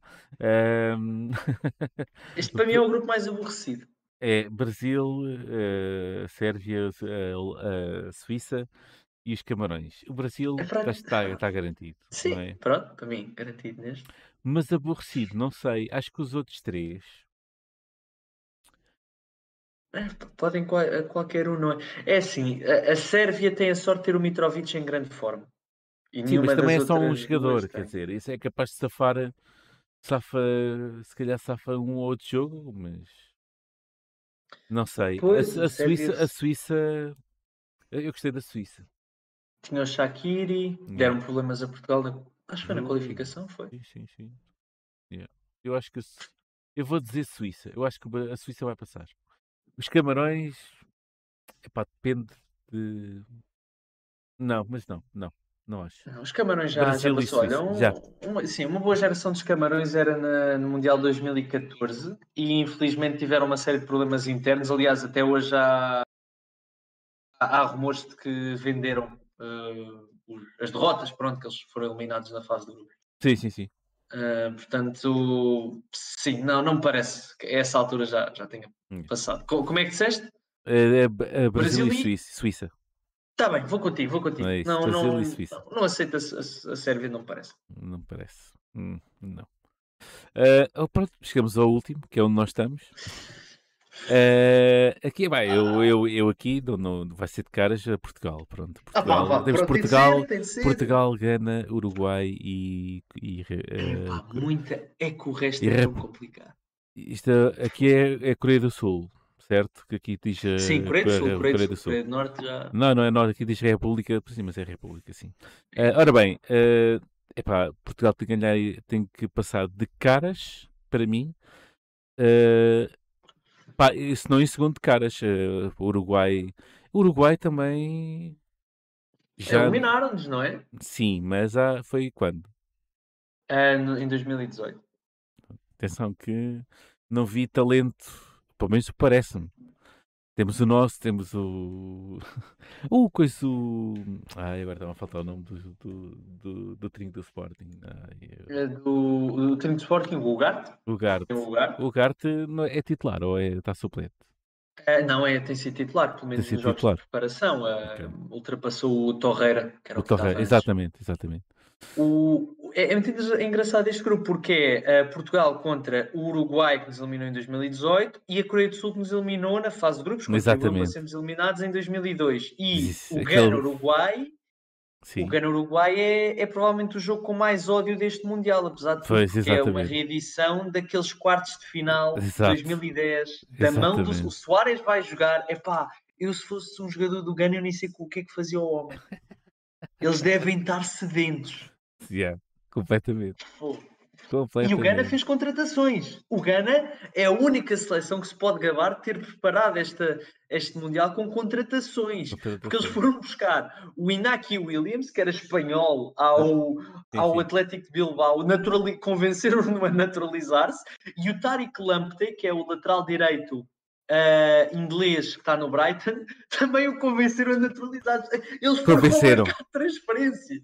Um... [laughs] Este para mim é o grupo mais aborrecido. É Brasil, uh, Sérvia, uh, Suíça e os Camarões. O Brasil é está, está, garantido. [laughs] Sim, é? pronto, para mim, garantido neste. Mas aborrecido, não sei. Acho que os outros três. É, podem qualquer um, não é? É assim, a, a Sérvia tem a sorte de ter o Mitrovic em grande forma. E Sim, mas também é só um jogador, quer dizer, isso é capaz de safar safa, se calhar safa um ou outro jogo, mas não sei. Pois, a, a é Suíça, a. Suíça, eu gostei da Suíça. Tinha o Shaqiri, Yeah. deram problemas a Portugal, na- acho que foi na Ui. qualificação, foi. Sim, sim, sim. Yeah. Eu acho que Su- eu vou dizer Suíça. Eu acho que a Suíça vai passar. Os Camarões, epá, depende de. Não, mas não, não, Os Camarões já, já Brasil passou. Olha, um- já. Uma, sim, uma boa geração dos Camarões era na- no Mundial 2014 e infelizmente tiveram uma série de problemas internos. Aliás, até hoje há, há, rumores de que venderam os- as derrotas, pronto, que eles foram eliminados na fase do grupo. Sim, sim, sim. Uh, portanto, sim, não, não me parece que essa altura já, já tenha Hum. passado. Co- Como é que disseste? É Brasil, Brasil e e- Suíça. Suíça. Está bem, vou contigo, vou contigo. É isso, não, não, não, não aceito a, a, a Sérvia, não me parece. Não parece. Hum, não. Oh, pronto, chegamos ao último, que é onde nós estamos. Ah, aqui vai, eu, eu, eu aqui não, não, vai ser de caras a Portugal. Pronto, Ah, pá, Portugal. pá, Temos pronto, tem Portugal, ser, tem ser. Portugal, Gana, Uruguai e. e, Epá, ah, muita é que o resto é tão complicado. isto aqui é, é Coreia do Sul, certo? Que aqui diz. ah, Sim, Coreia do Sul, Coreia- do Sul, Coreia do Norte já. Não, não é Norte, aqui diz República, sim, mas é República, sim. Ah, ora bem, ah, epá, Portugal tem que ganhar, tem que passar de caras, para mim. Ah, pá, se não em segundo de caras, o Uruguai. Uruguai também. Já, Eliminaram-nos, não é? sim, mas há, foi quando? Ah, no- em 2018. Atenção que não vi talento, pelo menos parece-me. Temos o nosso, temos o. [laughs] O coisa. O... Ai, agora está-me a faltar o nome do, do, do, do trinco do Sporting. Ai, eu- É do, do time de Sporting, o Ugarte. O Garte. Tem o Garte é é titular ou é, está suplente? Ah, não, é, tem sido titular, pelo menos nos jogos titular. de preparação. Ah, Ok. Ultrapassou o Torreira, que era o, O que estava Torre, antes. exatamente, exatamente. O, é, é muito engra- engraçado este grupo porque é eh, Portugal contra o Uruguai que nos eliminou em 2018 e a Coreia do Sul que nos eliminou na fase de grupos, Exatamente. sermos eliminados em 2002. E Isso, o Gana-Uruguai Sim. o Gana-Uruguai é, é provavelmente o jogo com mais ódio deste Mundial, apesar de tudo, Pois, porque é uma exatamente. reedição daqueles quartos de final de Exato. 2010, da mão do Exatamente. o Soares vai jogar, epá, eu se fosse um jogador do Gana eu nem sei o que é que fazia o homem. Eles devem estar sedentos. Yeah, completamente. Fogo. E completamente. o Gana fez contratações. O Gana é a única seleção que se pode gabar de ter preparado esta, este Mundial com contratações. Porque eles foram buscar o Inaki Williams, que era espanhol, ao, ao sim. Atlético de Bilbao, naturali- convenceram-no a naturalizar-se, e o Tariq Lamptey, que é o lateral direito ah, inglês que está no Brighton, [laughs] também o convenceram a naturalizar-se. Eles foram Convenceram. ao mercado de transferências.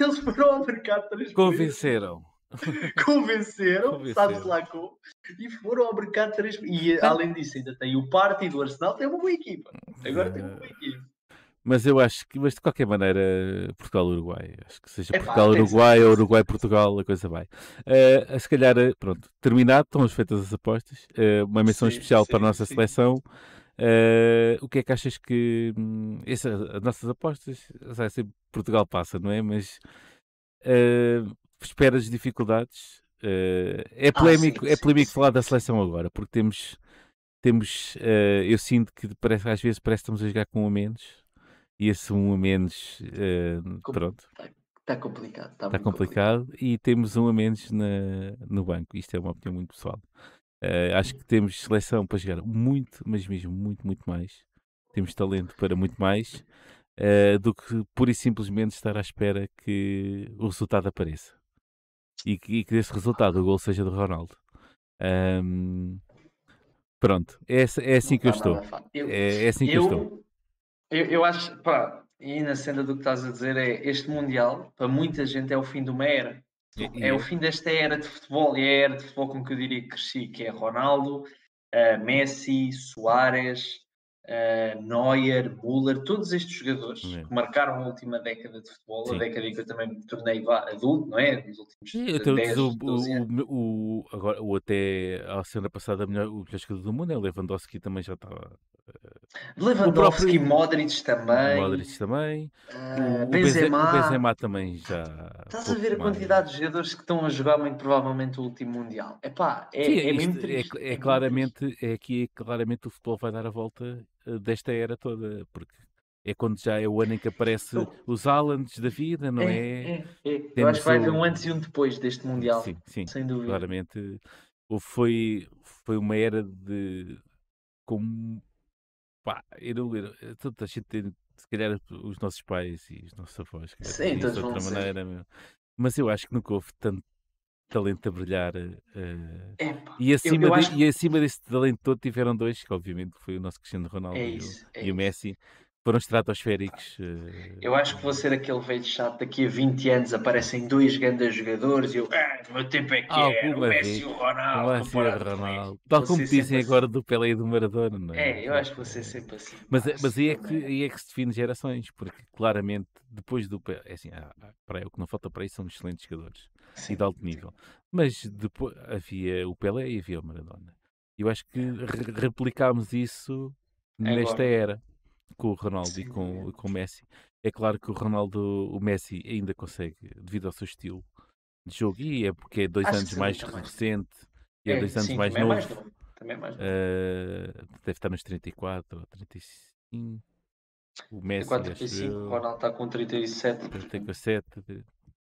Eles foram ao mercado de transferências Convenceram. [laughs] convenceram, Convenceram. lá como, e foram ao mercado de três. E além disso, ainda tem o Party do Arsenal, tem uma boa equipa. Agora tem uma boa equipa. Mas eu acho que, mas de qualquer maneira, Portugal-Uruguai. Acho que seja [laughs] Portugal-Uruguai ou. Uruguai-Portugal, a coisa vai. Eh, se calhar, eh, pronto, terminado, estão feitas as apostas. Eh, uma menção Sim, especial para a sim, nossa sim. seleção. Eh, o que é que achas que. hum, essa, as nossas apostas, vai ser Portugal passa, não é? Mas eh, esperas dificuldades. Eh, é Ah, polémico, sim, é sim, polémico sim. falar da seleção agora, porque temos. Temos, eu sinto que parece, às vezes parece que estamos a jogar com um a menos e esse um a menos, Com- pronto, Está complicado. Está, está muito complicado e temos um a menos na, no banco. Isto é uma opinião muito pessoal. Eh, acho que temos seleção para jogar muito, mas mesmo muito, muito mais. Temos talento para muito mais eh, do que pura e simplesmente estar à espera que o resultado apareça e que, e que desse resultado o gol seja do Ronaldo. Ahm, pronto, é, é assim que eu está estou. nada fácil. Eu, É, é assim que eu, estou. Eu, eu, acho, pá, e na cena do que estás a dizer, é este Mundial, para muita gente, é o fim de uma era. É o fim desta era de futebol, e é a era de futebol com que eu diria que cresci, que é Ronaldo, eh, Messi, Soares, eh, Neuer, Müller, todos estes jogadores É. que marcaram a última década de futebol, Sim. a década em que eu também me tornei adulto, não é? Nos últimos Sim, eu estou a 10, dizer o, 12 anos. o, o, agora, o até a semana passada o melhor, o melhor jogador do mundo é o Lewandowski também já estava Lewandowski, próprio... Modric também. Modric também. Uh, o, Benzema. o Benzema também já. Estás a ver a quantidade de jogadores que estão a jogar muito provavelmente o último Mundial. Epá, é, Sim, é, é, é, é claramente, é aqui claramente o futebol vai dar a volta eh, desta era toda, porque é quando já é o ano em que [laughs] aparece os Haalands da vida, não é? É, é, é. Eu acho que vai haver um antes e um depois deste Mundial. Sim, sim. Sem dúvida. Claramente foi, foi uma era de. Como. Pá, eu não, toda a gente tem, se calhar os nossos pais e os nossos avós, sim, de outra maneira, meu. mas eu acho que nunca houve tanto talento a brilhar. Uh, e, acima eu, eu de, e acima desse talento todo tiveram dois, que obviamente foi o nosso Cristiano Ronaldo é isso, e, o, é e o Messi, foram estratosféricos. Uh... Eu acho que vou ser aquele velho chato. Daqui a 20 anos aparecem dois grandes jogadores e eu, ah, o meu tempo é que ah, é, o Messi e o Ronaldo. O Ronaldo. Tal como dizem assim. agora do Pelé e do Maradona, não é? É, eu acho que vou ser sempre assim. Mas, mas aí, é que, aí é que se define gerações, porque claramente depois do Pelé, é assim, ah, para, o que não falta para isso são excelentes jogadores sim, e de alto nível. Sim. Mas depois havia o Pelé e havia o Maradona. Eu acho que re replicámos isso nesta agora. era com o Ronaldo Sim. e com, com o Messi. É claro que o Ronaldo, o Messi ainda consegue, devido ao seu estilo de jogo, e é porque é dois Acho anos mais recente, e é, é dois anos sim, mais novo. É mais novo. Também é mais novo. Uh, deve estar nos 34 ou 35. O Messi, 35, o Ronaldo está com 37. 37.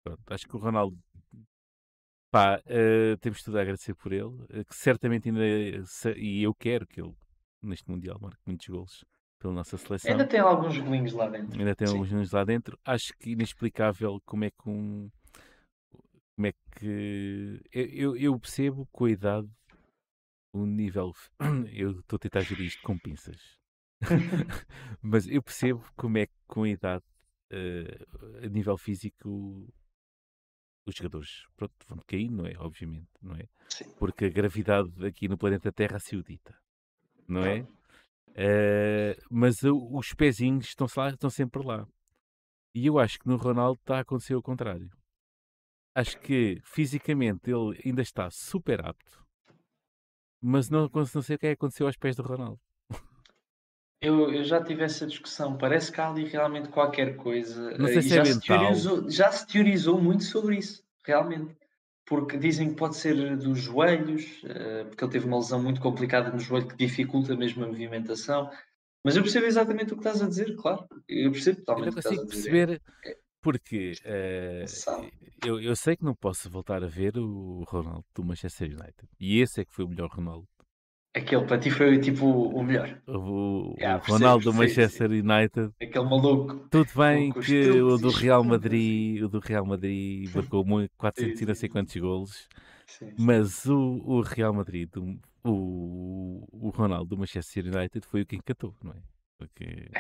Pronto, acho que o Ronaldo pá, uh, temos tudo a agradecer por ele, uh, que certamente ainda e eu quero que ele neste Mundial marque muitos gols pela nossa seleção. Ainda tem alguns golinhos lá dentro. Ainda tem Sim. alguns golinhos lá dentro. Acho que inexplicável como é que um. Como é que. Eu, eu percebo com a idade o nível. [clears throat] Eu estou a tentar gerir isto com pinças. [laughs] [laughs] Mas eu percebo como é que com a idade, uh, a nível físico, os jogadores pronto, vão cair, não é? Obviamente, não é? Sim. Porque a gravidade aqui no planeta Terra se o dita, não é? Uh, mas os pezinhos estão, lá, estão sempre lá. E eu acho que no Ronaldo está a acontecer o contrário. Acho que fisicamente ele ainda está super apto, mas não, não sei o que é que aconteceu aos pés do Ronaldo. Eu, eu já tive essa discussão. Parece que há ali realmente qualquer coisa. Não sei uh, se é já, se teorizou, já se teorizou muito sobre isso, realmente porque dizem que pode ser dos joelhos, uh, porque ele teve uma lesão muito complicada no joelho que dificulta mesmo a movimentação. Mas eu percebo exatamente o que estás a dizer, claro. Eu percebo totalmente eu não consigo perceber porque uh, eu, eu sei que não posso voltar a ver o Ronaldo do Manchester United. E esse é que foi o melhor Ronaldo Aquele para ti foi tipo o melhor. O, yeah, o Ronaldo do Manchester United. Aquele maluco. Tudo bem que o do Real Madrid, o do Real Madrid marcou 400 e não sei quantos golos. Sim, mas o, o Real Madrid, o, o Ronaldo do Manchester United foi o que encantou, não é? Porque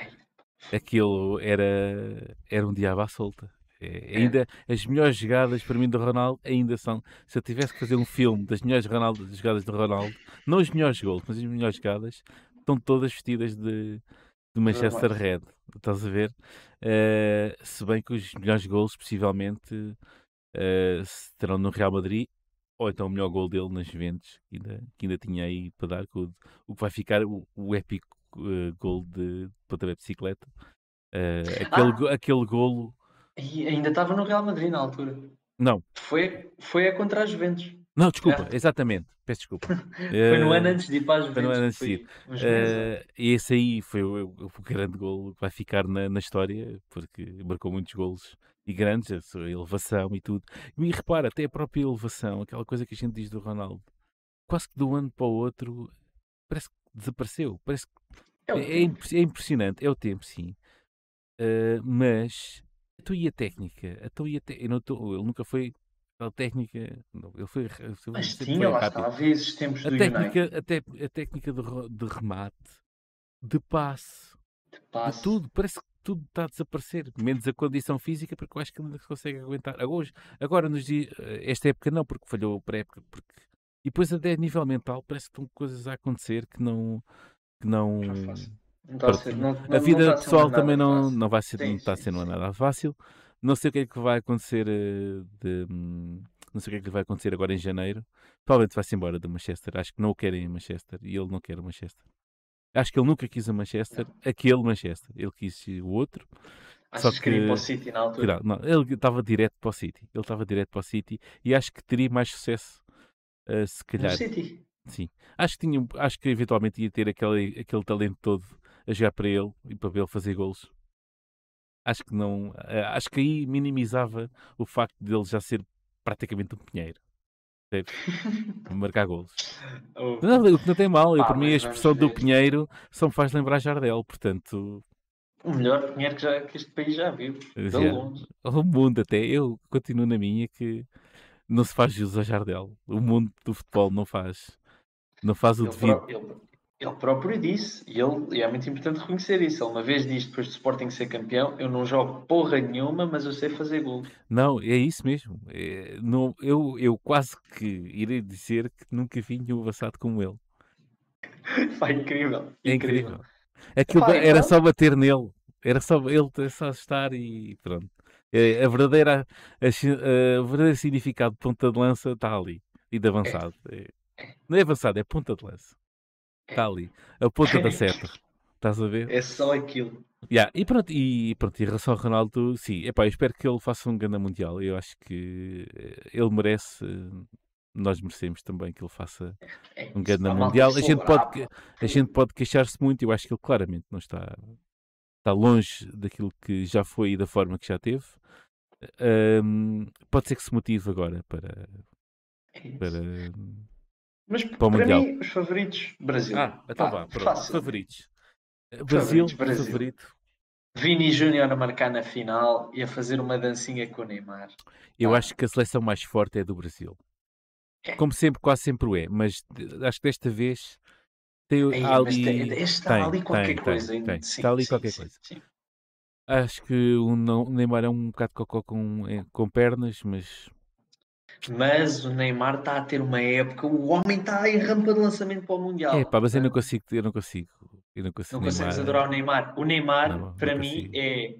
aquilo era, era um diabo à solta. É, ainda as melhores jogadas para mim do Ronaldo ainda são. Se eu tivesse que fazer um filme das melhores Ronaldo, das jogadas do Ronaldo, não os melhores gols, mas as melhores jogadas, estão todas vestidas de, de Manchester Red. Estás a ver? Uh, se bem que os melhores gols, possivelmente, uh, terão no Real Madrid, ou então o melhor gol dele nas Juventus, que ainda, que ainda tinha aí para dar, o, o que vai ficar o, o épico uh, gol de pontapé de bicicleta. Uh, aquele, ah. aquele golo e ainda estava no Real Madrid na altura. Não. Foi, foi a contra as Juventus. Não, desculpa, é. exatamente. Peço desculpa. [laughs] foi no ano antes de ir para as Juventus. Foi no ano antes de ir. Uh, esse aí foi o, o, grande gol que vai ficar na, na história, porque marcou muitos golos e grandes, a elevação e tudo. E repara, até a própria elevação, aquela coisa que a gente diz do Ronaldo, quase que de um ano para o outro, parece que desapareceu. Parece que é, é, é, impressionante. É o tempo, sim. Uh, mas então e a técnica? Então e a te... eu tô... Ele nunca foi a técnica. Não, ele foi. Mas tinha, lá está, havia esses tempos a do técnica, a, te... a técnica de, de remate, de passe, de passe, de tudo. Parece que tudo está a desaparecer, menos a condição física, porque eu acho que ele não se consegue aguentar. Hoje, agora, nos dias, esta época não, porque falhou a pré-época, porque... e depois até a nível mental parece que estão coisas a acontecer que não que não, não Tá ser, não, a vida não pessoal também não, não vai ser, sim, não está sendo nada fácil. Não sei o que é que vai acontecer eh, de, não sei o que é que vai acontecer agora em janeiro. Provavelmente vai-se embora de Manchester. Acho que não o querem em Manchester e ele não quer Manchester. Acho que ele nunca quis a Manchester, aquele Manchester. Ele quis o outro. Achas só que, que para o City na altura? Não, ele estava direto para o City. Ele estava direto para o City e acho que teria mais sucesso uh, se calhar. No City? Sim. Acho que, tinha, acho que eventualmente ia ter aquele, aquele talento todo a jogar para ele e para ele fazer golos. Acho que não. Uh, acho que aí minimizava o facto de ele já ser praticamente um pinheiro. Marcar golos. [laughs] Oh. Não, que não tem mal, eu, ah, por mim a expressão do Pinheiro só me faz lembrar Jardel, portanto o melhor dinheiro que, já, que este país já viu. Já. longe. O mundo até. Eu continuo na minha que não se faz jus a Jardel. O mundo do futebol não faz. Não faz o ele devido. Pró ele, ele, próprio disse, e, ele, e é muito importante reconhecer isso. Ele uma vez disse, depois do Sporting ser campeão, eu não jogo porra nenhuma, mas eu sei fazer gol. Não, é isso mesmo. É, não, eu, eu quase que irei dizer que nunca vi nenhum avançado como ele. [laughs] Vai, incrível. É incrível. Aquilo Epá, era então... só bater nele. Era só ele só estar e pronto. É, a verdadeira, a, a, o verdadeiro significado de ponta de lança está ali. E de avançado. É, não é avançado, é ponta de lança. Está ali. A ponta da seta. Estás a ver? É só aquilo. Yeah, e pronto, e pronto, em relação ao Ronaldo, sim, epá, eu espero que ele faça um grande mundial. Eu acho que eh, ele merece, eh, nós merecemos também que ele faça é, um grande mundial. A gente, pode, a gente pode queixar-se muito, eu acho que ele claramente não está, está longe daquilo que já foi e da forma que já teve. Um, pode ser que se motive agora para, é para, Mas para, o para Mundial. mim, os favoritos, Brasil. Ah, então vá, pronto. Favoritos. Brasil, Brasil. favorito. Vini Júnior a marcar na final e a fazer uma dancinha com o Neymar. Eu ah. acho que a seleção mais forte é do Brasil. É. Como sempre, quase sempre o é, mas acho que desta vez tem Ei, ali. Tem, está tem, ali qualquer tem, coisa. Tem, tem. Sim, está ali sim, qualquer sim, coisa. Acho que o Neymar é um bocado cocó com, eh, com pernas, mas. Mas o Neymar está a ter uma época, o homem está em rampa de lançamento para o Mundial. É pá, mas eu não consigo, eu não consigo. Eu não consigo. Não Neymar... consegues adorar o Neymar. O Neymar, não, para não mim, é.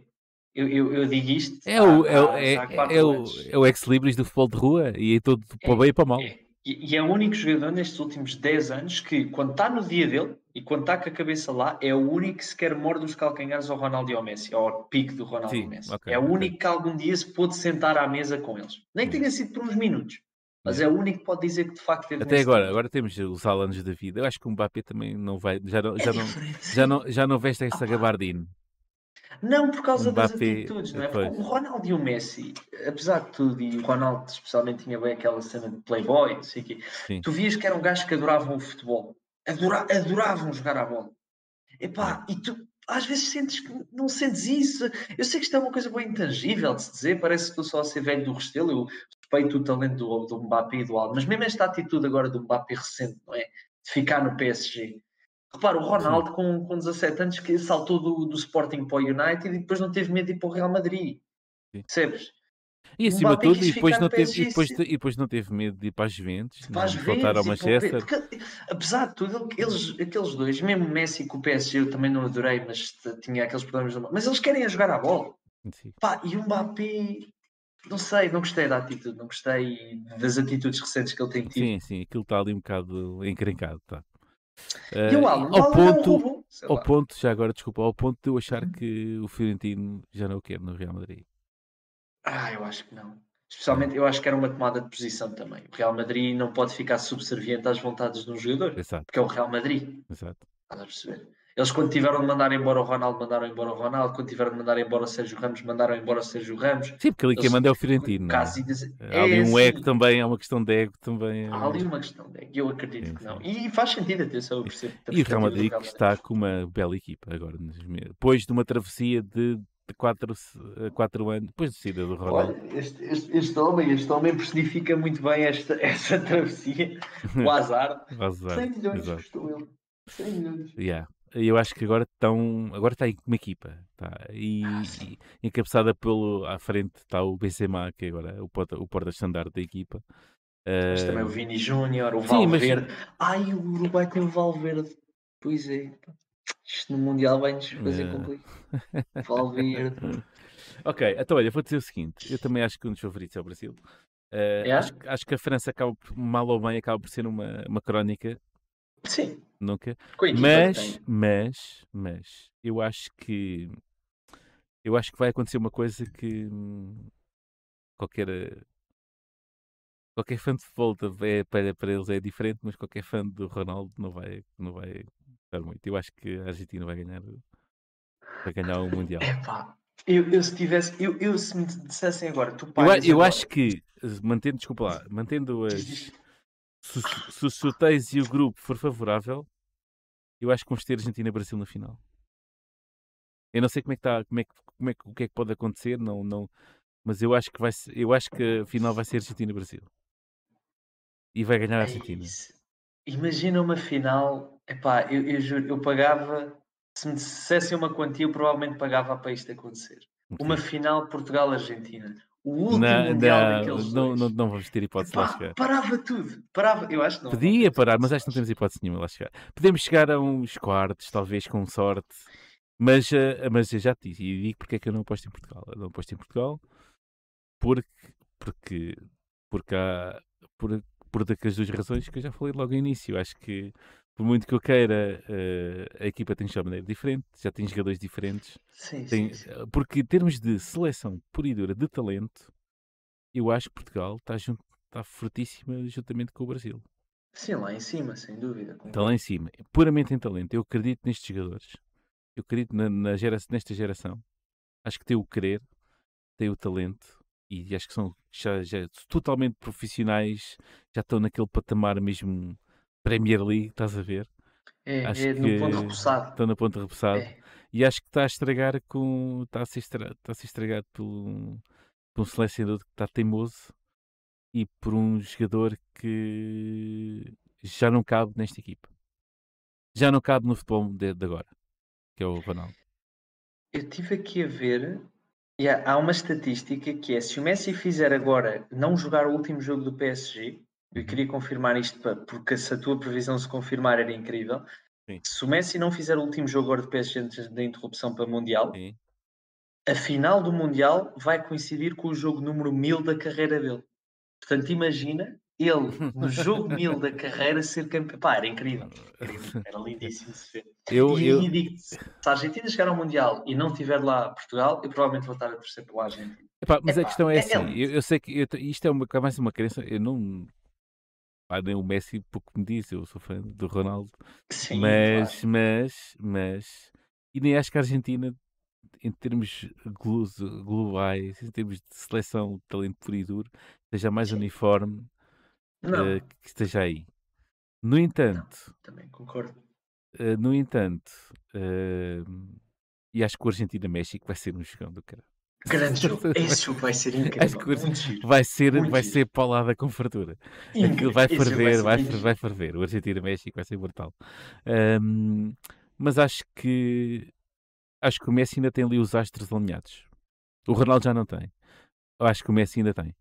Eu, eu, eu, digo isto. É o, é, é, é, o, é o ex-libris do futebol de rua e é todo para bem e para mal. É, e, é o único jogador nestes últimos 10 anos que, quando está no dia dele e quando está com a cabeça lá, é o único que sequer morde os calcanhares ao Ronaldo e ao Messi, ao pique do Ronaldo Sim, e Messi. Okay, é o único que algum dia se pôde sentar à mesa com eles. Nem que tenha sido por uns minutos. Mas é o único que pode dizer que de facto teve Até agora, agora temos os Alanos da vida. Eu acho que o Mbappé também não vai, já não, já é não, já não, já não veste essa ah, gabardine. Não por causa Mbappé, das atitudes, não é? Porque o Ronaldo e o Messi, apesar de tudo, e o Ronaldo especialmente tinha bem aquela cena de playboy, não sei o quê, tu vias que eram gajos que adoravam o futebol, Adora, adoravam jogar a bola. Epá, e tu às vezes sentes que não sentes isso. Eu sei que isto é uma coisa bem intangível de se dizer, parece que estou só a ser velho do Restelo, eu respeito o talento do, do Mbappé e do Aldo, mas mesmo esta atitude agora do Mbappé recente, não é? De ficar no PSG Repara, o Ronaldo com, com 17 anos que saltou do, do Sporting para o United e depois não teve medo de ir para o Real Madrid. Sim. Percebes? E acima de tudo, e depois, não teve, e, depois, e depois não teve medo de ir para as Juventus, para as voltar ao Manchester. Porque, apesar de tudo, eles, aqueles dois, mesmo Messi com o PSG, eu também não adorei, mas tinha aqueles problemas. Mas eles querem jogar a bola. Pá, e o Mbappé, não sei, não gostei da atitude, não gostei das atitudes recentes que ele tem tido. Sim, sim, aquilo está ali um bocado encrencado. Tá. Uh, e o Alan, ao ponto, ao ponto, já agora, desculpa, ao ponto de eu achar hum. que o Fiorentino já não o quer no Real Madrid. Ah, eu acho que não. Especialmente, eu acho que era uma tomada de posição também. O Real Madrid não pode ficar subserviente às vontades de um jogador, Exato. porque é o Real Madrid. Exato. Estás a perceber? Eles, quando tiveram de mandar embora o Ronaldo, mandaram embora o Ronaldo. Quando tiveram de mandar embora o Sérgio Ramos, mandaram embora o Sérgio Ramos. Sim, porque ali quem manda é o Fiorentino. Não é? Há ali é, um ego também, há uma questão de ego também. Há ali uma questão de ego, eu acredito sim, que não. E faz sentido, atenção, eu percebo. E o Real Madrid que está com uma bela equipa agora, depois de uma travessia de de 4 quatro anos, depois de saída do Ronaldo. Olha, este, este, este, homem, este homem personifica muito bem esta, [laughs] esta travessia, o azar. [laughs] o azar. 100 milhões Exato. custou ele. 100 milhões. Yeah eu acho que agora estão agora está aí uma equipa tá? e, ah, e, encabeçada pelo à frente está o Benzema que agora é o porta o porta da equipa mas uh... também o Vini Júnior o Valverde mas... ai o Uruguai tem o Valverde pois é isto no Mundial vai-nos fazer uh... complicado Valverde ok então olha vou dizer o seguinte eu também acho que um dos favoritos é o Brasil. Uh, acho, acho, que a França acaba mal ou bem acaba por ser uma, uma crónica. Sim. Nunca. Mas, mas, mas, eu acho que eu acho que vai acontecer uma coisa que hum, qualquer qualquer fã de futebol é, para, para eles é diferente, mas qualquer fã do Ronaldo não vai, não vai muito. Eu acho que a Argentina vai ganhar vai ganhar o Mundial. Epá, eu, eu se tivesse, eu, eu se me dissessem agora, tu pagas Eu, eu acho que, mantendo, desculpa lá, mantendo as. Se, se o sorteio e o grupo for favorável, eu acho que vamos ter Argentina-Brasil na final. Eu não sei como é que está, como é que, como é que, o que é que pode acontecer, não, não, mas eu acho que vai eu acho que a final vai ser Argentina-Brasil. E vai ganhar a Argentina. É Imagina uma final, epá, eu, eu juro, eu pagava se me dissessem uma quantia, eu provavelmente pagava para isto acontecer. Okay. Uma final Portugal-Argentina. O último não, Mundial não, daqueles não, não, não, vamos ter hipótese Epá, lá chegar. Parava tudo. Parava, eu acho que não. Podia parar, mas acho que não temos hipótese nenhuma lá chegar. Podemos chegar a uns quartos, talvez com sorte. Mas, uh, mas eu já te disse, e digo porque é que eu não aposto em Portugal. Eu não aposto em Portugal porque, porque, porque há, por, por daquelas duas razões que eu já falei logo no início. Acho que por muito que eu queira, uh, a equipa tem de maneira diferente, já tem jogadores diferentes. Sim, tem, sim, sim. Eh, porque em termos de seleção pura e dura de talento, eu acho que Portugal está, junto, está fortíssima juntamente com o Brasil. Sim, lá em cima, sem dúvida. Está lá em cima. Puramente em talento. Eu acredito nestes jogadores. Eu acredito na, na gera, nesta geração. Acho que tem o querer, tem o talento e acho que são já, já totalmente profissionais, já estão naquele patamar mesmo Premier League, estás a ver? É, acho é no ponto repousado. Estão no ponto repousado. É. E acho que está a estragar com. Está a ser, estra... está a ser estragado por, por um selecionador que está teimoso e por um jogador que já não cabe nesta equipa. Já não cabe no futebol de, de agora, que é o Ronaldo. Eu estive aqui a ver e há uma estatística que é se o Messi fizer agora não jogar o último jogo do PSG, eu queria confirmar isto porque se a tua previsão se confirmar era incrível. Sim. Se o Messi não fizer o último jogo agora de PSG antes da interrupção para o Mundial, Sim. a final do Mundial vai coincidir com o jogo número 1000 da carreira dele. Portanto, imagina ele no [laughs] jogo 1000 da carreira ser campeão. Pá, era incrível. Era lindíssimo de se ver. Eu, e eu... digo se a Argentina chegar ao Mundial e não tiver lá Portugal, eu provavelmente vou estar a torcer pela Argentina. Epá, mas Epá, a questão é, é assim, eu, eu, sei que eu, isto é uma, mais uma crença, eu não Pá, nem o Messi pouco me diz, eu sou fã do Ronaldo. Sim, mas, claro. mas, mas, e nem acho que a Argentina, em termos globais, em termos de seleção de talento puro e duro, seja mais Sim. uniforme uh, que esteja aí. No entanto, Não, também concordo. Uh, no entanto, uh, e acho que o Argentina-México vai ser um jogão do cara. Grande [laughs] jogo. Esse jogo vai ser incrível. vai ser, vai ser paulada com fartura. Aquilo vai ferver, vai, vai, vai ferver. O Argentina-México vai ser brutal. Um, mas acho que acho que o Messi ainda tem ali os astros alinhados. O Ronaldo já não tem. Eu acho que o Messi ainda tem.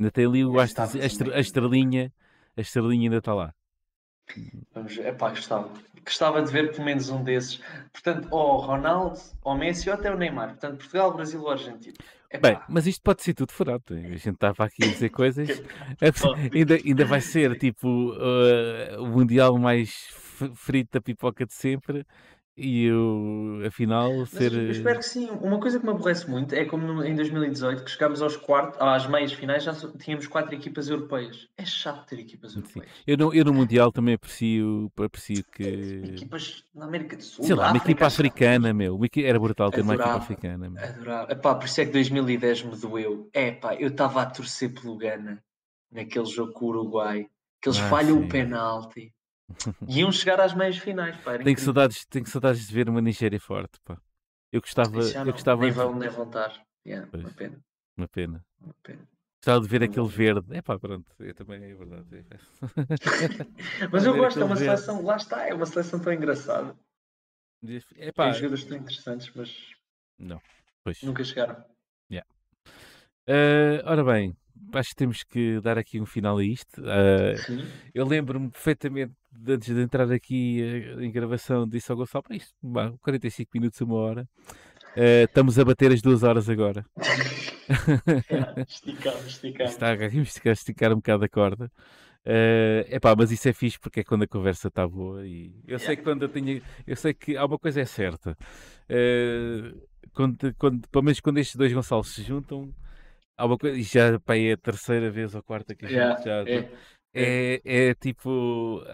Ainda tem ali o astro, a, a estrelinha, a estrelinha ainda está lá. Vamos. Epá, gostava. Gostava de ver pelo menos um desses. Portanto, ou Ronaldo, ou Messi, ou até o Neymar. Portanto, Portugal, Brasil ou Argentina. Epá. Bem, mas isto pode ser tudo furado. A gente estava aqui a dizer coisas. [laughs] ainda, ainda vai ser tipo uh, o Mundial mais frito da pipoca de sempre e eu, afinal, ser. eu espero que sim. Uma coisa que me aborrece muito é como em 2018 que chegámos aos quartos, às meias finais, já tínhamos quatro equipas europeias. É chato ter equipas europeias. Eu no, eu no Mundial também aprecio, aprecio que. Equipas na América do Sul. Sei lá, uma equipa africana, meu. Era brutal ter Adorava. uma equipa africana. Meu. Adorava. Epá, por isso é que 2010 me doeu. É pá, eu estava a torcer pelo Gana naquele jogo com o Uruguai, que eles ah, falham sim. o penalti. Iam chegar às meias finais, pá. Tenho saudades, tenho saudades de ver uma Nigéria forte, pá. Eu gostava. Eu gostava nem vão nem voltar. Yeah, uma pena. Uma pena. Uma pena. Gostava de ver aquele verde. É pá, pronto, eu também é verdade. [laughs] Mas eu gosto, é uma seleção, lá está, é uma seleção tão engraçada. É pá. Tem jogadores tão interessantes, mas não. Pois. nunca chegaram. Yeah. Uh, ora bem, acho que temos que dar aqui um final a isto. Uh, eu lembro-me perfeitamente, de, antes de entrar aqui uh, em gravação, disse ao Gonçalo: para isto, 45 minutos, uma hora. Uh, estamos a bater as duas horas agora. é, [laughs] esticamos, esticamos. Está, esticar, esticar um bocado a corda. Uh, epá, mas isso é fixe porque é quando a conversa está boa e eu sei que quando eu tenho eu sei que há uma coisa é certa uh, quando, quando, pelo menos quando estes dois Gonçalves se juntam há uma coisa, e já pá, é a terceira vez ou a quarta que a gente yeah, já é. É, é tipo,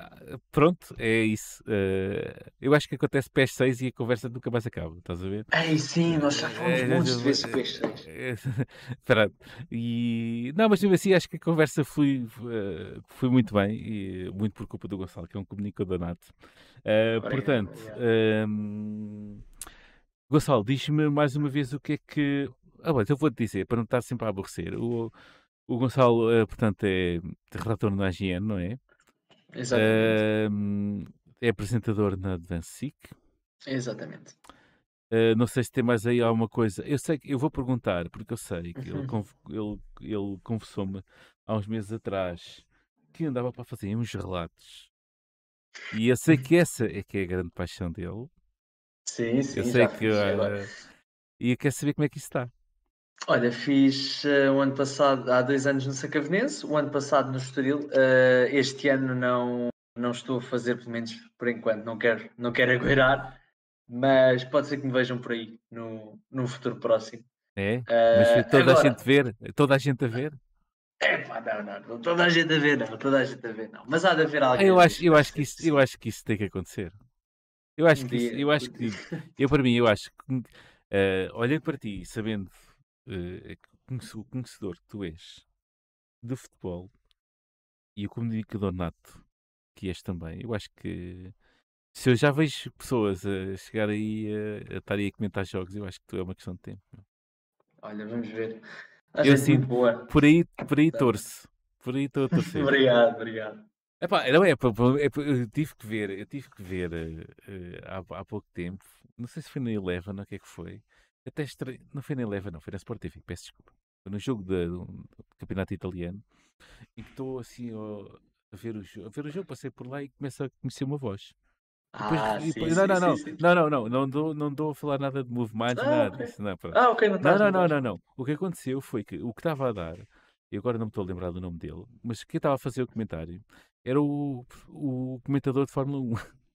pronto, é isso. Uh, eu acho que acontece PS6 e a conversa nunca mais acaba, estás a ver? Ai sim, nós já falamos é, de vezes PS6. É, [laughs] e não, mas mesmo assim acho que a conversa foi, uh, foi muito bem, e muito por culpa do Gonçalo, que é um comunicador nato. Uh, portanto, um, Gonçalo, diz-me mais uma vez o que é que. Ah, bem, eu vou-te dizer, para não estar sempre a aborrecer. O, o Gonçalo, uh, portanto, é redator na AGN, não é? Exatamente. É apresentador na Advance SIC. Exatamente. Uh, não sei se tem mais aí alguma coisa. Eu sei que eu vou perguntar, porque eu sei que uhum. ele, ele, ele confessou-me há uns meses atrás que andava para fazer uns relatos. E eu sei que essa é que é a grande paixão dele. Sim, sim. Eu sei que. Uh, e eu quero saber como é que isso está. Olha, fiz uh, o ano passado, há dois anos no Sacavenense, o ano passado no Estoril. Uh, este ano não, não estou a fazer, pelo menos por enquanto, não quero, não quero aguardar, mas pode ser que me vejam por aí no, no futuro próximo. É? Mas toda agora... a gente ver? Toda a gente a ver? É pá, não, não, não, toda a gente a ver, não, toda a gente a ver, não. Mas há de haver alguém. Eu acho, eu acho, que, isso, eu acho que isso tem que acontecer. Eu acho que, isso, eu acho que, eu para mim, eu acho que, uh, olhando para ti, sabendo uh, o conhecedor que tu és de futebol e o comunicador nato que és também, eu acho que se eu já vejo pessoas a chegar aí a, a estar aí a comentar jogos, eu acho que tu é uma questão de tempo. Olha, vamos ver. A eu sinto, boa. Por aí, por aí [laughs] torço. Por aí estou a torcer. obrigado, obrigado. Epá, não é, é, eu tive que ver, eu tive que ver uh, há, há pouco tempo, não sei se foi na Eleven, o que é que foi, até estre... não foi na Eleva, não, foi na Sport TV, peço desculpa. Foi no jogo de, do, do campeonato italiano e que estou assim ó, a, ver o jogo, a ver o jogo, passei por lá e começo a conhecer uma voz. Depois, ah, depois, sim, não, não, não, sim, não, não, não, não, dou, não dou a falar nada de Move mais, ah, nada okay. disso. Não, ah, ok, não Não, não, não, não, não. O que aconteceu foi que o que estava a dar, e agora não me estou a lembrar do nome dele, mas quem estava a fazer o comentário era o, o comentador de Fórmula 1. [laughs]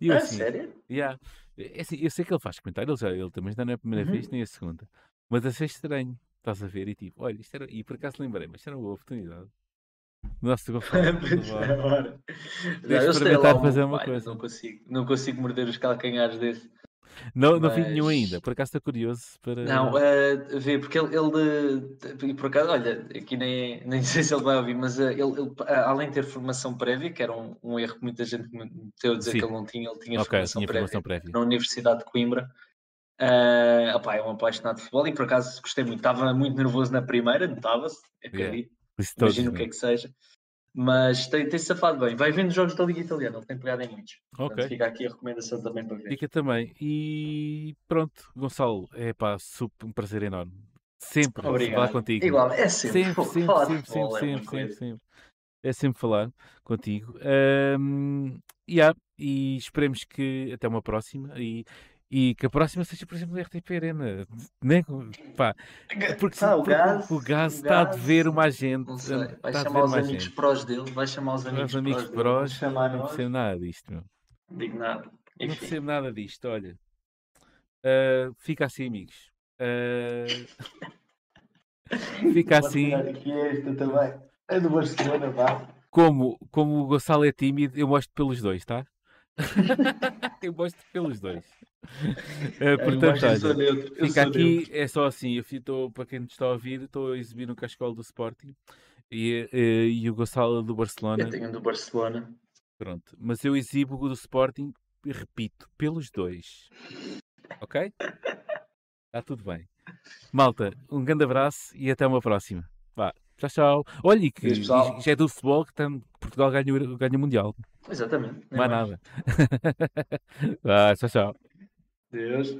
E eu, ah, assim, sério? Yeah, é assim, eu sei que ele faz comentários, ele, ele também já não é a primeira uhum. vez nem a segunda, mas achei estranho, estás a ver? E tipo, olha, isto era, e por acaso lembrei, mas isto era uma boa oportunidade. Nossa, Gonçalo, [laughs] Deixa experimentar fazer uma pai, coisa. Não consigo, não consigo morder os calcanhares desse. Não, não vi nenhum ainda, por acaso estou curioso para. Não, uh, porque ele, ele por acaso, olha, aqui nem, [laughs] nem sei se ele vai ouvir, mas uh, ele, ele, além de ter formação prévia, que era um, um erro que muita gente me meteu a dizer Sim. que ele não tinha, ele tinha, okay, formação, tinha prévia, formação, prévia, na Universidade de Coimbra. Uh, opá, é um apaixonado de futebol e por acaso gostei muito. Estava muito nervoso na primeira, notava-se, acredito. Yeah. Imagino o que é que seja. Mas tem, tem safado bem. Vai vendo jogos da Liga Italiana, ele tem pegado em muitos. Ok. Portanto, fica aqui a recomendação também para ver. Fica também. E pronto, Gonçalo, é pá, super, um prazer enorme. Sempre Obrigado. falar contigo. Igual, é sempre. Sempre, sempre, sempre, sempre, sempre, sempre, sempre, sempre. É sempre falar contigo. Um, yeah, e esperemos que até uma próxima. E e que a próxima seja, por exemplo, a RTP Arena. Né? Pá, porque tá, o, gás, o gás está a ver uma gente. Vai chamar os amigos gente. prós dele, vai chamar os amigos, os amigos prós. prós não percebo nada disto, meu. Digo nada. Enfim. Não percebo nada disto, olha. Uh, fica assim, amigos. Uh... [laughs] fica assim. Aqui esta também. É do Barcelona, vá. Como, como o Gonçalo é tímido, eu mostro pelos dois, tá? [laughs] eu mostro pelos dois. Uh, portanto, olha, fica aqui, é só assim, eu estou, para quem está a ouvir, estou a exibir no cascolo do Sporting e, e, eh, e o Gonçalo do Barcelona. Eu tenho do Barcelona. Pronto, mas eu exibo o do Sporting, e repito, pelos dois. Ok? Está tudo bem. Malta, um grande abraço e até uma próxima. Vá, tchau, tchau. Olha, que já é do futebol que tem, Portugal ganha, ganha o Mundial. Exatamente. Não é nada. [laughs] Vá, tchau, tchau. Deus.